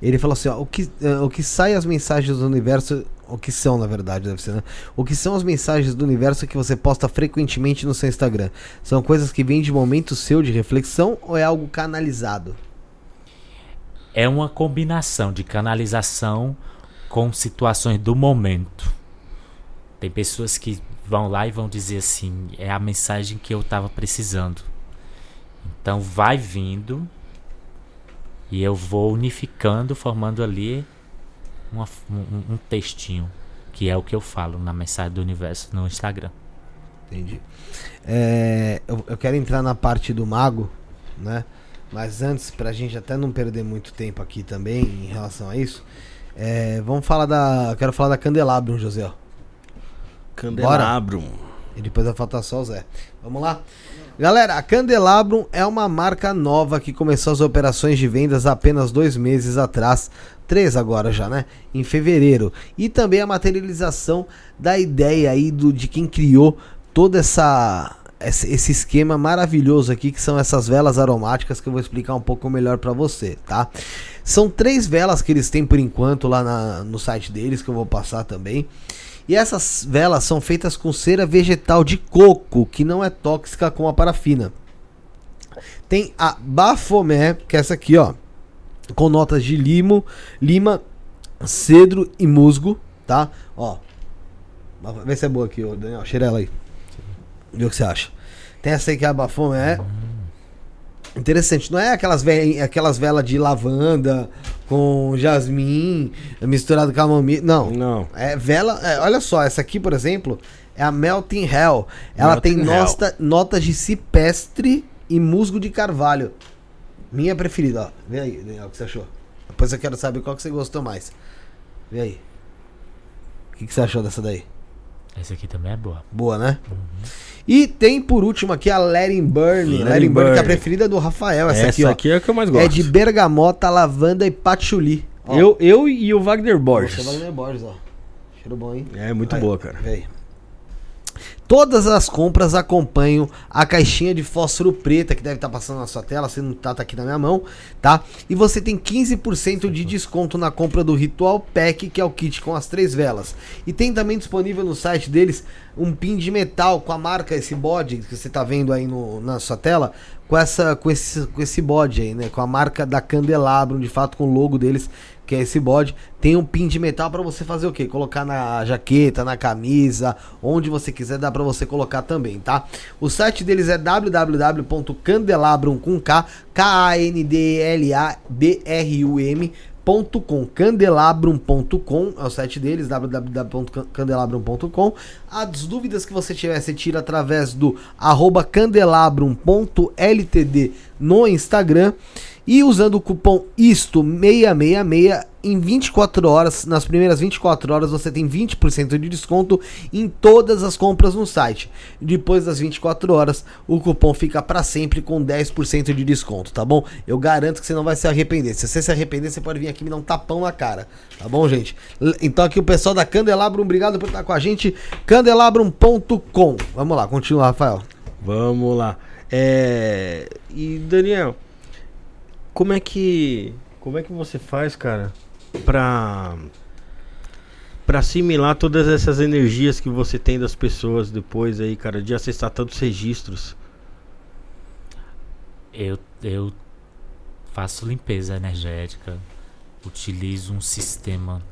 Ele falou assim: ó, o, que, uh, o que sai as mensagens do universo. O que são, na verdade, deve ser, né? O que são as mensagens do universo que você posta frequentemente no seu Instagram? São coisas que vêm de momento seu de reflexão ou é algo canalizado? É uma combinação de canalização com situações do momento. Tem pessoas que vão lá e vão dizer assim: é a mensagem que eu estava precisando. Então vai vindo e eu vou unificando, formando ali uma, um, um, textinho, que é o que eu falo na mensagem do universo no Instagram. Entendi. É, eu, eu, quero entrar na parte do mago, né? Mas antes, pra gente até não perder muito tempo aqui também em relação a isso, é, vamos falar da. Eu quero falar da Candelabrum, José. Candelabrum. Bora? E depois vai faltar só o Zé. Vamos lá? Galera, a Candelabrum é uma marca nova que começou as operações de vendas apenas dois meses atrás, três agora já, né? Em fevereiro. E também a materialização da ideia aí do, de quem criou toda essa esse esquema maravilhoso aqui que são essas velas aromáticas que eu vou explicar um pouco melhor para você, tá? São três velas que eles têm por enquanto lá na, no site deles que eu vou passar também. E essas velas são feitas com cera vegetal de coco, que não é tóxica como a parafina. Tem a Bafomé, que é essa aqui, ó, com notas de limo, lima, cedro e musgo, tá? Ó. Vê se é boa aqui, ó, Daniel. Cheira ela aí. Vê o que você acha. Tem essa aí que é a Bafomé. Interessante, não é aquelas, ve aquelas velas de lavanda com jasmim misturado com camomila. Não. Não. É vela. É, olha só, essa aqui, por exemplo, é a Melting Hell. Ela Melting tem nota, notas de cipestre e musgo de carvalho. Minha preferida, ó. Vê aí, Daniel, o que você achou? Depois eu quero saber qual que você gostou mais. Vê aí. O que, que você achou dessa daí? Essa aqui também é boa. Boa, né? Uhum. E tem por último aqui a Letting Burn. Letting, Burn, que é a preferida do Rafael. Essa, essa aqui, ó. aqui é a que eu mais gosto. É de bergamota, lavanda e patchouli. Eu, eu e o Wagner Borges. Você é Wagner Borges, ó. Cheiro bom, hein? É muito Vai, boa, cara. Vem. Todas as compras acompanham a caixinha de fósforo preta que deve estar passando na sua tela, se não tá, tá aqui na minha mão, tá? E você tem 15% de desconto na compra do Ritual Pack, que é o kit com as três velas. E tem também disponível no site deles um pin de metal com a marca, esse bode que você tá vendo aí no, na sua tela, com, essa, com, esse, com esse bode aí, né? Com a marca da Candelabro, de fato com o logo deles, que é esse bode. Tem um pin de metal para você fazer o quê? Colocar na jaqueta, na camisa, onde você quiser, dá para você colocar também, tá? O site deles é www.candelabrum com K, K-A-N-D-L-A-B-R-U-M candelabrum.com, candelabrum.com é o site deles, www.candelabrum.com. As dúvidas que você tiver, você tira através do arroba candelabrum.ltd no Instagram. E usando o cupom ISTO666 em 24 horas, nas primeiras 24 horas você tem 20% de desconto em todas as compras no site. Depois das 24 horas, o cupom fica para sempre com 10% de desconto, tá bom? Eu garanto que você não vai se arrepender. Se você se arrepender, você pode vir aqui me dar um tapão na cara, tá bom, gente? Então aqui o pessoal da Candelabrum, obrigado por estar com a gente. candelabrum.com. Vamos lá, continua, Rafael. Vamos lá. É... E Daniel, como é que como é que você faz, cara, pra para assimilar todas essas energias que você tem das pessoas depois aí, cara, de acessar tantos registros? Eu eu faço limpeza energética, utilizo um sistema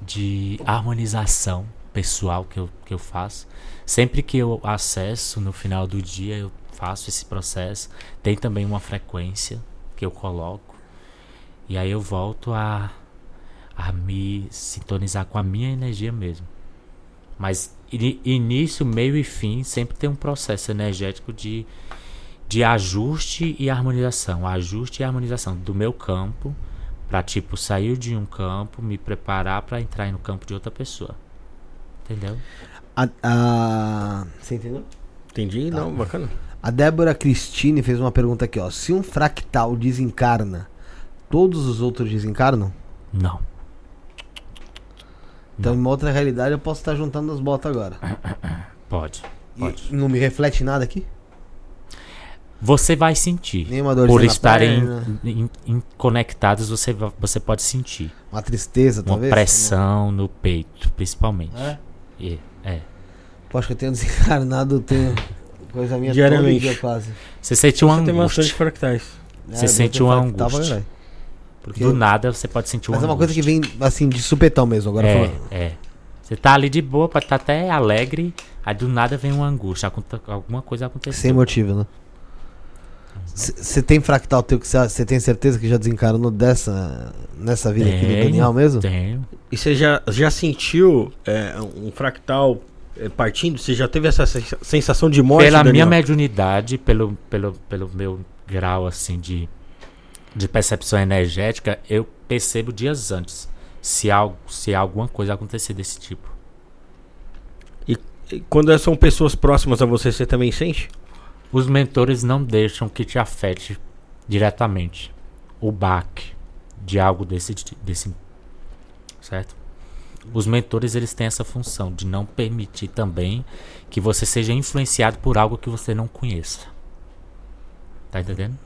de harmonização pessoal que eu, que eu faço. Sempre que eu acesso no final do dia, eu faço esse processo. Tem também uma frequência que eu coloco. E aí eu volto a, a me sintonizar com a minha energia mesmo. Mas início, meio e fim sempre tem um processo energético de, de ajuste e harmonização. Ajuste e harmonização do meu campo para tipo sair de um campo, me preparar para entrar no campo de outra pessoa. Entendeu? A, a... Você entendeu? Entendi, tá. não, bacana. A Débora Cristine fez uma pergunta aqui, ó. Se um fractal desencarna, todos os outros desencarnam? Não. Então, não. em uma outra realidade, eu posso estar juntando as botas agora. Pode. pode. E não me reflete nada aqui? Você vai sentir. Nenhuma dor Por estarem in, in, conectados, você, você pode sentir. Uma tristeza, talvez? Uma pressão no peito, principalmente. É? É. é. Poxa, que eu tenho desencarnado, eu tenho coisa minha Diariamente. Dia, quase. Você sente uma angústia. Tem bastante fractais. Você é, sente uma angústia. Porque Do nada você pode sentir uma Mas é uma coisa que vem assim de supetão mesmo, agora é, falando. É. Você tá ali de boa, pode estar tá até alegre, aí do nada vem uma angústia, alguma coisa aconteceu. Sem motivo, né? Você tem fractal teu que você tem certeza que já desencarnou dessa nessa vida tenho, aqui do Daniel mesmo? Tenho. E você já, já sentiu é, um fractal partindo? Você já teve essa sensação de morte? Pela Daniel? minha mediunidade, pelo, pelo, pelo meu grau assim de, de percepção energética, eu percebo dias antes se, algo, se alguma coisa acontecer desse tipo. E, e quando são pessoas próximas a você, você também sente? Os mentores não deixam que te afete diretamente o baque de algo desse, desse certo? Os mentores eles têm essa função de não permitir também que você seja influenciado por algo que você não conheça. Tá entendendo?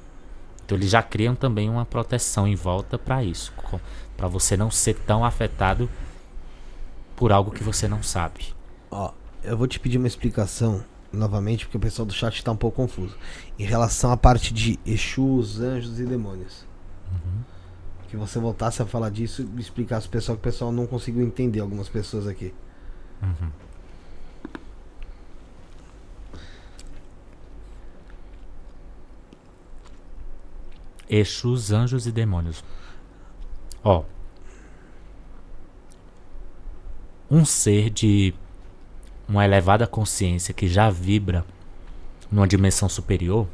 Então eles já criam também uma proteção em volta para isso, para você não ser tão afetado por algo que você não sabe. Ó, eu vou te pedir uma explicação novamente, porque o pessoal do chat está um pouco confuso. Em relação à parte de Exus, anjos e demônios. Que você voltasse a falar disso e explicasse o pessoal que o pessoal não conseguiu entender, algumas pessoas aqui. Uhum. Exus, anjos e demônios. Ó. Um ser de uma elevada consciência que já vibra numa dimensão superior,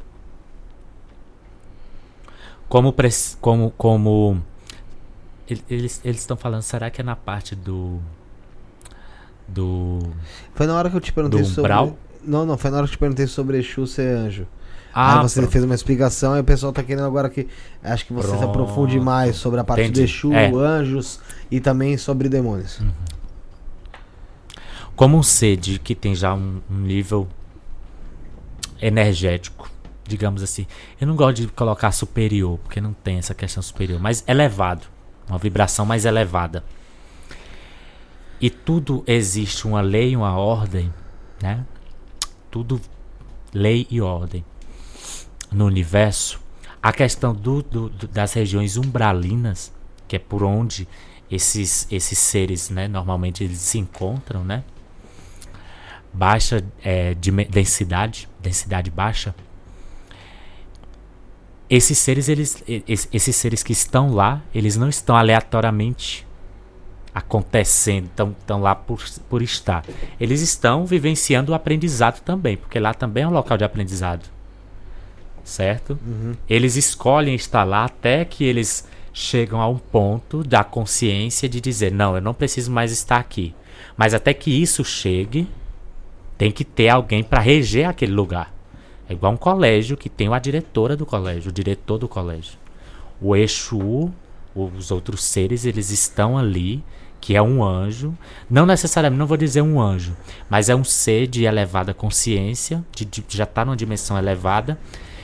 como como como eles estão falando, será que é na parte do do Foi na hora que eu te perguntei sobre Não, não, foi na hora que eu te perguntei sobre Exu ser anjo. Ah, aí você pronto. fez uma explicação e o pessoal tá querendo agora que acho que você pronto. se aprofunde mais sobre a parte Entendi. de Exu, é. anjos e também sobre demônios. Uhum. como um ser de, que tem já um, um nível energético, digamos assim. Eu não gosto de colocar superior, porque não tem essa questão superior, mas elevado, uma vibração mais elevada. E tudo existe uma lei, uma ordem, né? Tudo lei e ordem no universo. A questão do, do, das regiões umbralinas, que é por onde esses, esses seres, né, normalmente eles se encontram, né? Baixa é, de densidade, densidade baixa. Esses seres, eles, esses seres que estão lá, eles não estão aleatoriamente acontecendo, estão, lá por, por estar. Eles estão vivenciando o aprendizado também, porque lá também é um local de aprendizado. Certo? Uhum. Eles escolhem estar lá até que eles chegam a um ponto da consciência de dizer: não, eu não preciso mais estar aqui. Mas até que isso chegue, tem que ter alguém para reger aquele lugar. É igual um colégio que tem a diretora do colégio, o diretor do colégio. O Exu, os outros seres, eles estão ali, que é um anjo. Não necessariamente, não vou dizer um anjo, mas é um ser de elevada consciência, de, de já está numa dimensão elevada,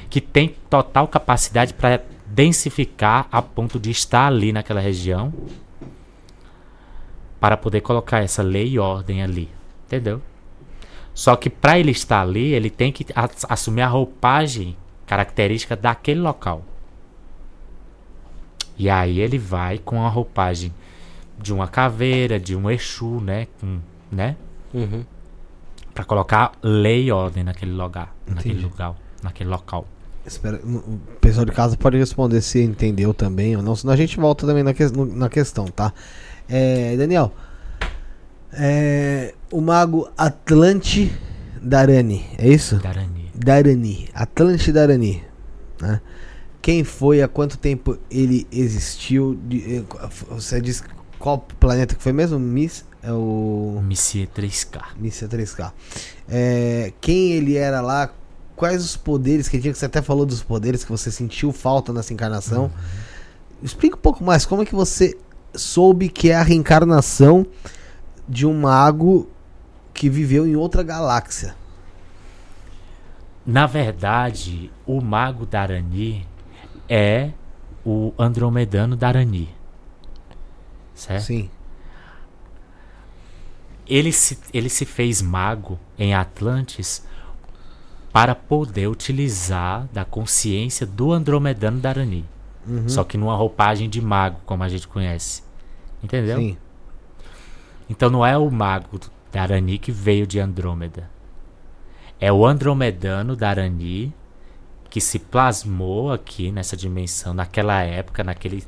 que tem total capacidade para densificar a ponto de estar ali naquela região para poder colocar essa lei e ordem ali. Entendeu? Só que para ele estar ali, ele tem que assumir a roupagem característica daquele local. E aí ele vai com a roupagem de uma caveira, de um Exu, né? Com, né? Uhum. Para colocar lei e ordem naquele lugar, naquele lugar, naquele local. Espero, o pessoal de casa pode responder se entendeu também ou não, senão a gente volta também na, que, na questão, tá? É, Daniel, é, o mago Atlante Darani, é isso? Darani. Darani, Atlante Darani, né? Quem foi, há quanto tempo ele existiu? Eh, você disse qual planeta que foi mesmo? Miss, é o... Missia 3K. Missia 3K. É, quem ele era lá, quais os poderes que tinha, que você até falou dos poderes que você sentiu falta nessa encarnação. Uhum. Explica um pouco mais, como é que você soube que é a reencarnação de um mago que viveu em outra galáxia? Na verdade, o mago Darani é o andromedano Darani. Certo? Sim. Ele se, ele se fez mago em Atlantis para poder utilizar da consciência do Andromedano Darani. Uhum. Só que numa roupagem de mago, como a gente conhece. Entendeu? Sim. Então não é o mago Darani que veio de Andrômeda. É o Andromedano Darani que se plasmou aqui nessa dimensão, naquela época, naquele,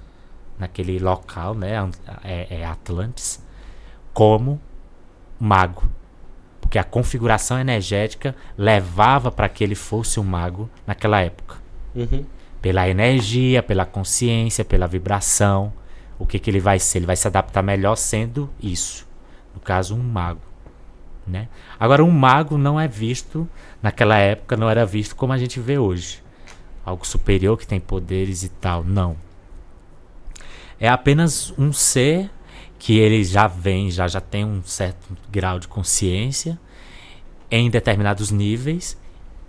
naquele local, né? É, é Atlantis, como mago porque a configuração energética levava para que ele fosse um mago naquela época. Uhum. Pela energia, pela consciência, pela vibração. O que, que ele vai ser? Ele vai se adaptar melhor sendo isso. No caso, um mago. Né? Agora, um mago não é visto, naquela época, não era visto como a gente vê hoje. Algo superior que tem poderes e tal. Não. É apenas um ser que ele já vem, já, já tem um certo grau de consciência em determinados níveis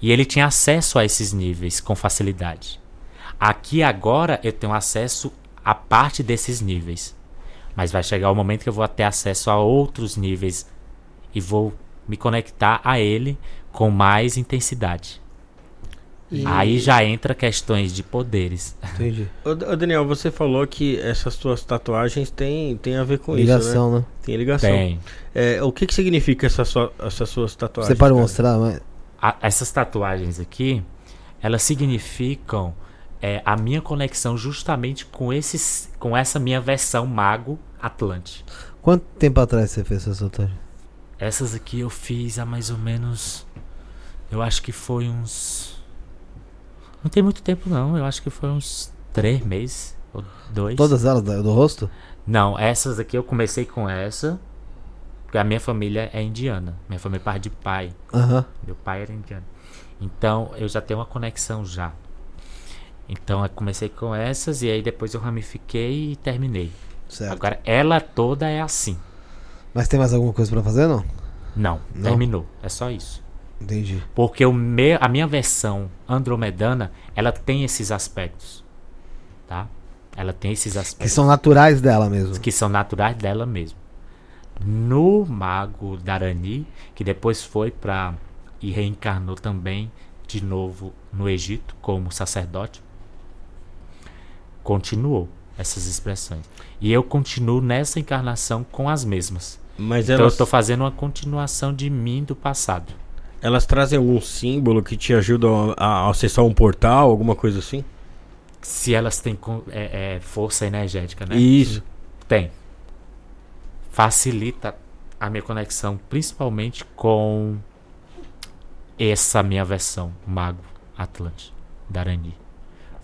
e ele tinha acesso a esses níveis com facilidade. Aqui agora eu tenho acesso a parte desses níveis, mas vai chegar o momento que eu vou ter acesso a outros níveis e vou me conectar a ele com mais intensidade. E... Aí já entra questões de poderes. Entendi. Ô, Daniel, você falou que essas suas tatuagens têm, têm a ver com ligação, isso, né? né? Tem ligação. Tem. É, o que, que significa essa sua, essas suas tatuagens? Você pode cara? mostrar? Mas... A, essas tatuagens aqui, elas significam é, a minha conexão justamente com, esses, com essa minha versão mago Atlante. Quanto tempo atrás você fez essa tatuagem? Essas aqui eu fiz há mais ou menos... Eu acho que foi uns não tem muito tempo, não. Eu acho que foi uns três meses. Ou dois. Todas elas do rosto? Não, essas aqui eu comecei com essa. Porque a minha família é indiana. Minha família é parte de pai. Uhum. Meu pai era indiano. Então eu já tenho uma conexão já. Então eu comecei com essas e aí depois eu ramifiquei e terminei. Certo. Agora ela toda é assim. Mas tem mais alguma coisa para fazer não? Não, Não? terminou. É só isso. Entendi. Porque o a minha versão andromedana, ela tem esses aspectos. Tá? Ela tem esses Que aspectos são naturais dela mesmo. que são naturais dela mesmo. No Mago Darani, que depois foi para e reencarnou também de novo no Egito como sacerdote, continuou essas expressões. E eu continuo nessa encarnação com as mesmas. Mas Então eu elas, estou fazendo uma continuação de mim do passado. elas trazem algum símbolo que te ajuda a, a acessar um portal, alguma coisa assim? Se elas têm con- é, é, força energética, né? Isso. Tem. Facilita a minha conexão, principalmente com essa minha versão, Mago Atlante, Darani.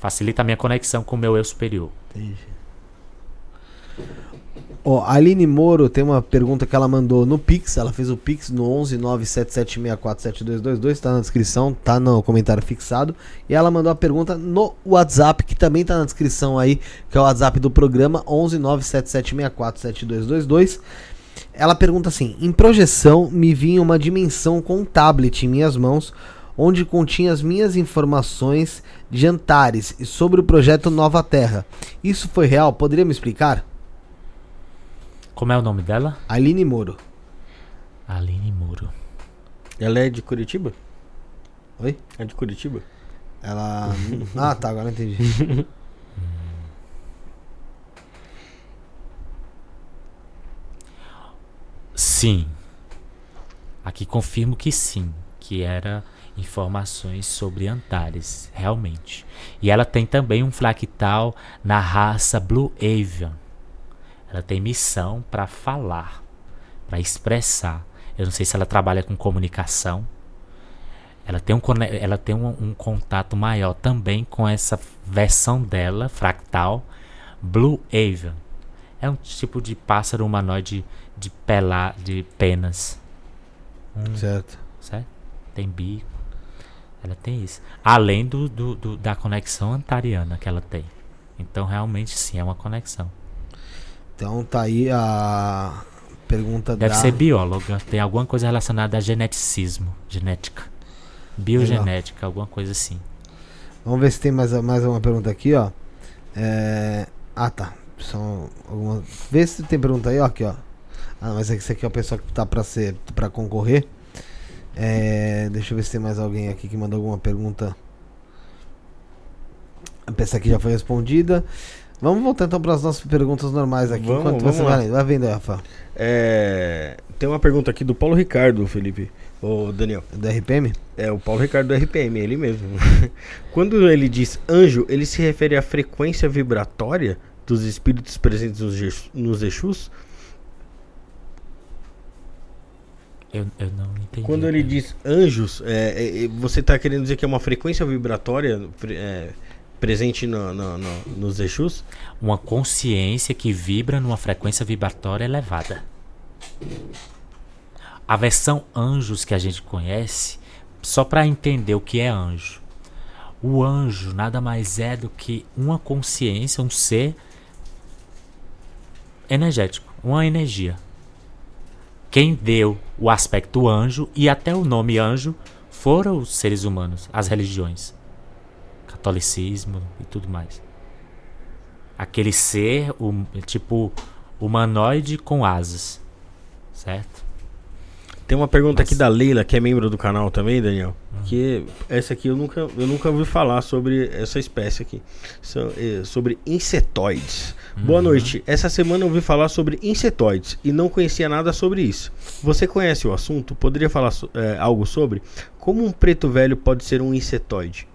Facilita a minha conexão com o meu eu superior. Ó, a Aline Moro tem uma pergunta que ela mandou no Pix. Ela fez o Pix no 11 977647222. Tá na descrição, tá no comentário fixado. E ela mandou a pergunta no WhatsApp, que também tá na descrição aí, que é o WhatsApp do programa 11 977647222. Ela pergunta assim: Em projeção, me vinha uma dimensão com um tablet em minhas mãos, onde continha as minhas informações de Antares e sobre o projeto Nova Terra. Isso foi real? Poderia me explicar? Como é o nome dela? Aline Moro. Aline Muro. Ela é de Curitiba? Oi? É de Curitiba? Ela. ah, tá, agora eu entendi. Sim. Aqui confirmo que sim, que era informações sobre Antares, realmente. E ela tem também um fractal na raça Blue Avian. Ela tem missão para falar, para expressar. Eu não sei se ela trabalha com comunicação. Ela tem, um, ela tem um, um contato maior também com essa versão dela, fractal, Blue Avian. É um tipo de pássaro humanoide de, pela, de penas. certo. Certo? Tem bico. Ela tem isso. Além do, do- do- da conexão antariana que ela tem. Então, realmente, sim, é uma conexão. Então tá aí a pergunta Deve da. ser bióloga. Tem alguma coisa relacionada a geneticismo. Genética. Biogenética, alguma coisa assim. Vamos ver se tem mais, mais uma pergunta aqui, ó. É... Ah, tá. São algumas... Vê se tem pergunta aí, ó. Aqui, ó. Ah, mas esse aqui é o pessoal que tá pra, ser, pra concorrer. É... Deixa eu ver se tem mais alguém aqui que mandou alguma pergunta. Essa aqui já foi respondida. Vamos voltar então para as nossas perguntas normais aqui. Vamos, enquanto vamos você lá. vai. Vai vendo Rafa. É, tem uma pergunta aqui do Paulo Ricardo, Felipe. Ô, Daniel. Do RPM? É o Paulo Ricardo do RPM, ele mesmo. Quando ele diz anjo, ele se refere à frequência vibratória dos espíritos presentes nos, nos Exus? Eu, eu não entendi. Quando ele diz anjos, é, é, é, você está querendo dizer que é uma frequência vibratória é, presente no, no- no- nos Exus? Uma consciência que vibra numa frequência vibratória elevada. A versão anjos que a gente conhece, só para entender o que é anjo. O anjo nada mais é do que uma consciência, um ser energético, uma energia. Quem deu o aspecto anjo e até o nome anjo foram os seres humanos, as religiões, catolicismo e tudo mais. Aquele ser, um, tipo humanoide com asas, certo? Tem uma pergunta aqui Nossa. da Leila, que é membro do canal também, Daniel. Que essa aqui eu nunca, eu nunca ouvi falar sobre essa espécie aqui. Eh, sobre insetoides. Boa noite. Essa semana eu ouvi falar sobre insetoides e não conhecia nada sobre isso. Você conhece o assunto? Poderia falar so- eh, algo sobre? Como um preto velho pode ser um insetoide?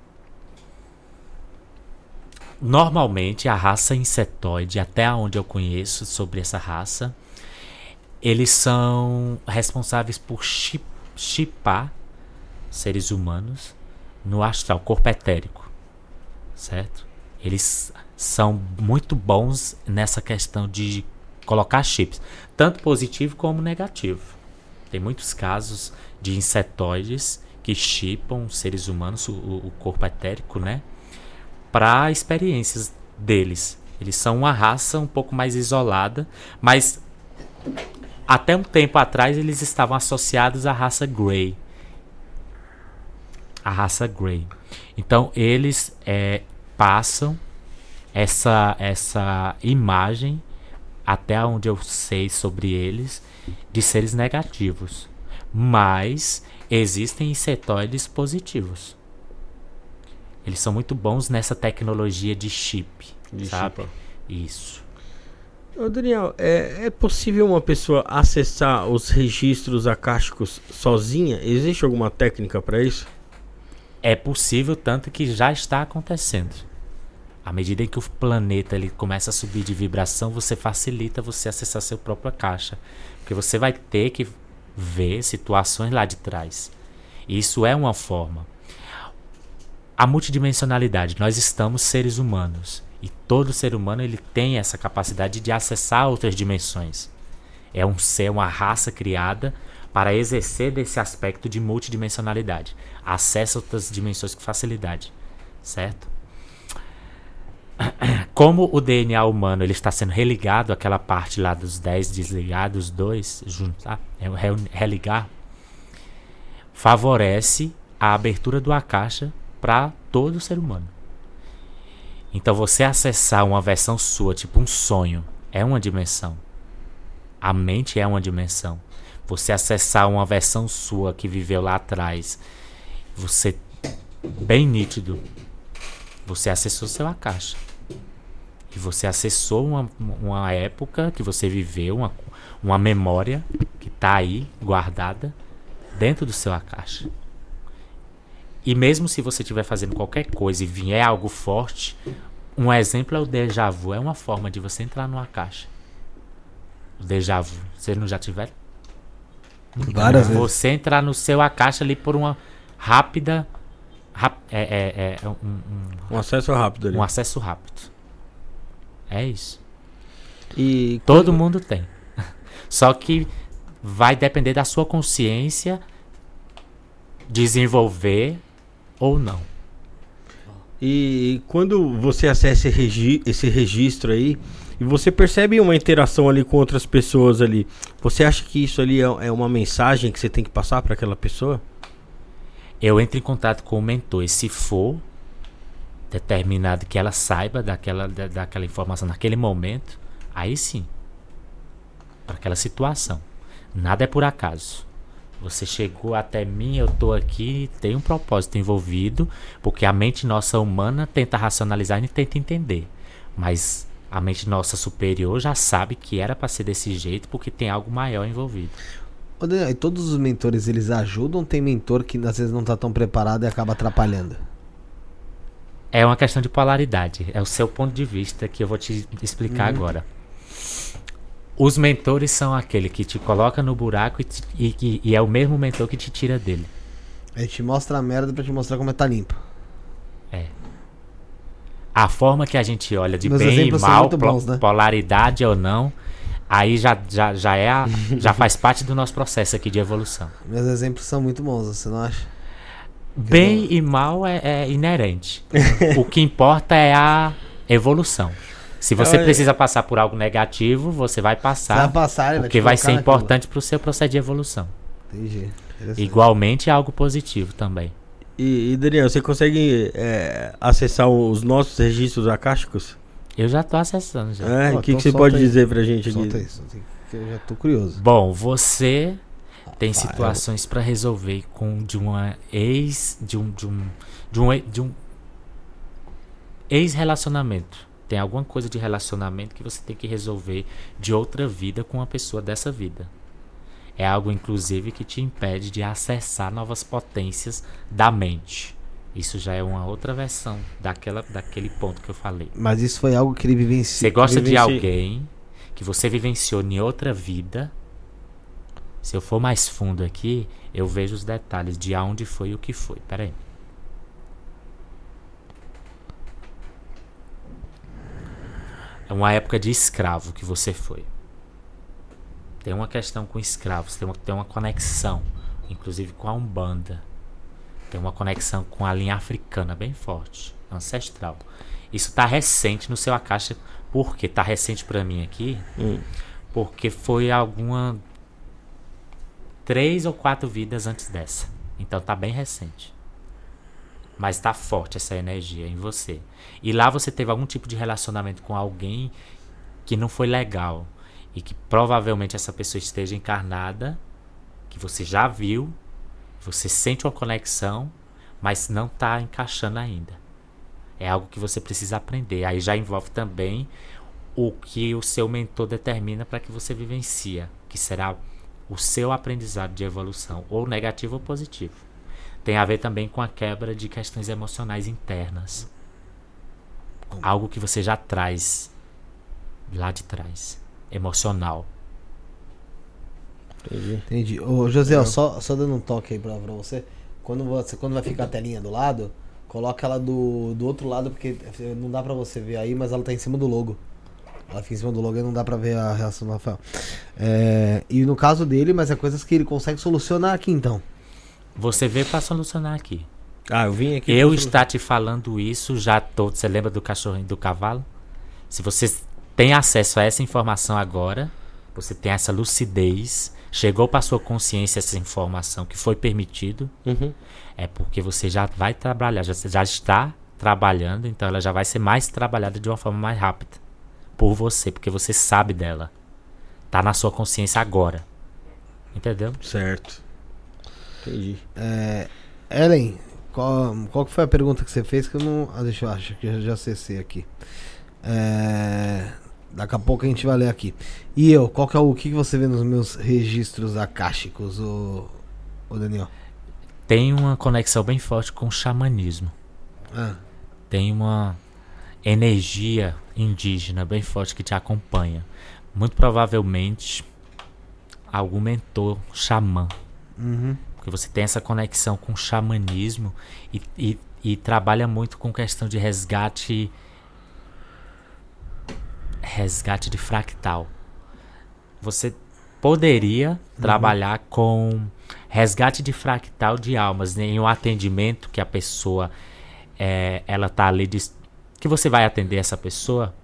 Normalmente a raça insetoide, até onde eu conheço sobre essa raça, eles são responsáveis por chi- chipar seres humanos no astral, corpo etérico, certo? Eles são muito bons nessa questão de colocar chips, tanto positivo como negativo. Tem muitos casos de insetoides que chipam seres humanos, o, o corpo etérico, né? para experiências deles. Eles são uma raça um pouco mais isolada, mas Até um tempo atrás eles estavam associados à raça Grey. A raça Grey. Então eles é, passam essa, essa imagem, até onde eu sei sobre eles, de seres negativos. Mas existem insetoides positivos. Eles são muito bons nessa tecnologia de chip. De sabe? chipa. Isso. Ô, Daniel, é, é possível uma pessoa acessar os registros acásticos sozinha? Existe alguma técnica para isso? É possível, tanto que já está acontecendo. À medida em que o planeta ele começa a subir de vibração, você facilita você acessar seu própria caixa. Porque você vai ter que ver situações lá de trás. Isso é uma forma. A multidimensionalidade, nós estamos seres humanos. E todo ser humano ele tem essa capacidade de acessar outras dimensões. É um ser, uma raça criada para exercer desse aspecto de multidimensionalidade. Acessa outras dimensões com facilidade, certo? Como o DNA humano ele está sendo religado àquela parte lá dos 10 desligados, 2 juntar, é o re- religar, favorece a abertura do Akasha para todo ser humano. Então você acessar uma versão sua, tipo um sonho, é uma dimensão. A mente é uma dimensão. Você acessar uma versão sua que viveu lá atrás, você bem nítido, você acessou seu Akasha. E você acessou uma, uma época que você viveu, uma, uma memória que está aí guardada dentro do seu Akasha. E mesmo se você estiver fazendo qualquer coisa e vier algo forte, um exemplo é o déjà vu. É uma forma de você entrar numa caixa. O déjà vu. Você não já tiver? Várias vezes. Você entrar no seu Akasha ali por uma rápida. rap- é, é, é um, um- Um acesso rápido ali. um acesso rápido. É isso. E Todo mundo tem. Só que vai depender da sua consciência desenvolver ou não. E quando você acessa esse, regi- esse registro aí e você percebe uma interação ali com outras pessoas ali, você acha que isso ali é, é uma mensagem que você tem que passar para aquela pessoa? Eu entro em contato com o mentor e se for determinado que ela saiba daquela, da, daquela informação naquele momento, aí sim. Para aquela situação. Nada é por acaso. Você chegou até mim, eu tô aqui, tem um propósito envolvido, porque a mente nossa humana tenta racionalizar e tenta entender. Mas a mente nossa superior já sabe que era para ser desse jeito porque tem algo maior envolvido. E todos os mentores eles ajudam? Tem mentor que às vezes não tá tão preparado e acaba atrapalhando? É uma questão de polaridade. É o seu ponto de vista que eu vou te explicar agora. Os mentores são aquele que te coloca no buraco e, te- e e é o mesmo mentor que te tira dele. A gente mostra a merda pra te mostrar como é tá limpo. A forma que a gente olha de Meus bem e mal, bons, né? polaridade ou não, aí já, já, já é a- já faz parte do nosso processo aqui de evolução. Meus exemplos são muito bons, você não acha? Bem e mal é, é inerente. o que importa é a evolução. Se você Olha- precisa passar por algo negativo, você vai Você passar. vai passar, Porque vai colocar ser importante para o seu processo de evolução. Entendi. Igualmente é algo positivo também. E, e, Daniel, você consegue é, acessar os nossos registros acásticos? Eu já tô acessando já. É, Pô, o que, então que você pode aí. dizer pra gente aqui? Solta isso, eu já tô curioso. Bom, você tem situações para resolver com de uma ex de um de um de um, de um ex relacionamento. Tem alguma coisa de relacionamento que você tem que resolver de outra vida com uma pessoa dessa vida. É algo inclusive que te impede de acessar novas potências da mente. Isso já é uma outra versão daquela daquele ponto que eu falei. Mas isso foi algo que ele vivenciou. Você gosta de vivenci- alguém que você vivenciou em outra vida. Se eu for mais fundo aqui, eu vejo os detalhes de aonde foi e o que foi. Pera aí. É uma época de escravo que você foi. Tem uma questão com escravos, tem uma, tem uma conexão, inclusive com a Umbanda. Tem uma conexão com a linha africana bem forte, ancestral. Isso tá recente no seu Akasha. Por que tá recente pra mim aqui? Hum. Porque foi alguma três ou quatro vidas antes dessa. Então tá bem recente. Mas tá forte essa energia em você. E lá você teve algum tipo de relacionamento com alguém que não foi legal. E que provavelmente essa pessoa esteja encarnada, que você já viu, você sente uma conexão, mas não tá encaixando ainda. É algo que você precisa aprender. Aí já envolve também o que o seu mentor determina para que você vivencia, que será o seu aprendizado de evolução, ou negativo ou positivo. Tem a ver também com a quebra de questões emocionais internas. Algo que você já traz lá de trás, emocional. Entendi. Entendi. Ô, José, ó, só, só dando um toque aí pra, pra você. Quando, você. quando vai ficar a telinha do lado, coloca ela do, do outro lado, porque não dá pra você ver aí, mas ela tá em cima do logo. Ela fica em cima do logo e não dá pra ver a reação do Rafael. É, e no caso dele, mas é coisas que ele consegue solucionar aqui então. Você veio para solucionar aqui. Ah, eu vim aqui. Eu pra- estar te falando isso já tô. Você lembra do cachorrinho e do cavalo? Se você tem acesso a essa informação agora, você tem essa lucidez, chegou para sua consciência essa informação que foi permitido, Uhum. é porque você já vai trabalhar, já, já está trabalhando, então ela já vai ser mais trabalhada de uma forma mais rápida por você, porque você sabe dela. Tá na sua consciência agora. Entendeu? Certo. Entendi. É, Ellen, qual, qual que foi a pergunta que você fez que eu não. Ah, deixa eu achar que eu já acessei aqui. É, daqui a pouco a gente vai ler aqui. E eu, qual que é o, que, você vê nos meus registros acásticos, o, o Daniel? Tem uma conexão bem forte com o xamanismo. Ah, tem uma energia indígena bem forte que te acompanha. Muito provavelmente algum mentor xamã. uhum, Porque você tem essa conexão com o xamanismo e, e, e trabalha muito com questão de resgate. Resgate de fractal. Você poderia trabalhar com resgate de fractal de almas em um atendimento que a pessoa é, ela tá ali dis- que você vai atender essa pessoa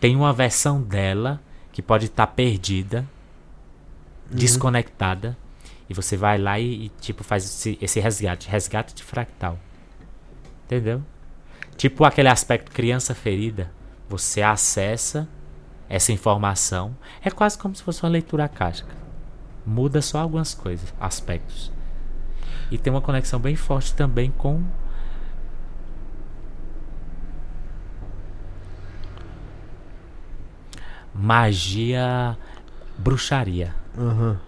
tem uma versão dela que pode estar perdida desconectada e você vai lá e, e, tipo faz esse, esse resgate resgate de fractal. Entendeu? Tipo aquele aspecto criança ferida você acessa essa informação é quase como se fosse uma leitura acástica muda só algumas coisas aspectos. E tem uma conexão bem forte também com magia, bruxaria. aham.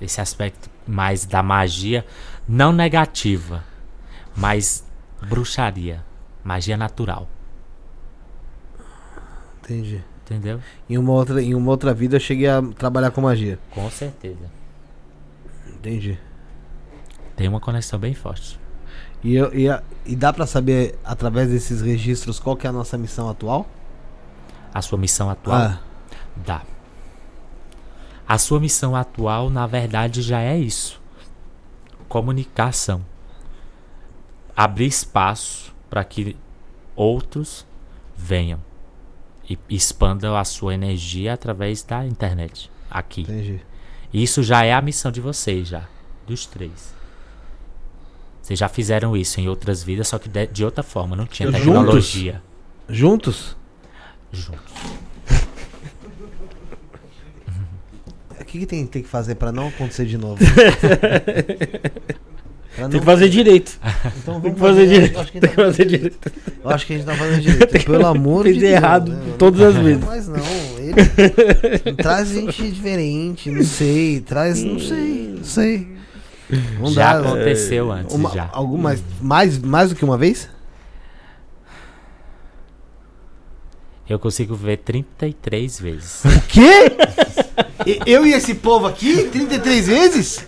Esse aspecto mais da magia, não negativa, mas bruxaria, magia natural, Entendi. entendeu? Em uma, outra, em uma outra vida eu cheguei a trabalhar com magia. Com certeza. Entendi. Tem uma conexão bem forte. E, eu, e, e dá pra saber, através desses registros, qual que é a nossa missão atual? A sua missão atual Ah, dá. A sua missão atual, na verdade, já é isso: comunicação. Abrir espaço para que outros venham e expandam a sua energia através da internet. Aqui. entendi. Isso já é a missão de vocês, já. Dos três. Vocês já fizeram isso em outras vidas, só que de, de outra forma. Não tinha tecnologia. Juntos? Juntos. O que, que tem, tem que fazer pra não acontecer de novo? Pra Tem não- que fazer direito. Então Tem que vamos fazer direito. Eu acho que, Tem que fazer direito. eu acho que a gente tá fazendo direito. Pelo amor Fez de Deus. errado né? todas as vezes. Mas não, ele traz gente diferente, não sei. Traz, não sei, não sei. Não já dá. aconteceu antes, Uma, já. alguma, mais, mais do que uma vez? Eu consigo ver 33 vezes. O quê? Eu e esse povo aqui? 33 vezes?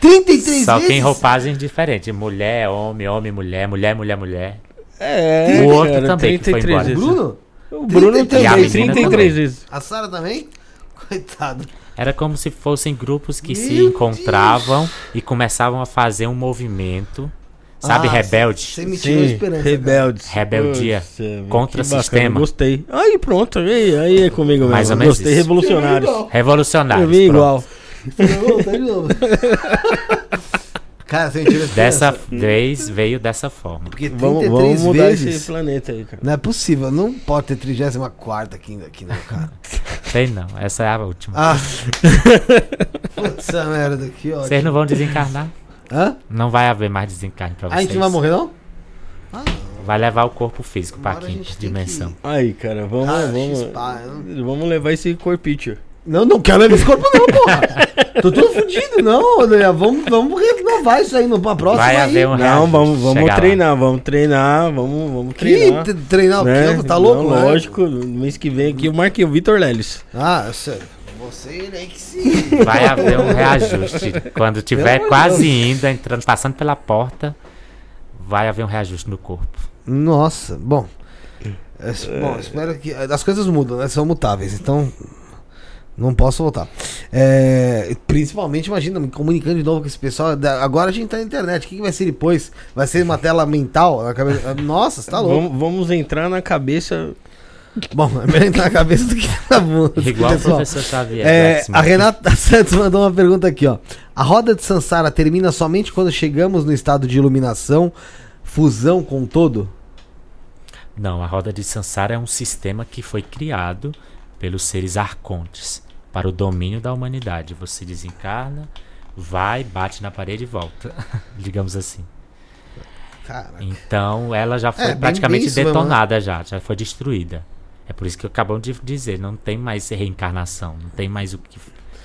33 Só vezes? que em roupagem diferente. Mulher, homem, homem, mulher, mulher, mulher, mulher. É, O outro também que foi embora. vezes. Bruno? O Bruno 33 E a também, menina 33 também. vezes. A Sara também? Coitado. Era como se fossem grupos que se Meu encontravam e começavam a fazer um movimento. Sabe, Ah, rebelde? Você me tirou a esperança. cara. rebeldes. Rebeldia Poxa, contra sistema. Gostei. Aí pronto, aí, aí é comigo mesmo. Mais ou menos Gostei, isso. revolucionários. Revolucionários. Eu pronto. igual. Volta de novo. Cara, se a gente tivesse Dessa vez veio dessa forma. Porque 33 Vamos, vamos mudar vezes. esse planeta aí, cara. Não é possível, não pode ter 34 aqui, aqui não, cara. Tem não, essa é a última. Ah! Putz, essa merda aqui, ó. Vocês não vão desencarnar? Hã? Não vai haver mais desencarne pra Ah, a vocês. gente não vai morrer, não? Vai levar o corpo físico pra quinta dimensão. que- Aí, cara, vamos, Ah, vamos, eu vamos levar esse corpite. Não, não quero levar esse corpo, não, porra. Tô todo fudido, não, Daniel. Vamos, vamos renovar isso aí no, pra próxima. Vai aí. haver um Não, vamos, vamos chegar lá. treinar, vamos treinar, vamos, vamos Que treinar. tre- treinar né? o quê? Tá louco, Não, né? Lógico, no mês que vem aqui eu marquei o Vitor Lelis. Ah, sério. Você ele aí que se. Vai haver um reajuste. Quando tiver quase indo, entrando, passando pela porta, vai haver um reajuste no corpo. Nossa, bom. É, Bom, espero que. As coisas mudam, né? São mutáveis, então. Não posso voltar. É, principalmente, imagina, me comunicando de novo com esse pessoal. Agora a gente tá na internet. O que, que vai ser depois? Vai ser uma tela mental? na cabeça- Nossa, você tá louco. Vamos, vamos entrar na cabeça. Bom, é melhor entrar na cabeça do que na bunda. Igual o pessoal. professor Xavier. É, a Renata Santos mandou uma pergunta aqui, ó. A roda de Sansara termina somente quando chegamos no estado de iluminação, fusão com o todo? Não, a roda de Sansara é um sistema que foi criado pelos seres arcontes para o domínio da humanidade. Você desencarna, vai, bate na parede e volta, digamos assim. Caraca. Então ela já foi É, bem- praticamente bem isso mesmo, detonada já, já foi destruída. É por isso que acabamos de dizer, não tem mais reencarnação, não tem mais o que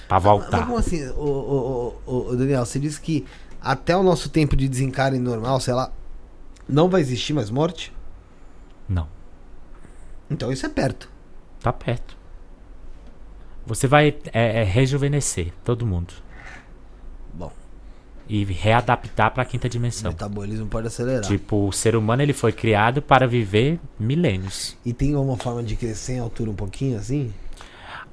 para Mas voltar. como assim, ô, ô, ô, Daniel, você disse que até o nosso tempo de desencarne normal, sei lá, não vai existir mais morte? Não, Então isso é perto. tá perto. Você vai é, é, rejuvenescer todo mundo e readaptar para a quinta o dimensão. metabolismo pode acelerar. Tipo, o ser humano ele foi criado para viver milênios. E tem alguma forma de crescer em altura um pouquinho assim?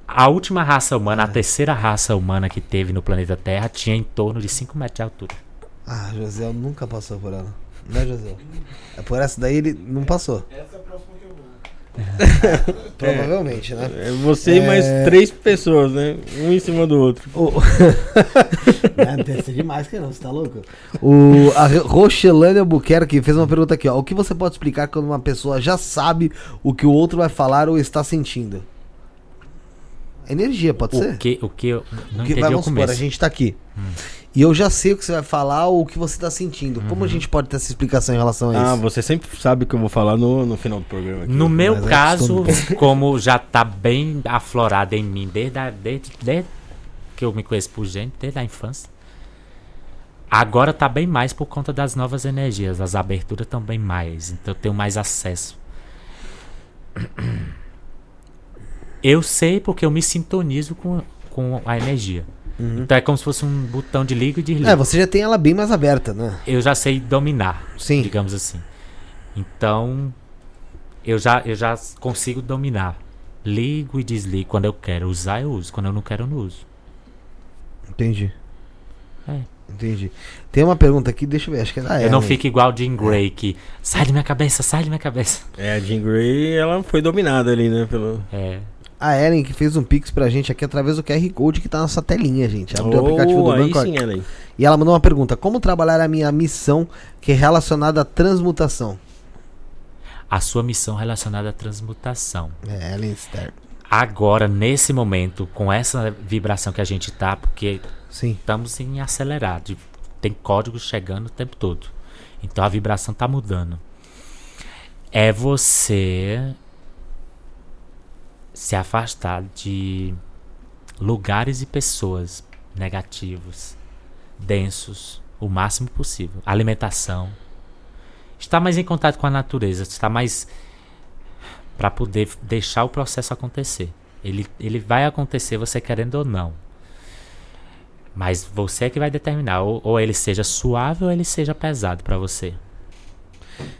A última raça humana, É. a terceira raça humana que teve no planeta Terra, tinha em torno de 5 metros de altura. Ah, José nunca passou por ela. Né, José? É por essa daí ele não passou. Essa é a que vou. Provavelmente, né? É você e É. mais três pessoas, né? Um em cima do outro. O... não, deve ser demais que não, você tá louco? O, a Rochelane Albuquerque fez uma pergunta aqui, ó. O que você pode explicar quando uma pessoa já sabe o que o outro vai falar ou está sentindo? Energia, pode ser? O que, o que eu não vai, o vamos supor, começo. a gente tá aqui. E eu já sei o que você vai falar ou o que você tá sentindo. Como Uhum. a gente pode ter essa explicação em relação a Ah, isso? você sempre sabe o que eu vou falar no, no final do programa. aqui. No meu Mas é caso, como já tá bem aflorado em mim desde, a- desde, desde que eu me conheço por gente, desde a infância. Agora tá bem mais por conta das novas energias. As aberturas estão bem mais. Então eu tenho mais acesso. Eu sei porque eu me sintonizo com, com a energia. Então é como se fosse um botão de liga e desliga. É, você já tem ela bem mais aberta, né? Eu já sei dominar Sim. digamos assim. Então, eu já, eu já consigo dominar. Ligo e desligo. Quando eu quero usar, eu uso. Quando eu não quero, eu não uso. Entendi. É. Entendi. Tem uma pergunta aqui, deixa eu ver, acho que é da eu não fico igual o Jean Grey, que sai da minha cabeça, sai da minha cabeça. É, a Jean Grey, ela foi dominada ali, né? Pelo... É. A Ellen que fez um pix pra gente aqui através do QR Code que tá na nossa telinha, gente. Abre o aplicativo do Oh, aí banco. sim, Ellen. E ela mandou uma pergunta: Como trabalhar a minha missão que é relacionada à transmutação? A sua missão relacionada à transmutação. É, Ellen Ster. Agora, nesse momento, com essa vibração que a gente tá, porque Sim. estamos em acelerado. Tem códigos chegando o tempo todo. Então a vibração tá mudando. É você se afastar de lugares e pessoas negativos, densos, o máximo possível. Alimentação. Estar mais em contato com a natureza, estar mais para poder deixar o processo acontecer. Ele, ele vai acontecer você querendo ou não. Mas você é que vai determinar, ou, ou ele seja suave ou ele seja pesado pra você.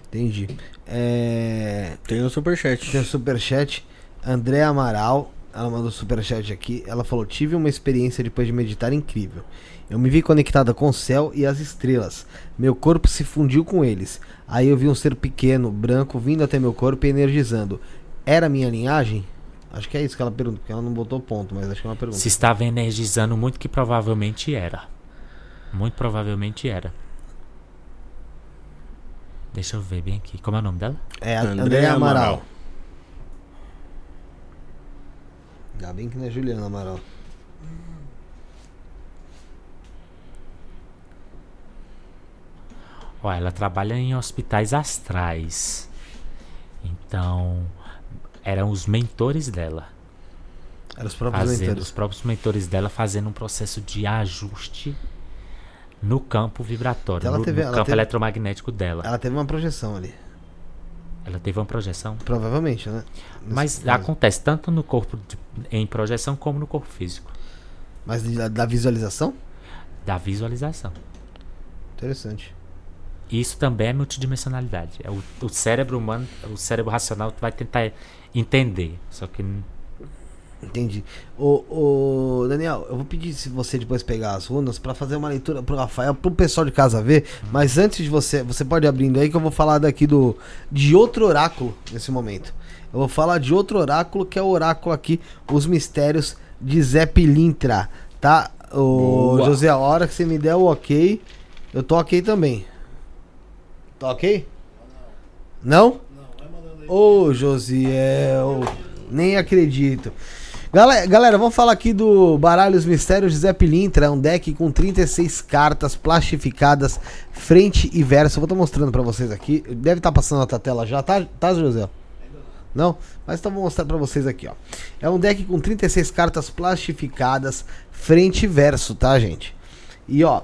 Entendi. É, Tem no superchat. Tem o superchat. André Amaral, ela mandou superchat aqui. Ela falou: Tive uma experiência depois de meditar incrível. Eu me vi conectada com o céu e as estrelas. Meu corpo se fundiu com eles. Aí eu vi um ser pequeno, branco, vindo até meu corpo e energizando. Era minha linhagem? Acho que é isso que ela pergunta, porque ela não botou ponto, mas acho que é uma pergunta. Se estava energizando muito, que provavelmente era. Muito provavelmente era. Deixa eu ver bem aqui. Como é o nome dela? É a André André Amaral. Amaral. Ainda bem que não é Juliana Amaral. Ó, ela trabalha em hospitais astrais. Então, eram os mentores dela. Eram os próprios Fazendo, mentores. os próprios mentores dela fazendo um processo de ajuste no campo vibratório, Ela no, teve- no ela campo teve- eletromagnético dela. Ela teve uma projeção ali. Ela teve uma projeção. Provavelmente, né? Mas Nesse- acontece tanto no corpo de- em projeção como no corpo físico. Mas da, da visualização? Da visualização. Interessante. Isso também é multidimensionalidade. É o, o cérebro humano, o cérebro racional vai tentar entender. Só que Entendi. Ô, ô, Daniel, eu vou pedir se você depois pegar as runas pra fazer uma leitura pro Rafael, pro pessoal de casa ver. Mas antes de você, você pode ir abrindo aí que eu vou falar daqui do de outro oráculo nesse momento. Eu vou falar de outro oráculo que é o oráculo aqui, os mistérios de Zé Pilintra, tá? Ô, Boa. José, a hora que você me der o ok, eu tô ok também. Tá ok? Não? Ô, Josiel, nem acredito. Galera, galera, vamos falar aqui do Baralhos Mistérios de Zé Pilintra. É um deck com 36 cartas plastificadas, frente e verso. Eu vou estar mostrando pra vocês aqui. Deve estar passando na tua tela já, tá, tá José? Não? Mas então vou mostrar pra vocês aqui, ó. É um deck com 36 cartas plastificadas, frente e verso, tá, gente? E ó,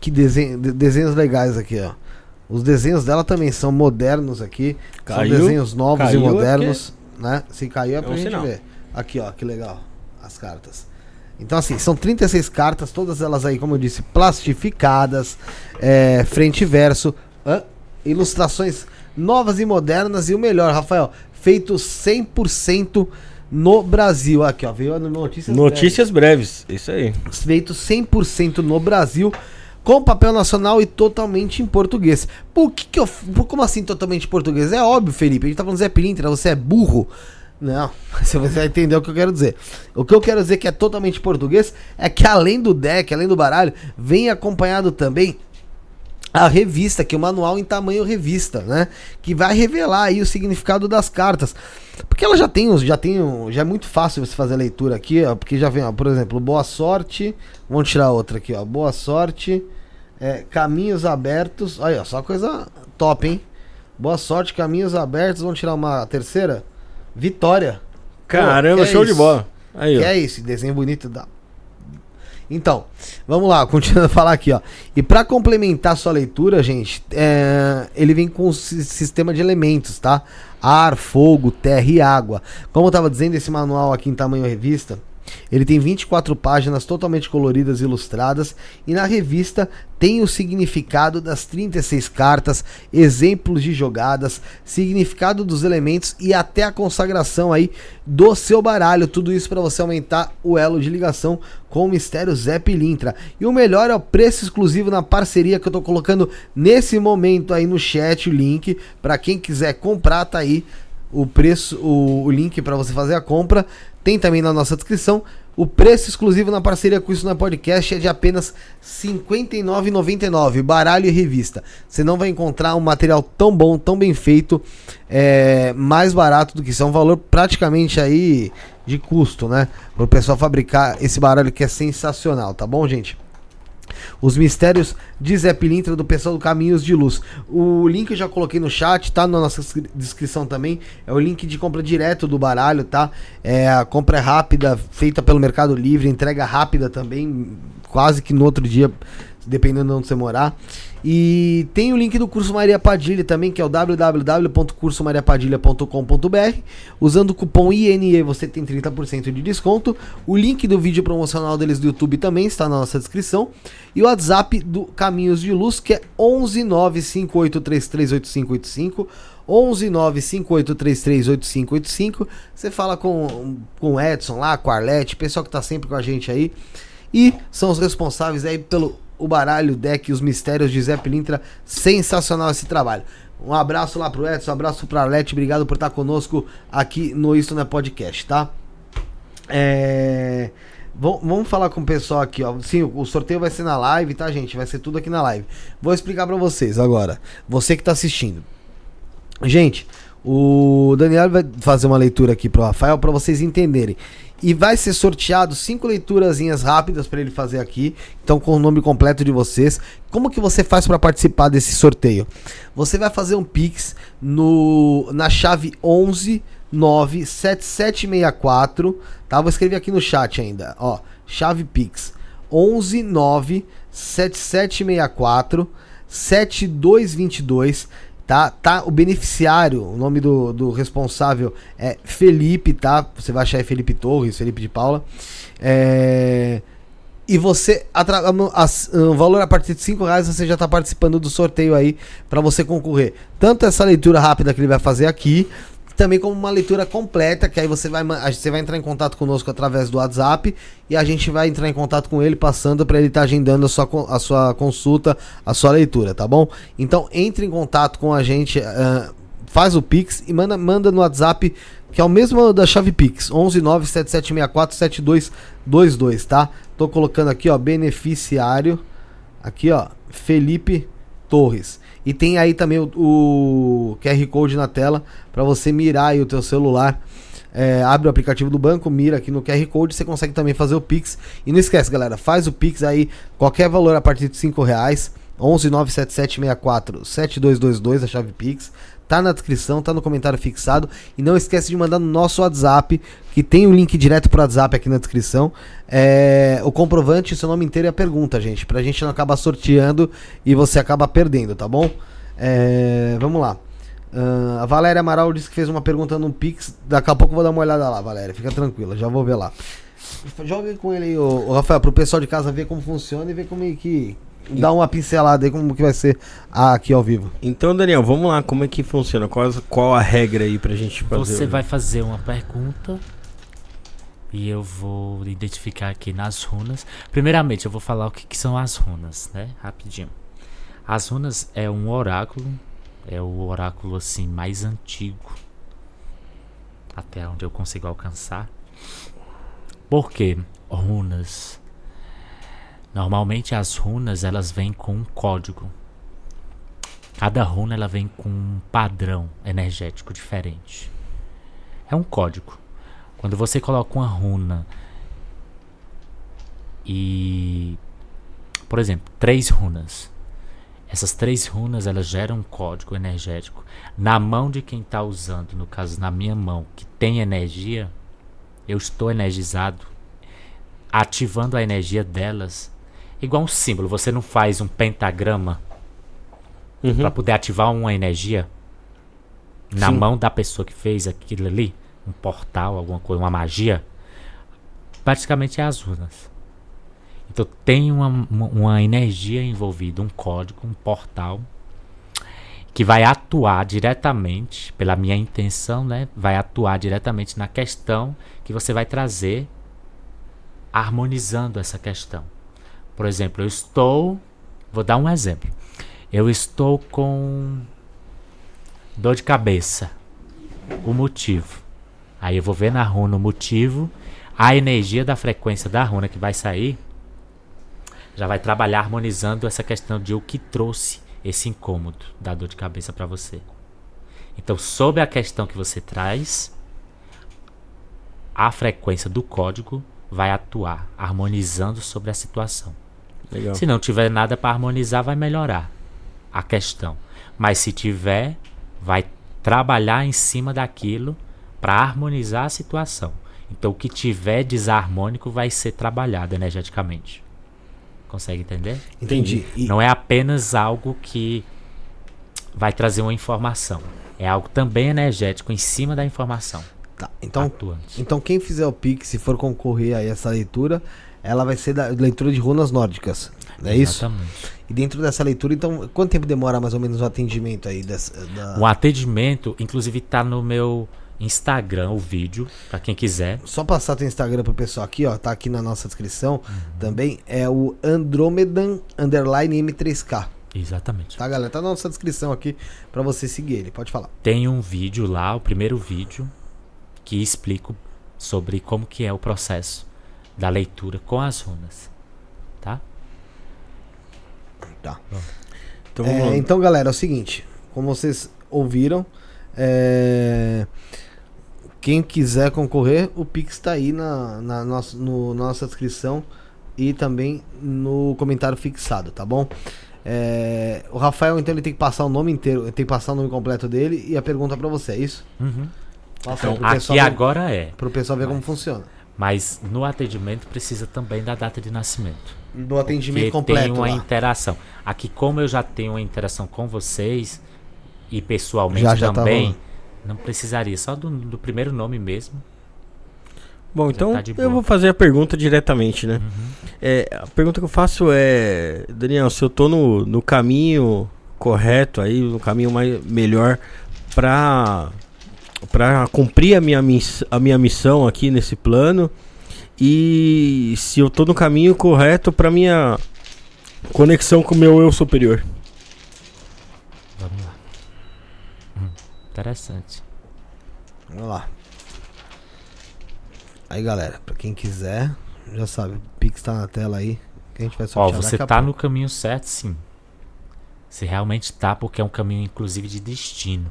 que desenho, de- desenhos legais aqui, ó. Os desenhos dela também são modernos aqui. Caiu? são desenhos novos e é modernos, né? Se caiu é pra um gente sinal. ver. Aqui, ó, que legal. As cartas. Então, assim, são 36 cartas, todas elas aí, como eu disse, plastificadas, é, frente e verso, hã? ilustrações novas e modernas, e o melhor, Rafael, feito 100% no Brasil. Aqui, ó, veio a notícias Notícias breves, isso aí. feito 100% no Brasil, com papel nacional e totalmente em português. Por que que eu... por- como assim totalmente em português? É óbvio, Felipe, a gente tá falando Zé Pilintra, você é burro. Não, você vai entender o que eu quero dizer. O que eu quero dizer que é totalmente português é que além do deck, além do baralho, vem acompanhado também a revista, que é o manual em tamanho revista, né? Que vai revelar aí o significado das cartas. Porque ela já tem os, já tem, um- já é muito fácil você fazer a leitura aqui, ó, porque já vem, ó, por exemplo, boa sorte. Vamos tirar outra aqui, ó. Boa sorte, é, caminhos abertos. Olha, só coisa top, hein? Boa sorte, caminhos abertos. Vamos tirar uma terceira. Vitória. Caramba, é show de isso? bola. Aí, Que ó. é isso, desenho bonito da. Então, vamos lá, continuando a falar aqui, ó. E pra complementar sua leitura, gente, é, ele vem com um si- sistema de elementos, tá? Ar, fogo, terra e água. Como eu tava dizendo, esse manual aqui em tamanho revista, ele tem 24 páginas totalmente coloridas e ilustradas, e na revista tem o significado das 36 cartas, exemplos de jogadas, significado dos elementos e até a consagração aí do seu baralho. Tudo isso para você aumentar o elo de ligação com o mistério Zé Pilintra. E o melhor é o preço exclusivo na parceria que eu tô colocando nesse momento aí no chat o link para quem quiser comprar tá aí o preço, o, o link para você fazer a compra. Tem também na nossa descrição. O preço exclusivo na parceria com isso na podcast é de apenas R$ 59,99. Baralho e revista. Você não vai encontrar um material tão bom, tão bem feito, é, mais barato do que isso. É um valor praticamente aí de custo, né? Para o pessoal fabricar esse baralho que é sensacional, tá bom, gente? Os Mistérios de Zé Pilintra do pessoal do Caminhos de Luz. O link eu já coloquei no chat, tá na nossa descri- descrição também. É o link de compra direto do baralho, tá? É, a compra é rápida, feita pelo Mercado Livre, entrega rápida também, quase que no outro dia, dependendo de onde você morar. E tem o link do curso Maria Padilha também, que é o www.cursomariapadilha.com.br. Usando o cupom INE você tem 30% de desconto. O link do vídeo promocional deles do YouTube também está na nossa descrição. E o WhatsApp do Caminhos de Luz, que é 11958338585. 11958338585. Você fala com, com o Edson lá, com a Arlete, pessoal que tá sempre com a gente aí. E são os responsáveis aí pelo o baralho, deck, os mistérios de Zé Pilintra. Sensacional esse trabalho. Um abraço lá pro Edson, um abraço pra Leti, obrigado por estar conosco aqui no Isto Não é Podcast, tá? É... Vamos falar com o pessoal aqui, ó. Sim, o sorteio vai ser na live, tá, gente? Vai ser tudo aqui na live. Vou explicar pra vocês agora. Você que tá assistindo. Gente, o Daniel vai fazer uma leitura aqui pro Rafael pra vocês entenderem. E vai ser sorteado cinco leiturazinhas rápidas pra ele fazer aqui. Então, com o nome completo de vocês. Como que você faz pra participar desse sorteio? Você vai fazer um Pix no na chave 11 97764, tá? Vou escrever aqui no chat ainda, ó. Chave Pix 11 97764 7222 tá? Tá o beneficiário, o nome do, do responsável é Felipe, tá? Você vai achar Felipe Torres, Felipe de Paula. É... E você, o valor a partir de 5 reais, você já está participando do sorteio aí para você concorrer. Tanto essa leitura rápida que ele vai fazer aqui, também como uma leitura completa, que aí você vai, você vai entrar em contato conosco através do WhatsApp e a gente vai entrar em contato com ele passando para ele estar agendando a sua, a sua consulta, a sua leitura, tá bom? Então entre em contato com a gente, ah, faz o Pix e manda, manda no WhatsApp, que é o mesmo da chave Pix, 11977647222, tá? Tô colocando aqui, ó, beneficiário, aqui, ó, Felipe Torres. E tem aí também o, o QR Code na tela para você mirar aí o teu celular. É, abre o aplicativo do banco, mira aqui no QR Code, você consegue também fazer o Pix. E não esquece, galera, faz o Pix aí, qualquer valor a partir de 5 reais. 11 97764 7222, a chave Pix. Tá na descrição, tá no comentário fixado. E não esquece de mandar no nosso WhatsApp, que tem o link direto pro WhatsApp aqui na descrição. É, o comprovante, seu nome inteiro e a pergunta, gente. Pra gente não acabar sorteando e você acaba perdendo, tá bom? É, vamos lá. Ah, a Valéria Amaral disse que fez uma pergunta no Pix. Daqui a pouco eu vou dar uma olhada lá, Valéria. Fica tranquila, já vou ver lá. Joga com ele aí, ô, Rafael, pro pessoal de casa ver como funciona e ver como é que. Dá uma pincelada aí como que vai ser aqui ao vivo. Então, Daniel, vamos lá, como é que funciona? Qual, qual a regra aí pra gente fazer? Você vai fazer uma pergunta e eu vou identificar aqui nas runas. Primeiramente, eu vou falar o que, que são as runas, né? Rapidinho. As runas é um oráculo, é o oráculo assim mais antigo até onde eu consigo alcançar. Por quê? Runas. Normalmente as runas elas vêm com um código. Cada runa ela vem com um padrão energético diferente. É um código. Quando você coloca uma runa e, por exemplo, três runas. Essas três runas elas geram um código energético na mão de quem está usando, no caso na minha mão, que tem energia. Eu estou energizado, ativando a energia delas, igual um símbolo. Você não faz um pentagrama Uhum. para poder ativar uma energia na Sim. mão da pessoa que fez aquilo ali, um portal, alguma coisa, uma magia, praticamente é as runas. Então tem uma, uma, energia envolvida, um código, um portal que vai atuar diretamente, pela minha intenção, né? Vai atuar diretamente na questão que você vai trazer, harmonizando essa questão. Por exemplo, eu estou, vou dar um exemplo. Eu estou com dor de cabeça. O motivo. Aí eu vou ver na runa o motivo, a energia da frequência da runa que vai sair já vai trabalhar harmonizando essa questão de o que trouxe esse incômodo da dor de cabeça para você. Então, sobre a questão que você traz, a frequência do código vai atuar harmonizando sobre a situação. Legal. Se não tiver nada para harmonizar, vai melhorar a questão. Mas se tiver, vai trabalhar em cima daquilo para harmonizar a situação. Então, o que tiver desarmônico vai ser trabalhado energeticamente. Consegue entender? Entendi. E- Não é apenas algo que vai trazer uma informação. É algo também energético em cima da informação. Tá, então, atuante. então quem fizer o Pix e for concorrer a essa leitura, ela vai ser da leitura de runas nórdicas. Não é isso? Exatamente. E dentro dessa leitura, então, quanto tempo demora mais ou menos o atendimento aí dessa, da- O atendimento, inclusive, tá no meu Instagram, o vídeo, para quem quiser. Só passar teu Instagram pro pessoal aqui, ó, tá aqui na nossa descrição também, é o Andromedan underline M3K. Exatamente. Tá, galera? Tá na nossa descrição aqui pra você seguir ele. Pode falar. Tem um vídeo lá, o primeiro vídeo, que explico sobre como que é o processo da leitura com as runas. Tá? Tá. Então, É, então, galera, é o seguinte. Como vocês ouviram, é, quem quiser concorrer, o Pix tá aí na, na, nossa, no- nossa descrição e também no comentário fixado, tá bom? É, o Rafael, então, ele tem que passar o nome inteiro, tem que passar o nome completo dele e a pergunta pra você, é isso? Uhum. Passa pro Aqui agora é. Pro pessoal ver como funciona. Mas no atendimento precisa também da data de nascimento. Do atendimento completo tem uma lá. interação. Aqui, como eu já tenho uma interação com vocês e pessoalmente Já, já também, rolando. não precisaria. Só do, do primeiro nome mesmo. Bom, então tá eu vou fazer a pergunta diretamente, né? Uhum. É, a pergunta que eu faço é, Daniel, se eu tô no, no caminho correto aí, no caminho mais melhor pra, pra cumprir a minha, miss, a minha missão aqui nesse plano e se eu tô no caminho correto pra minha conexão com o meu eu superior. Vamos lá. Hum, interessante. Vamos lá. Aí, galera, pra quem quiser, já sabe, o Pix tá na tela aí. Que a gente vai Ó, você tá no caminho certo, sim. Você realmente tá, porque é um caminho, inclusive, de destino.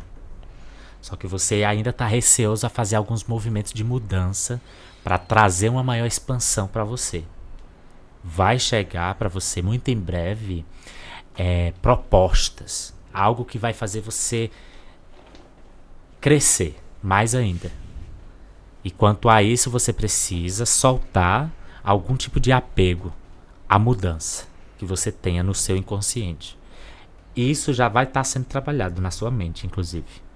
Só que você ainda tá receoso a fazer alguns movimentos de mudança para trazer uma maior expansão para você. Vai chegar para você muito em breve é, propostas, algo que vai fazer você crescer mais ainda. E quanto a isso, você precisa soltar algum tipo de apego à mudança que você tenha no seu inconsciente. Isso já vai estar sendo trabalhado na sua mente, inclusive.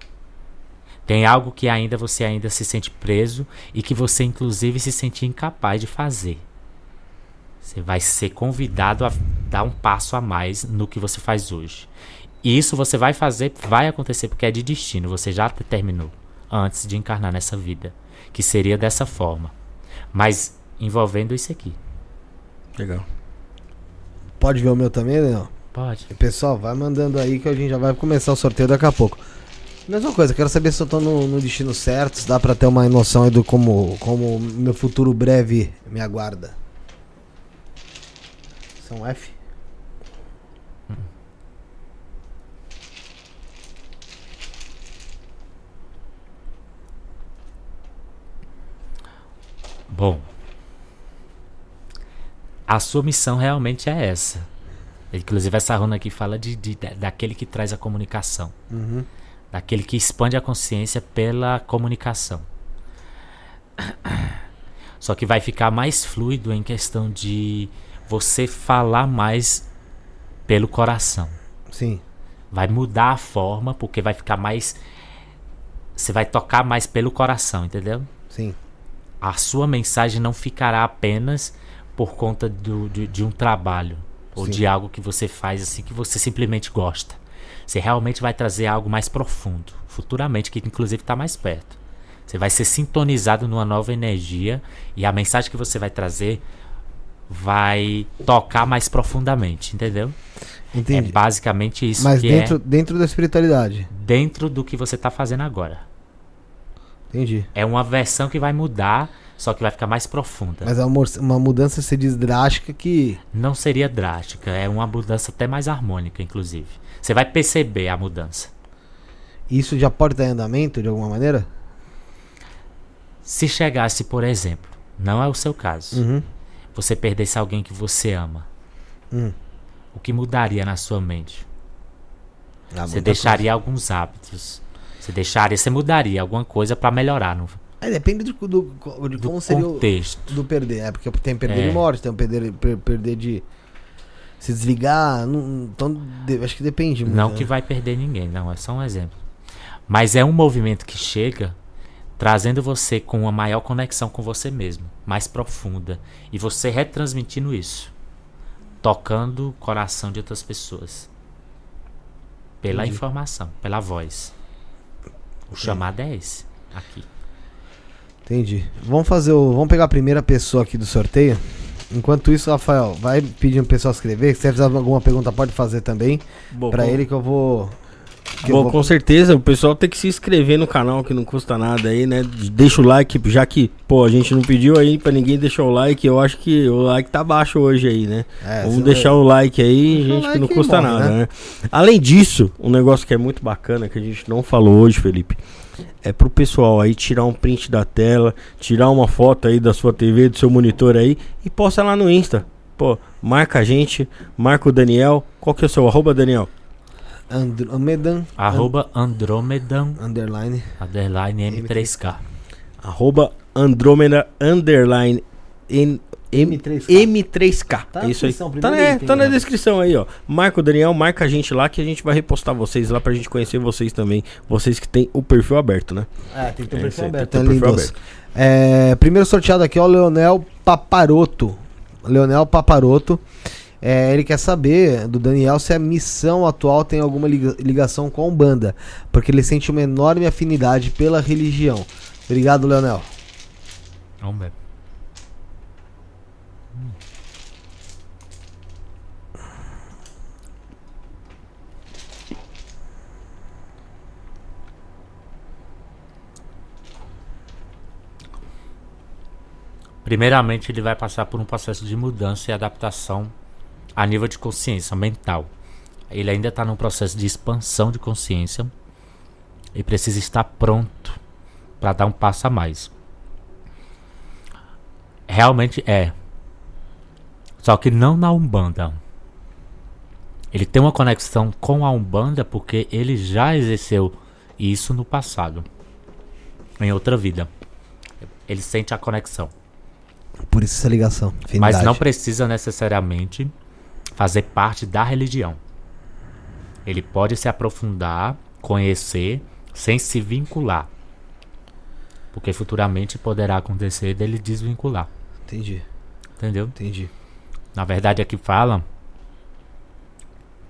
Tem algo que ainda você ainda se sente preso e que você inclusive se sente incapaz de fazer. Você vai ser convidado a dar um passo a mais no que você faz hoje. E isso você vai fazer, vai acontecer porque é de destino, você já determinou antes de encarnar nessa vida, que seria dessa forma. Mas envolvendo isso aqui. Legal. Pode ver o meu também, Daniel? Pode. Pessoal, vai mandando aí que a gente já vai começar o sorteio daqui a pouco. Mesma coisa, quero saber se eu tô no, no destino certo, se dá pra ter uma noção aí do como, como meu futuro breve me aguarda. São F? Bom, a sua missão realmente é essa. Inclusive, essa runa aqui fala de, de- da- daquele que traz a comunicação, Uhum. Daquele que expande a consciência pela comunicação. Só que vai ficar mais fluido em questão de você falar mais pelo coração. Sim. Vai mudar a forma, porque vai ficar mais. Você vai tocar mais pelo coração, entendeu? Sim. a sua mensagem não ficará apenas por conta do, de, de um trabalho ou Sim. de algo que você faz assim que você simplesmente gosta. Você realmente vai trazer algo mais profundo, futuramente, que inclusive está mais perto. Você vai ser sintonizado numa nova energia e a mensagem que você vai trazer vai tocar mais profundamente, entendeu? Entendi. É basicamente isso Mas que dentro, é dentro da espiritualidade. dentro do que você está fazendo agora. Entendi. É uma versão que vai mudar, só que vai ficar mais profunda. Mas é uma, uma mudança, se diz drástica, que. Não seria drástica, é uma mudança até mais harmônica, inclusive. Você vai perceber a mudança. Isso já pode estar em andamento de alguma maneira? Se chegasse, por exemplo, não é o seu caso, Uhum. você perdesse alguém que você ama, Hum. o que mudaria na sua mente? Ah, Você deixaria alguns hábitos. Você deixaria, você mudaria alguma coisa pra melhorar coisa. É, depende do, do- de do como seria o, contexto. do perder. É porque tem perder É. de morte, tem perder, per- perder de se desligar. não- então, de- acho que depende. muito, Não né? que vai perder ninguém, não, é só um exemplo. Mas é um movimento que chega trazendo você com uma maior conexão com você mesmo, mais profunda, e você retransmitindo isso, tocando o coração de outras pessoas. Pela Entendi. informação, pela voz. O chamado é esse, aqui. Entendi. Vamos fazer o. Vamos pegar a primeira pessoa aqui do sorteio. Enquanto isso, Rafael, vai pedindo o pessoal escrever. Se você fizer alguma pergunta, pode fazer também. Com- ele que eu vou. que eu Bom, vou- com certeza, o pessoal tem que se inscrever no canal, que não custa nada aí, né? Deixa o like, já que, pô, a gente não pediu aí pra ninguém deixar o like, eu acho que o like tá baixo hoje aí, né? É, Vamos deixar o like aí, Deixa gente, que não like custa morre, nada, né? né? Além disso, um negócio que é muito bacana, que a gente não falou hoje, Felipe, é pro pessoal aí tirar um print da tela, tirar uma foto aí da sua TV, do seu monitor aí e posta lá no Insta. Pô, marca a gente, marca o Daniel. Qual que é o seu arroba, Daniel? Andromedan. Arroba Andromedan, Underline. underline M3K. Arroba Andrômeda Underline N- M- M3K. M3K. Tá na Isso aí. descrição, Tá, é, item, tá na né? descrição aí, ó. Marca o Daniel, marca a gente lá que a gente vai repostar vocês lá pra gente conhecer vocês também. Vocês que tem o perfil aberto, né? É, tem que ter É, um isso perfil aberto. que ter é um perfil aberto. É, primeiro sorteado aqui é o Leonel Paparoto. Leonel Paparoto. É, ele quer saber do Daniel se a missão atual tem alguma liga- ligação com a Umbanda, porque ele sente uma enorme afinidade pela religião. Obrigado, Leonel. Vamos Primeiramente, ele vai passar por um processo de mudança e adaptação a nível de consciência mental. Ele ainda está num processo de expansão de consciência e precisa estar pronto para dar um passo a mais. Realmente é. Só que não na Umbanda. Ele tem uma conexão com a Umbanda porque ele já exerceu isso no passado. Em outra vida. Ele sente a conexão. Por isso essa ligação. Mas não precisa necessariamente fazer parte da religião. Ele pode se aprofundar, conhecer, sem se vincular. Porque futuramente poderá acontecer dele desvincular. Entendi, Entendeu? entendi. Na verdade, aqui fala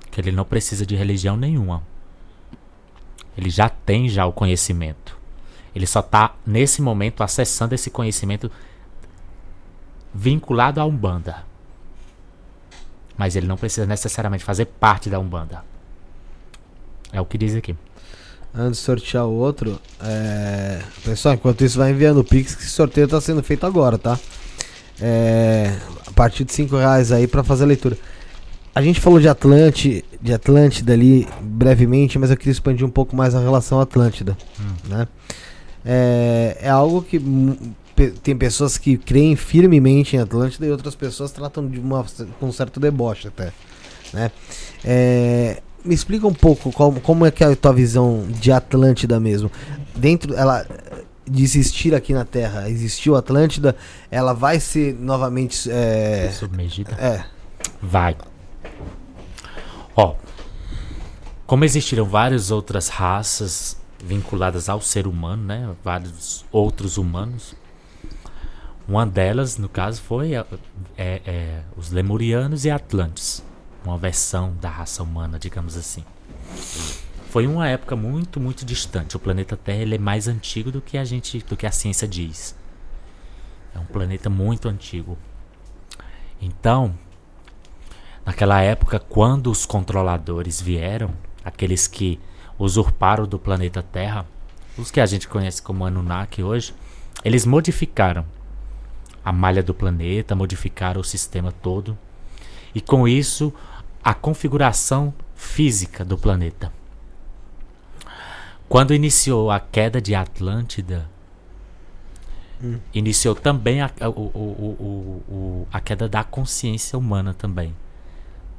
que ele não precisa de religião nenhuma. Ele já tem já o conhecimento. Ele só está nesse momento acessando esse conhecimento vinculado à Umbanda. Mas ele não precisa necessariamente fazer parte da Umbanda. É o que diz aqui. Antes de sortear o outro, é... pessoal, enquanto isso vai enviando o Pix, que esse sorteio está sendo feito agora, tá? É... A partir de 5 reais aí para fazer a leitura. A gente falou de Atlante, de Atlântida ali brevemente, mas eu queria expandir um pouco mais a relação à Atlântida, né? É, é algo que hum, tem pessoas que creem firmemente em Atlântida e outras pessoas tratam de uma, com um certo deboche até, né? É, me explica um pouco como, como é que é a tua visão de Atlântida mesmo. Dentro, ela de existir aqui na Terra, existiu Atlântida, ela vai ser novamente é, Submergida. é, Vai. Ó, como existiram várias outras raças vinculadas ao ser humano, né? Vários outros humanos. Uma delas, no caso, foi é, é, é, os Lemurianos e Atlantes. Uma versão da raça humana, digamos assim. Foi uma época muito, muito distante. O planeta Terra é mais antigo do que a gente, do que a ciência diz. É um planeta muito antigo. Então, Naquela época, quando os controladores vieram, aqueles que usurparam do planeta Terra, os que a gente conhece como Anunnaki hoje, eles modificaram a malha do planeta, modificaram o sistema todo, e com isso a configuração física do planeta. Quando iniciou a queda de Atlântida, iniciou também a, o- o- o- a queda da consciência humana também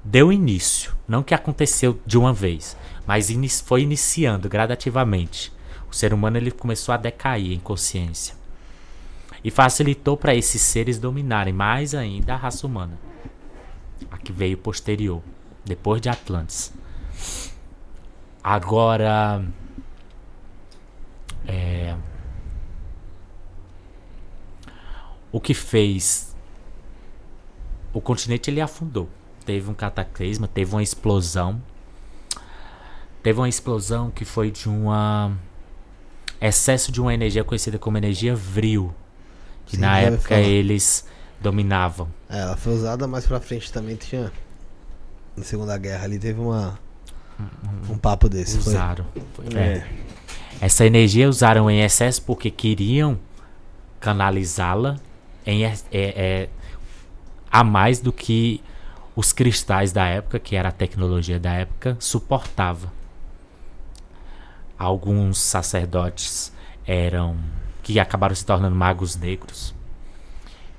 deu início. Não que aconteceu de uma vez, mas ini- foi iniciando gradativamente. O ser humano ele começou a decair em consciência. E facilitou para esses seres dominarem mais ainda a raça humana. A que veio posterior, depois de Atlantis. Agora. É, o que fez. O continente ele afundou teve um cataclisma, teve uma explosão. Teve uma explosão que foi de uma excesso de uma energia conhecida como energia vril, que Sim, na época eles dominavam. É, ela foi usada mais pra frente também. Tinha. Na Segunda Guerra ali teve uma. Um papo desse. foi. Usaram. É. Essa energia usaram em excesso porque queriam canalizá-la em é- é, a mais do que os cristais da época, que era a tecnologia da época, suportava. Alguns sacerdotes eram que acabaram se tornando magos negros.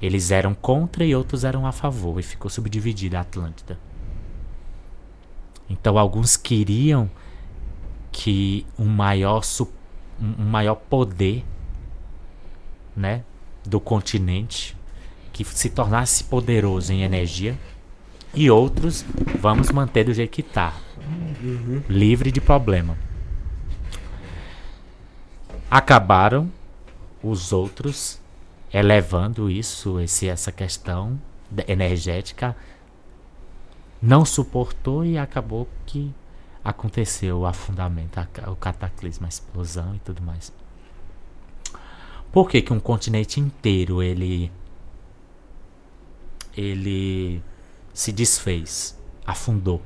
Eles eram contra e outros eram a favor e ficou subdividida a Atlântida. Então alguns queriam que um maior um maior poder, né, do continente que se tornasse poderoso em energia e outros vamos manter do jeito que tá, livre de problema. Acabaram os outros elevando isso, esse, essa questão energética não suportou e acabou que aconteceu o afundamento, o cataclismo, a explosão e tudo mais. Por que, que um continente inteiro ele ele se desfez, afundou?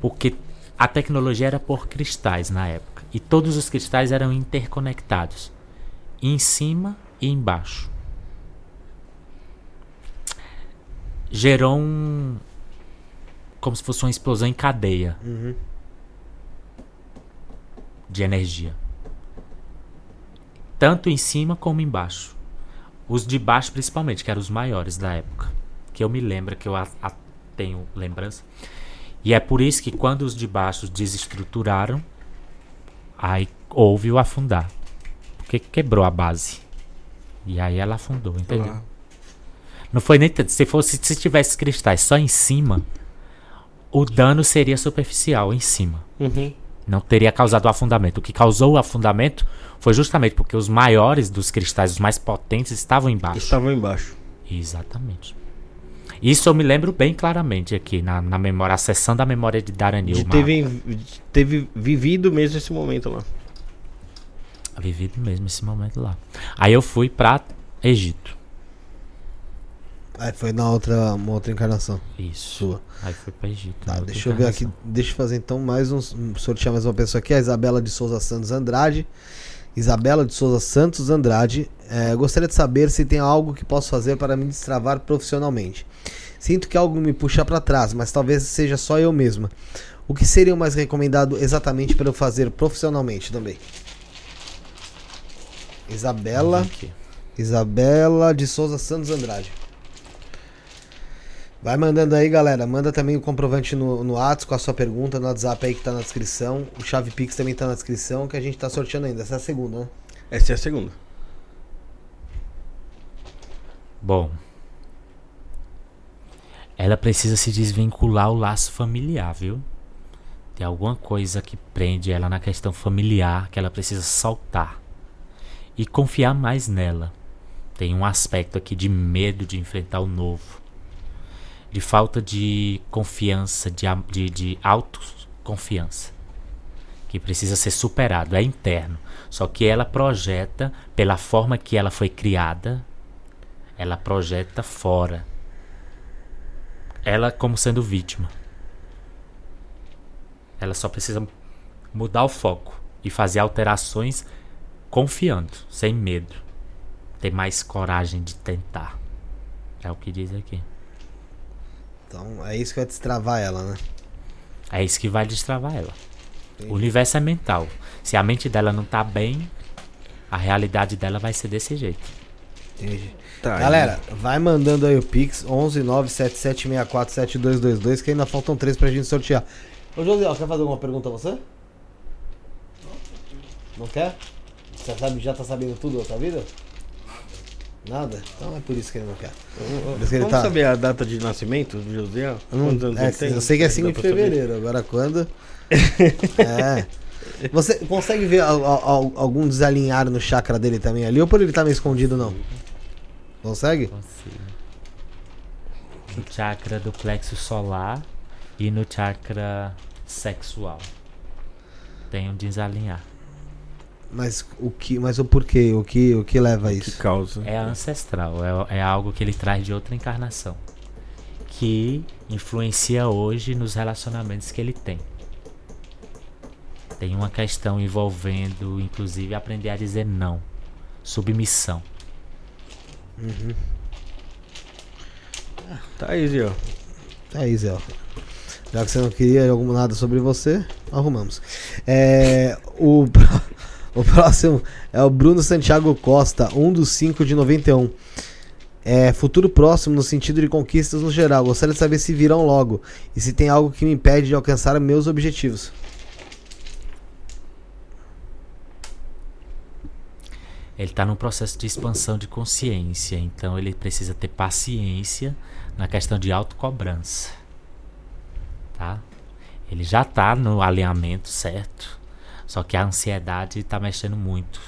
Porque a tecnologia era por cristais na época e todos os cristais eram interconectados, em cima e embaixo. Gerou um como se fosse uma explosão em cadeia Uhum. de energia. Tanto em cima como embaixo. Os de baixo, principalmente, que eram os maiores da época. Que eu me lembro, que eu a- a- tenho lembrança. E é por isso que quando os de baixo desestruturaram, aí houve o afundar. Porque quebrou a base. E aí ela afundou, entendeu? Não foi nem tanto. Se fosse, se tivesse cristais só em cima, o dano seria superficial em cima Uhum. não teria causado o afundamento. O que causou o afundamento foi justamente porque os maiores dos cristais, os mais potentes, estavam embaixo. Estavam embaixo. Exatamente. Isso eu me lembro bem claramente aqui na, na memória, acessando a memória de Daranil. De teve, de teve vivido mesmo esse momento lá. Vivido mesmo esse momento lá. Aí eu fui pra Egito. Aí foi na outra, uma outra encarnação Isso. sua. Aí fui pra Egito. Tá, deixa eu ver aqui. Deixa eu fazer então mais um. um- Sortear mais uma pessoa aqui. A Isabela de Souza Santos Andrade. Isabela de Souza Santos Andrade. É, gostaria de saber se tem algo que posso fazer para me destravar profissionalmente. Sinto que algo me puxa para trás, mas talvez seja só eu mesma. O que seria o mais recomendado exatamente para eu fazer profissionalmente também? Isabela. Isabela de Souza Santos Andrade. Vai mandando aí, galera. Manda também o comprovante no, no Whats com a sua pergunta no WhatsApp aí que tá na descrição. O Chave Pix também tá na descrição, que a gente tá sorteando ainda. Essa é a segunda, né? Essa é a segunda. Bom. Ela precisa se desvincular o laço familiar, viu? Tem alguma coisa que prende ela na questão familiar que ela precisa soltar. E confiar mais nela. Tem um aspecto aqui de medo de enfrentar o novo. De falta de confiança, de, de, de autoconfiança. Que precisa ser superado. É interno. Só que ela projeta, pela forma que ela foi criada, ela projeta fora. Ela como sendo vítima. Ela só precisa mudar o foco e fazer alterações confiando, sem medo. Ter mais coragem de tentar. É o que diz aqui. Então é isso que vai destravar ela, né? É isso que vai destravar ela. Entendi. O universo é mental. Se a mente dela não tá bem, a realidade dela vai ser desse jeito. Entendi. Tá, Galera, vai mandando aí o Pix 11 97764 7222 que ainda faltam três pra gente sortear. Ô José, quer fazer alguma pergunta a você? Não quer? Você sabe, já tá sabendo tudo da sua vida? Nada? Então é por isso que ele não quer. Ele Vamos tá- saber a data de nascimento do José? Quantos anos é, ele tem? eu sei que é 5 Dá de pra saber? fevereiro, agora quando? é. Você consegue ver al- al- algum desalinhar no chakra dele também ali? Ou por ele estar meio escondido, não? Consegue? Consigo. No chakra do plexo solar e no chakra sexual. Tem um desalinhar. Mas o que, mas o porquê? O que, o que leva a Que isso? causa. É ancestral, é, é algo que ele traz de outra encarnação. Que influencia hoje nos relacionamentos que ele tem. Tem uma questão envolvendo, inclusive, aprender a dizer não. Submissão. Tá aí, Zé. ó. É isso, Zé. Já que você não queria algum nada sobre você, arrumamos. É, o, o próximo é o Bruno Santiago Costa, um dos 5 de 91. É futuro próximo no sentido de conquistas no geral. Gostaria de saber se virão logo e se tem algo que me impede de alcançar meus objetivos. Ele está num processo de expansão de consciência, então ele precisa ter paciência na questão de autocobrança. Tá? Ele já está no alinhamento certo, só que a ansiedade está mexendo muito.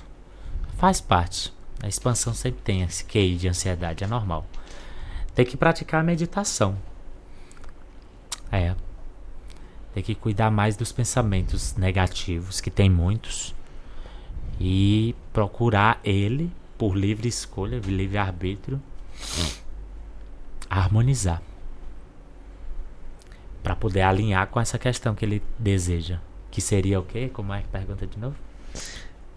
Faz parte. A expansão sempre tem esse QI de ansiedade, é normal. Tem que praticar a meditação. É. Tem que cuidar mais dos pensamentos negativos, que tem muitos e procurar ele por livre escolha, livre arbítrio, harmonizar para poder alinhar com essa questão que ele deseja, que seria o quê? Como é que pergunta de novo?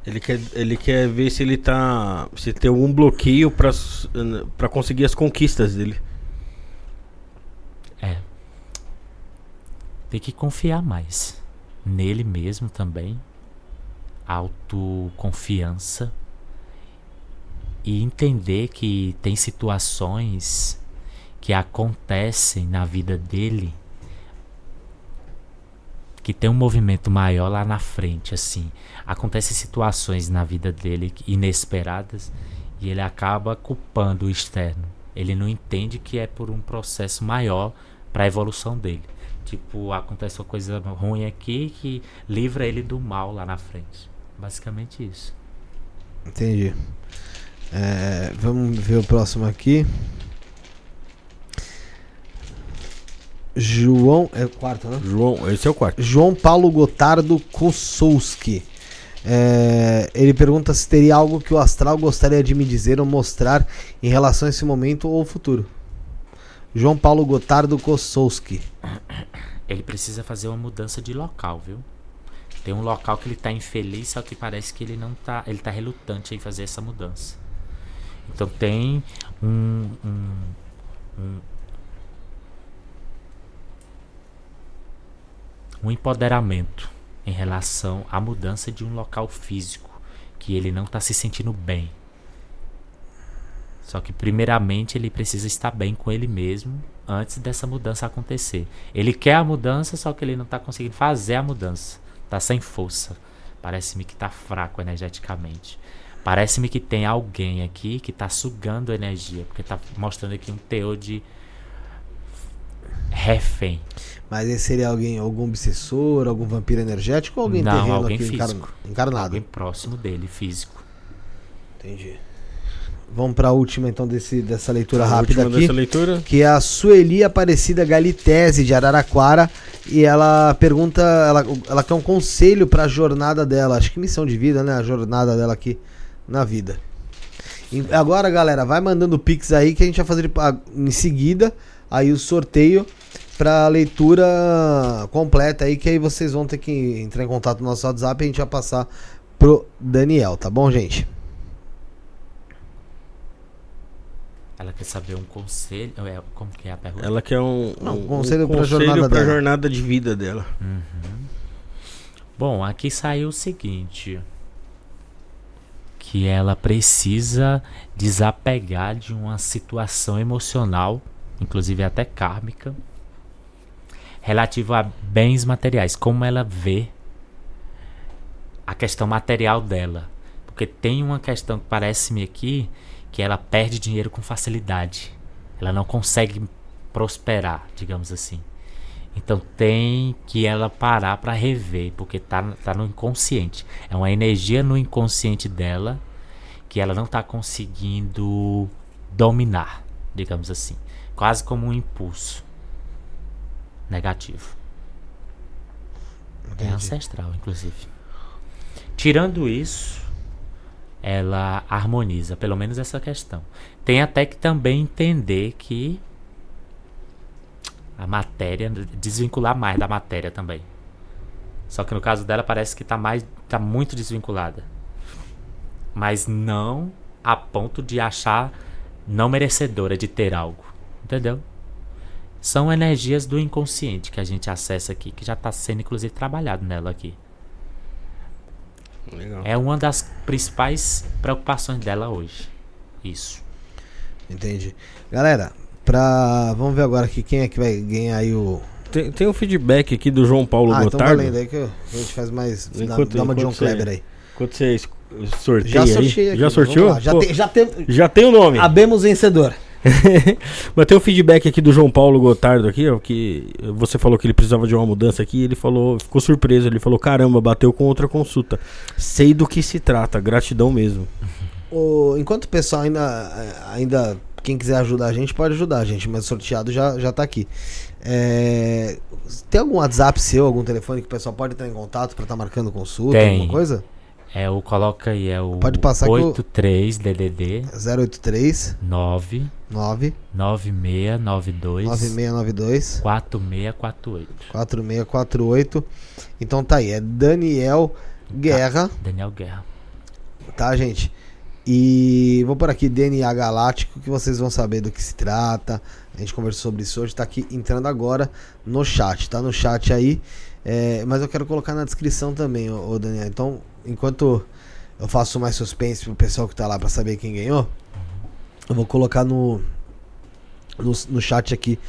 Ele quer, ele quer ver se ele tá. Se tem algum bloqueio pra, pra conseguir as conquistas dele. É. Tem que confiar mais nele mesmo também. Autoconfiança. E entender que tem situações que acontecem na vida dele que tem um movimento maior lá na frente, assim. Acontecem situações na vida dele inesperadas e ele acaba culpando o externo. Ele não entende que é por um processo maior para a evolução dele. Tipo, acontece uma coisa ruim aqui que livra ele do mal lá na frente. Basicamente isso. Entendi. É, vamos ver o próximo aqui. João. É o quarto, né? João, esse é o quarto. João Paulo Gotardo Kosowski. É, ele pergunta se teria algo que o astral gostaria de me dizer ou mostrar em relação a esse momento ou futuro. João Paulo Gotardo Kosowski. Ele precisa fazer uma mudança de local, viu? Tem um local que ele tá infeliz, só que parece que ele não tá. Ele tá relutante em fazer essa mudança. Então tem um. um, um, um empoderamento em relação à mudança de um local físico que ele não está se sentindo bem. Só que primeiramente ele precisa estar bem com ele mesmo antes dessa mudança acontecer. Ele quer a mudança, só que ele não está conseguindo fazer a mudança. Tá sem força. Parece-me que tá fraco energeticamente. Parece-me que tem alguém aqui que tá sugando energia, porque tá mostrando aqui um teor de refém. Mas esse seria alguém, algum obsessor, algum vampiro energético ou alguém Não, terreno alguém aqui físico. encarnado? Alguém próximo dele, físico. Entendi. Vamos para a última então desse, dessa leitura A rápida aqui. dessa leitura. que é a Sueli Aparecida Galitese de Araraquara e ela pergunta, ela, ela quer um conselho para a jornada dela, acho que missão de vida, né, a jornada dela aqui na vida. E agora, galera, vai mandando pix aí que a gente vai fazer em seguida aí o sorteio para leitura completa aí que aí vocês vão ter que entrar em contato no nosso WhatsApp e a gente vai passar pro Daniel, tá bom, gente? Ela quer saber um conselho. é, Como que é a pergunta? Ela quer um, Não, um conselho pra conselho jornada jornada de vida dela. Bom, aqui saiu o seguinte: que ela precisa desapegar de uma situação emocional, inclusive até kármica, relativa a bens materiais, como ela vê a questão material dela. Porque tem uma questão que parece-me aqui que ela perde dinheiro com facilidade. Ela não consegue prosperar, digamos assim. Então tem que ela parar para rever, porque tá, tá no inconsciente. É uma energia no inconsciente dela que ela não tá conseguindo dominar, digamos assim. Quase como um impulso negativo. É Entendi. ancestral, inclusive. Tirando isso, ela harmoniza, pelo menos essa questão. Tem até que também entender que a matéria, desvincular mais da matéria também. Só que no caso dela parece que tá mais tá muito desvinculada. Mas não a ponto de achar não merecedora de ter algo. Entendeu? São energias do inconsciente que a gente acessa aqui, que já está sendo inclusive trabalhado nela aqui. Legal. É uma das principais preocupações dela hoje. Isso. Entendi. Galera, pra. Vamos ver agora aqui quem é que vai ganhar aí o. Tem, tem um feedback aqui do João Paulo ah, então Gotardo. valendo aí que eu- a gente faz mais. Enquanto- dá uma de John você- Kleber aí. Quando você sorteia Já aí? sorteei aqui. Já vamos sorteou? lá. Já, Pô, tem, já tem. já tem o nome. Abemos vencedor. Mas tem um feedback aqui do João Paulo Gotardo aqui, ó, que você falou que ele precisava de uma mudança aqui, ele falou, ficou surpreso, ele falou, caramba, bateu com outra consulta. Sei do que se trata, gratidão mesmo. O- enquanto o pessoal ainda, ainda. Quem quiser ajudar a gente, pode ajudar a gente, mas o sorteado já, já tá aqui. É, tem algum WhatsApp seu, algum telefone que o pessoal pode entrar em contato pra estar marcando consulta, Tem. alguma coisa? É o coloca aí, é o Pode passar que eu- 83 DDD 083 9 9 9692 9692 4648. 4648. Então tá aí, é Daniel Guerra, Daniel Guerra. tá, gente? E vou por aqui DNA Galáctico, que vocês vão saber do que se trata. A gente conversou sobre isso hoje, tá aqui entrando agora no chat, tá no chat aí. É, mas eu quero colocar na descrição também, ô, ô Daniel. Então, enquanto eu faço mais suspense pro pessoal que tá lá pra saber quem ganhou, eu vou colocar no, no, no chat aqui,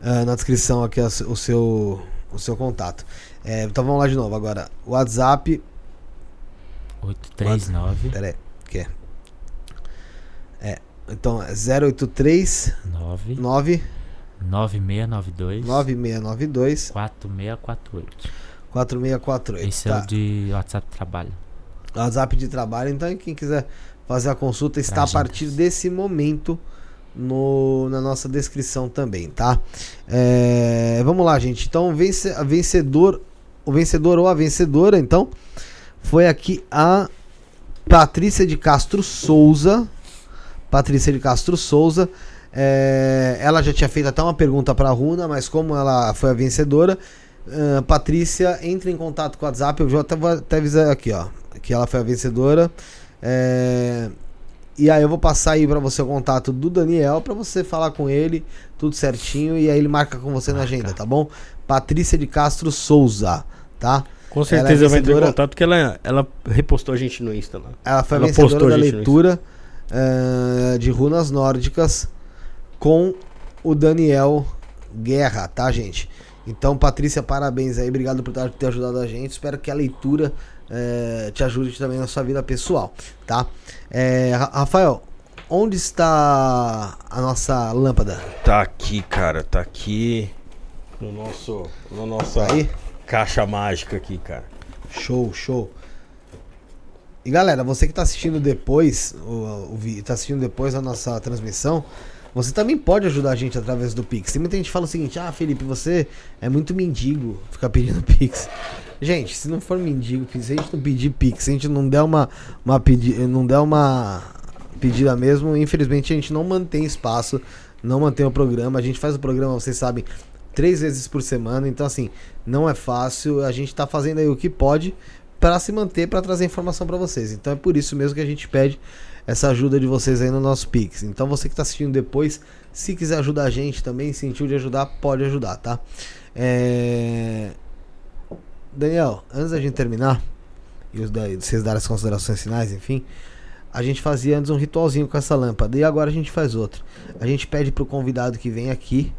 ah, na descrição aqui, o seu- o seu, contato. É, então vamos lá de novo agora. WhatsApp 839 Pera aí, que é? É, então é 083 9 9 9692 9692 4648. 4648. Esse é tá. o de WhatsApp Trabalho. WhatsApp de trabalho. Então, quem quiser fazer a consulta está Pra a partir desse momento no, na nossa descrição também, tá? É, vamos lá, gente. Então, vence, a vencedor, o vencedor ou a vencedora, então, foi aqui a Patrícia de Castro Souza. Patrícia de Castro Souza. É, ela já tinha feito até uma pergunta para a Runa, mas como ela foi a vencedora, ah, Patrícia, entre em contato com o WhatsApp. Eu já até vou até avisar aqui, ó, que ela foi a vencedora. É, e aí eu vou passar aí para você o contato do Daniel para você falar com ele, tudo certinho e aí ele marca com você na Marca. agenda, tá bom? Patrícia de Castro Souza, tá? Com é certeza vai entrar em contato, porque ela, ela repostou a gente no Insta lá. Ela foi a Ela vencedora da leitura eh, de runas nórdicas com o Daniel Guerra, tá, gente? Então, Patrícia, parabéns aí, obrigado por ter ajudado a gente. Espero que a leitura eh, te ajude também na sua vida pessoal, tá? Ra- Rafael, onde está a nossa lâmpada? Tá aqui, cara, tá aqui no nosso, na nossa Aí? caixa mágica aqui, cara. Show, show. E galera, você que tá assistindo depois, o, o, tá assistindo depois a nossa transmissão, você também pode ajudar a gente através do Pix. Tem muita gente que fala o seguinte: ah, Felipe, você é muito mendigo ficar pedindo Pix. Gente, se não for mendigo, se a gente não pedir Pix, se a gente não der uma, uma, pedi não der uma pedida mesmo, infelizmente a gente não mantém espaço, não mantém o programa. A gente faz o programa, vocês sabem, três vezes por semana, então assim, não é fácil. A gente tá fazendo aí o que pode para se manter, para trazer informação para vocês. Então é por isso mesmo que a gente pede essa ajuda de vocês aí no nosso Pix. Então você que está assistindo depois, se quiser ajudar a gente também, sentiu de ajudar, pode ajudar, tá? É... Daniel, antes da gente terminar, e os da- vocês darem as considerações finais, enfim, a gente fazia antes um ritualzinho com essa lâmpada e agora a gente faz outro. A gente pede pro convidado que vem aqui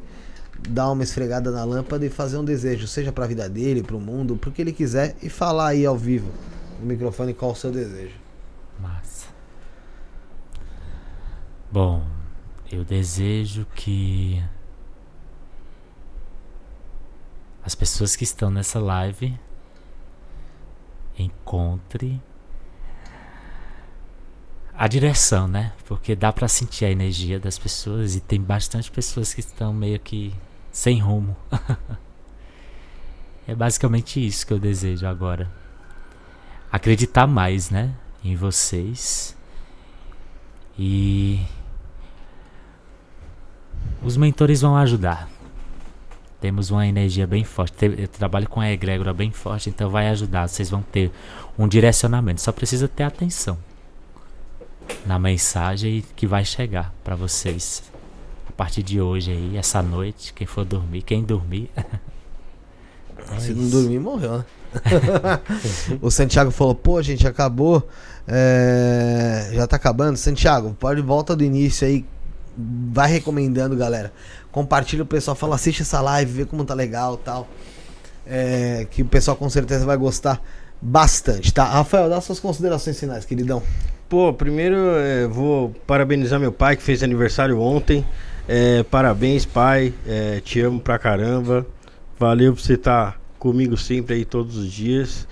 dar uma esfregada na lâmpada e fazer um desejo, seja pra vida dele, pro mundo, pro que ele quiser e falar aí ao vivo no microfone qual o seu desejo. Massa. Bom, eu desejo que as pessoas que estão nessa live encontrem a direção, né? Porque dá pra sentir a energia das pessoas e tem bastante pessoas que estão meio que sem rumo. é basicamente isso que eu desejo agora. acreditar mais, né? Em vocês. E os mentores vão ajudar. Temos uma energia bem forte. Eu trabalho com a egrégora bem forte, então vai ajudar. Vocês vão ter um direcionamento. Só precisa ter atenção na mensagem que vai chegar para vocês a partir de hoje aí, essa noite. Quem for dormir, quem dormir. Se não dormir, morreu, né? o Santiago falou: pô, gente, acabou. É... Já tá acabando. Santiago, pode volta do início aí. Vai recomendando, galera. Compartilha o pessoal, fala, assiste essa live, vê como tá legal tal. É... Que o pessoal com certeza vai gostar bastante, tá? Rafael, dá suas considerações finais, queridão. Pô, primeiro é, vou parabenizar meu pai que fez aniversário ontem. É, parabéns, pai. É, te amo pra caramba. Valeu por você estar tá comigo sempre aí todos os dias.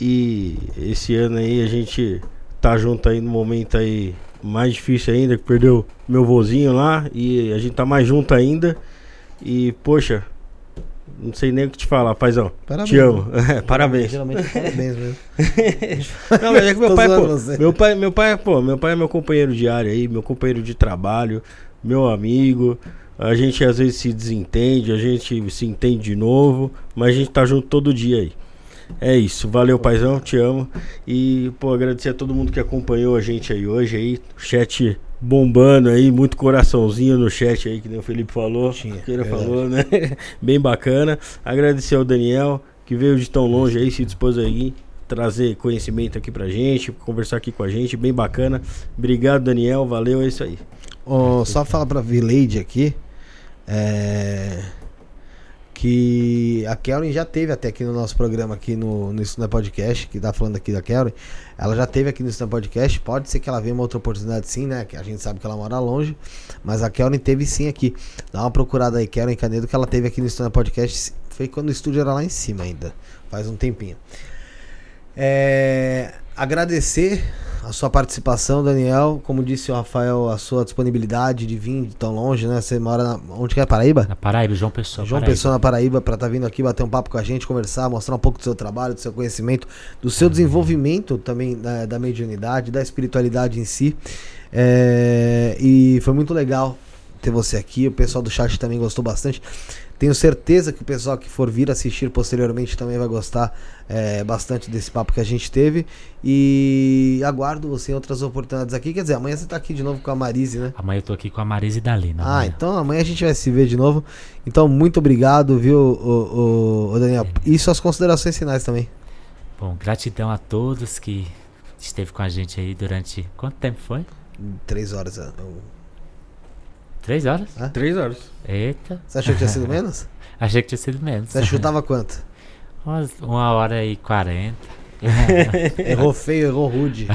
E esse ano aí a gente tá junto aí no momento aí mais difícil ainda, que perdeu meu vozinho lá e a gente tá mais junto ainda. E poxa, não sei nem o que te falar, paizão. Parabéns. Te amo. parabéns. Geralmente parabéns mesmo. não, mas é que meu pai, pô, meu pai, meu pai, pô, meu pai é meu companheiro diário aí, meu companheiro de trabalho, meu amigo. A gente às vezes se desentende, a gente se entende de novo, mas a gente tá junto todo dia aí. É isso, valeu paizão, te amo. E, pô, agradecer a todo mundo que acompanhou a gente aí hoje aí. Chat bombando aí, muito coraçãozinho no chat aí, que nem o Felipe falou. Tinha, que ele falou, né? Bem bacana. Agradecer ao Daniel, que veio de tão longe aí, se dispôs aí trazer conhecimento aqui pra gente, conversar aqui com a gente, bem bacana. Obrigado, Daniel, valeu, é isso aí. Oh, só falar pra Vileide aqui, é, que a Kelly já teve até aqui no nosso programa, aqui no, no Estudante Podcast, que tá falando aqui da Kelly. Ela já teve aqui no Estudante Podcast. Pode ser que ela venha uma outra oportunidade sim, né? Que a gente sabe que ela mora longe. Mas a Kelly teve sim aqui. Dá uma procurada aí, Kelly Canedo, que ela teve aqui no Estudante Podcast. Foi quando o estúdio era lá em cima ainda. Faz um tempinho. É, agradecer a sua participação, Daniel. Como disse o Rafael, a sua disponibilidade de vir de tão longe, né? Você mora na. Onde que é? Paraíba? Na Paraíba, João Pessoa. João Paraíba. Pessoa na Paraíba, para estar tá vindo aqui bater um papo com a gente, conversar, mostrar um pouco do seu trabalho, do seu conhecimento, do seu desenvolvimento também da, da mediunidade, da espiritualidade em si. É, e foi muito legal ter você aqui. O pessoal do chat também gostou bastante. Tenho certeza que o pessoal que for vir assistir posteriormente também vai gostar é, bastante desse papo que a gente teve. E aguardo você em outras oportunidades aqui. Quer dizer, amanhã você está aqui de novo com a Marise, né? Amanhã eu tô aqui com a Marise Dalina. Ah, então amanhã a gente vai se ver de novo. Então, muito obrigado, viu, o, o, o Daniel? É. E suas considerações finais também. Bom, gratidão a todos que esteve com a gente aí durante. Quanto tempo foi? Três horas. Eu Três horas? Hã? Três horas. Eita. Você achou que tinha sido menos? Achei que tinha sido menos. Você chutava quanto? Uma hora e quarenta. errou feio, errou rude.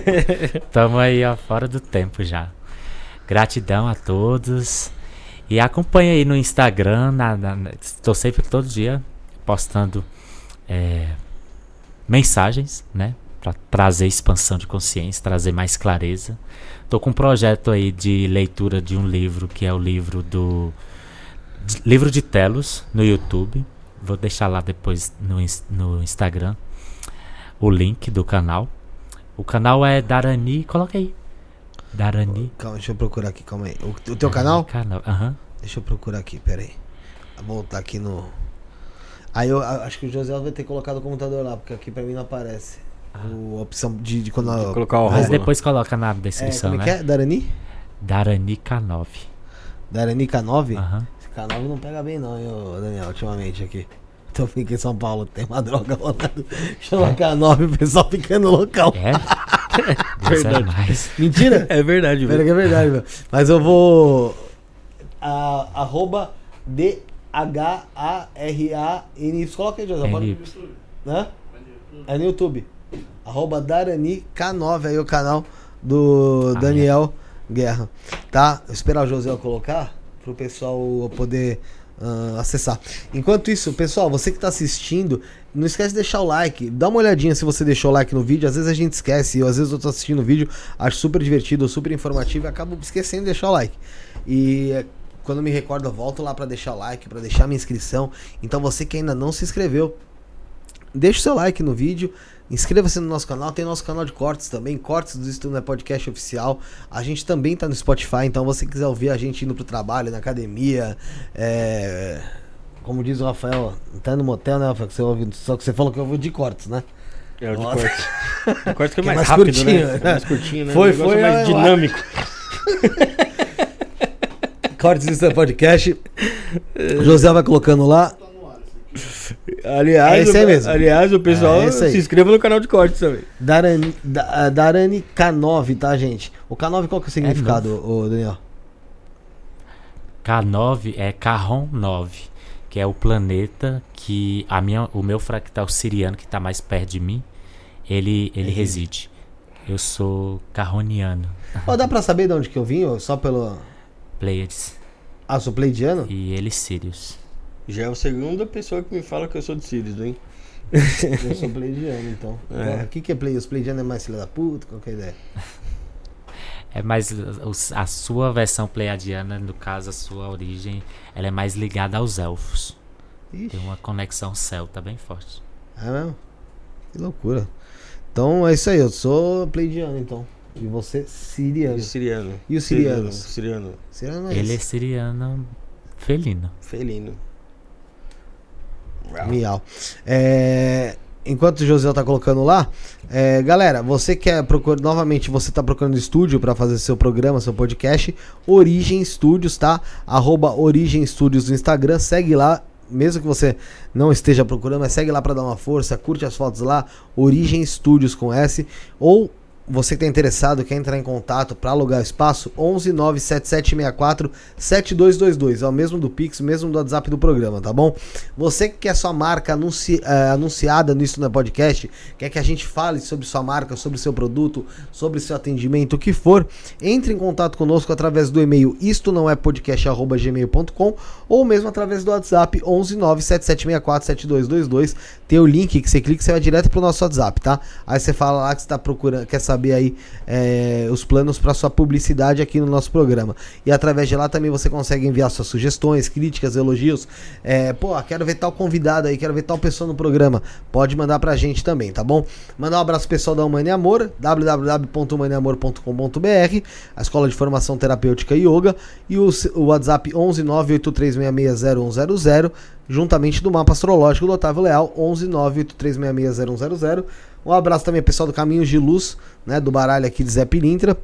Tamo aí ó, fora do tempo já. Gratidão a todos. E acompanha aí no Instagram. Na, na, estou sempre todo dia postando é, mensagens, né? Para trazer expansão de consciência, trazer mais clareza. Tô com um projeto aí de leitura de um livro que é o livro do livro de Telos no YouTube. Vou deixar lá depois no, no Instagram o link do canal. O canal é Darani, coloca aí. Darani. Calma, deixa eu procurar aqui, calma aí. O, o teu canal? Canal, aham. Deixa eu procurar aqui, pera aí. Vou voltar aqui no. Aí eu acho que o José vai ter colocado o computador lá, porque aqui pra mim não aparece. A opção de, de quando de colocar o Mas depois coloca na descrição, é, como né? que é? Darani? Darani K9. Darani K9? Aham. Esse K9 não pega bem não, hein, Daniel, ultimamente aqui. Então fica em São Paulo, tem uma droga rolando. Chama K9 o pessoal fica no local. É? Deus é mais. Mentira? É verdade, Pera que é verdade, velho. Mas eu vou. A, arroba D-H-A-R-A-N. Coloca aí, José. N- Né? É no YouTube. Arroba Darani K9 aí o canal do Ah, Daniel Guerra. Tá? Eu esperar o José colocar pro pessoal poder ah, acessar. Enquanto isso, pessoal, você que tá assistindo, não esquece de deixar o like. Dá uma olhadinha se você deixou o like no vídeo. Às vezes a gente esquece, ou às vezes eu tô assistindo o vídeo, acho super divertido, super informativo e acabo esquecendo de deixar o like. E quando me recordo, eu volto lá para deixar o like, para deixar minha inscrição. Então você que ainda não se inscreveu, deixa o seu like no vídeo. Inscreva-se no nosso canal, tem nosso canal de cortes também, cortes do Estudo é Podcast Oficial. A gente também tá no Spotify, então você quiser ouvir a gente indo pro trabalho, na academia, é... como diz o Rafael, tá no motel, né, Rafael? Que você ouve, só que você falou que eu ouvi de cortes, né? É o de Nossa. corte. O corte que é Que é mais, mais rápido, curtinho, né? né? É mais curtinho, né? Foi, foi, é mais é, dinâmico. Cortes do Estudo é Podcast. O José vai colocando lá. Aliás, É isso aí o, mesmo. aliás, o pessoal É isso aí. se inscreva no canal de cortes também. Darani, da, Darani K9, tá, gente? O K9 qual que é o significado, ô, Daniel? K9 é Carron 9, que é o planeta que a minha, o meu fractal siriano, que está mais perto de mim, ele, ele reside. Eu sou carroniano, Ó, dá pra saber de onde que eu vim? Só pelo. Pleiades, Ah, sou pleidiano? e ele Sirius. Já é a segunda pessoa que me fala que eu sou de Sirius, hein? Eu sou pleidiano, então. É. O que, que é play? Os pleidianos é mais filha da puta? Qual que é a ideia? É mais a sua versão pleiadiana, no caso a sua origem, ela é mais ligada aos elfos. Ixi, Tem uma conexão celta bem forte. é mesmo? Que loucura. Então é isso aí, eu sou pleidiano, então. E você, siriano. E o siriano. E os sirianos? Siriano. Siriano é Ele é siriano felino. Felino. Miau. É, enquanto o José tá colocando lá, é, galera, você quer procurar novamente, você tá procurando estúdio para fazer seu programa, seu podcast, Origem Studios, tá? Arroba Origem Studios no Instagram, segue lá. Mesmo que você não esteja procurando, mas segue lá para dar uma força, curte as fotos lá, Origem Studios com S, ou você que está interessado, quer entrar em contato para alugar espaço, 11 97764 7222. É o mesmo do Pix, mesmo do WhatsApp do programa, tá bom? Você que quer sua marca anunci- eh, anunciada no é Podcast, quer que a gente fale sobre sua marca, sobre seu produto, sobre seu atendimento, o que for, entre em contato conosco através do e-mail isto não é podcast@gmail.com ou mesmo através do WhatsApp 11 97764 7222. Tem o link que você clica, você vai direto pro nosso WhatsApp, tá? Aí você fala lá que você tá procurando, quer saber aí eh, os planos para sua publicidade aqui no nosso programa. E através de lá também você consegue enviar suas sugestões, críticas, elogios. Eh, pô, quero ver tal convidado aí, quero ver tal pessoa no programa. Pode mandar pra gente também, tá bom? Mandar um abraço pessoal da Humane Amor, www.humaneamor.com.br, a escola de formação terapêutica e yoga, e o, o WhatsApp 11 983660100, juntamente do mapa astrológico do Otávio Leal, 11 983660100. Um abraço também pessoal do Caminhos de Luz, né, do baralho aqui de Zé Pilintra.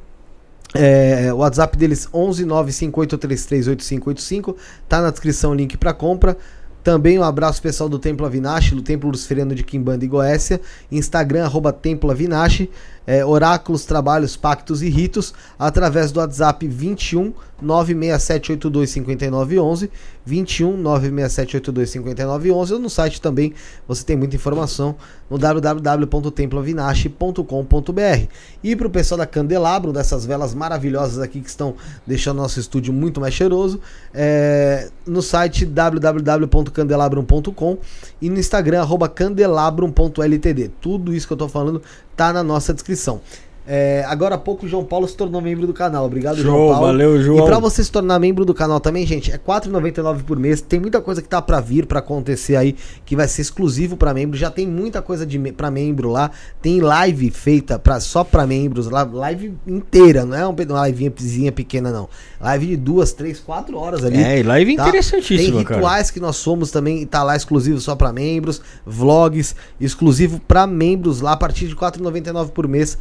É, o WhatsApp deles 11 958338585, tá na descrição o link para compra. Também um abraço pessoal do Templo Avinashi, do Templo Luciferiano de Quimbanda e Goécia, Instagram arroba Templo Avinashi, é, oráculos, trabalhos, pactos e ritos, através do WhatsApp 21 967825911, 21 967825911, ou no site também você tem muita informação no www.temploavinashi.com.br. E para o pessoal da Candelabro, dessas velas maravilhosas aqui que estão deixando nosso estúdio muito mais cheiroso, é, no site www.candelabrum.com e no Instagram arroba candelabrum.ltd. Tudo isso que eu tô falando tá na nossa descrição. É, agora há pouco o João Paulo se tornou membro do canal. Obrigado, João Show, Paulo. valeu, João. E pra você se tornar membro do canal também, gente, é R$ 4,99 por mês. Tem muita coisa que tá pra vir, pra acontecer aí, que vai ser exclusivo pra membro. Já tem muita coisa de pra membro lá. Tem live feita pra, só pra membros, lá, live inteira, não é um- uma livezinha pequena, não. Live de duas, três, quatro horas ali. É, live Tá? interessantíssima, Tem cara. rituais que nós somos também, e tá lá exclusivo só pra membros, vlogs exclusivo pra membros lá a partir de R$ 4,99 por mês.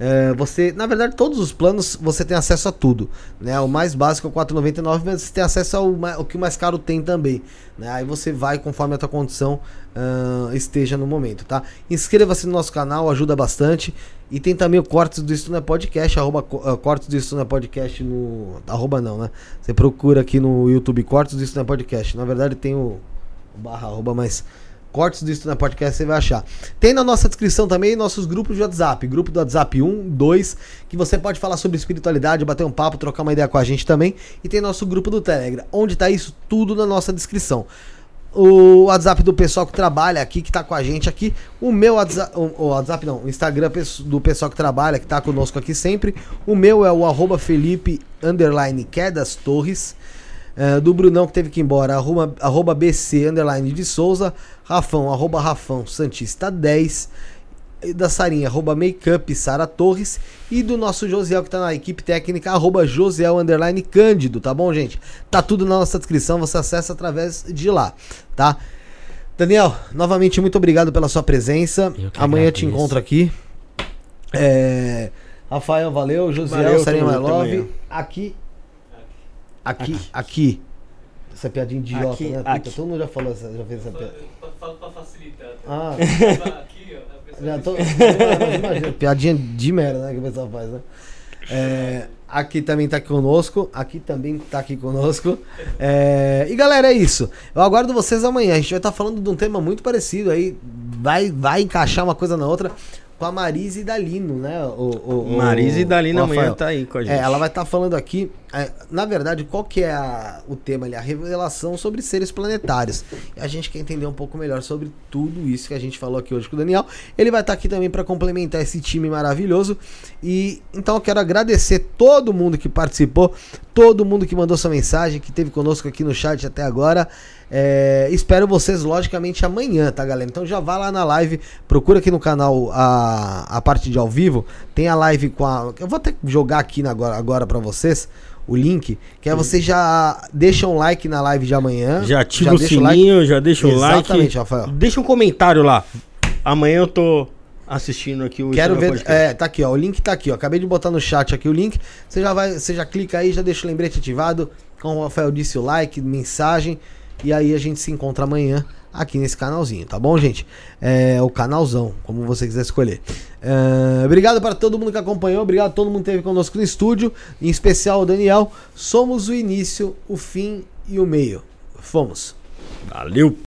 É, você, na verdade, todos os planos você tem acesso a tudo, né? O mais básico é o 4,99, mas você tem acesso ao, que o mais caro tem também, né? Aí você vai conforme a tua condição ah, esteja no momento, tá? Inscreva-se no nosso canal, ajuda bastante. E tem também o Cortes do é Podcast, arroba ah, Cortes do é Podcast no... Arroba não, né? Você procura aqui no YouTube Cortes do é Podcast. Na verdade tem o, o barra arroba, mas Cortes do Não é Podcast você vai achar. Tem na nossa descrição também nossos grupos de WhatsApp. Grupo do WhatsApp 1, 2, que você pode falar sobre espiritualidade, bater um papo, trocar uma ideia com a gente também. E tem nosso grupo do Telegram, onde tá isso tudo na nossa descrição o WhatsApp do pessoal que trabalha aqui, que tá com a gente aqui. O meu WhatsApp, o, WhatsApp não, o Instagram do pessoal que trabalha, que tá conosco aqui sempre. O meu é o arroba Felipe underline Quedas Torres. É, do Brunão que teve que ir embora, arroba, arroba BC underline de Souza, Rafão, arroba Rafão Santista 10, e da Sarinha, arroba Makeup Sara Torres, e do nosso Josiel que tá na equipe técnica, arroba Josiel underline Cândido, tá bom, gente? Tá tudo na nossa descrição, você acessa através de lá, tá? Daniel, novamente muito obrigado pela sua presença. Amanhã eu te encontro aqui. É, Rafael, valeu. Josiel, Valeu, Sarinha My Love. amanhã. Aqui. Aqui, aqui. Essa piadinha idiota, Aqui, né? Puta, aqui. todo mundo já falou essa, já fez essa piada. Falo pra facilitar. Ah, Aqui, ó. já tô. Imagina, piadinha de merda, né? Que o pessoal faz, né? É, aqui também tá conosco. Aqui também tá aqui conosco. É, e galera, é isso. Eu aguardo vocês amanhã. A gente vai estar falando de um tema muito parecido aí. Vai, vai encaixar uma coisa na outra. Com a Marise e Dalino, né? O, o, o- Marisa e Dalina o amanhã tá aí com a gente. É, ela vai estar falando aqui, é, na verdade, qual que é a- o tema ali? A revelação sobre seres planetários. A gente quer entender um pouco melhor sobre tudo isso que a gente falou aqui hoje com o Daniel. Ele vai estar aqui também para complementar esse time maravilhoso. E então eu quero agradecer todo mundo que participou, todo mundo que mandou sua mensagem, que esteve conosco aqui no chat até agora. É, espero vocês, logicamente, amanhã, tá, galera? Então já vá lá na live, procura aqui no canal a, a parte de ao vivo. Tem a live com a. Eu vou até jogar aqui agora, agora para vocês o link, que é você já deixa um like na live de amanhã. Já ativa o deixa like. sininho, já deixa o like. Exatamente, Rafael. Deixa um comentário lá. Amanhã eu tô assistindo aqui o Quero ver. Podcast. É, tá aqui, ó. O link tá aqui, ó. Acabei de botar no chat aqui o link. Você já vai, você já clica aí, já deixa o lembrete ativado. Como o Rafael disse, o like, mensagem. E aí a gente se encontra amanhã aqui nesse canalzinho, tá bom, gente? É o canalzão, como você quiser escolher. É, obrigado para todo mundo que acompanhou, obrigado a todo mundo que esteve conosco no estúdio, em especial o Daniel. Somos o início, o fim e o meio. Fomos. Valeu!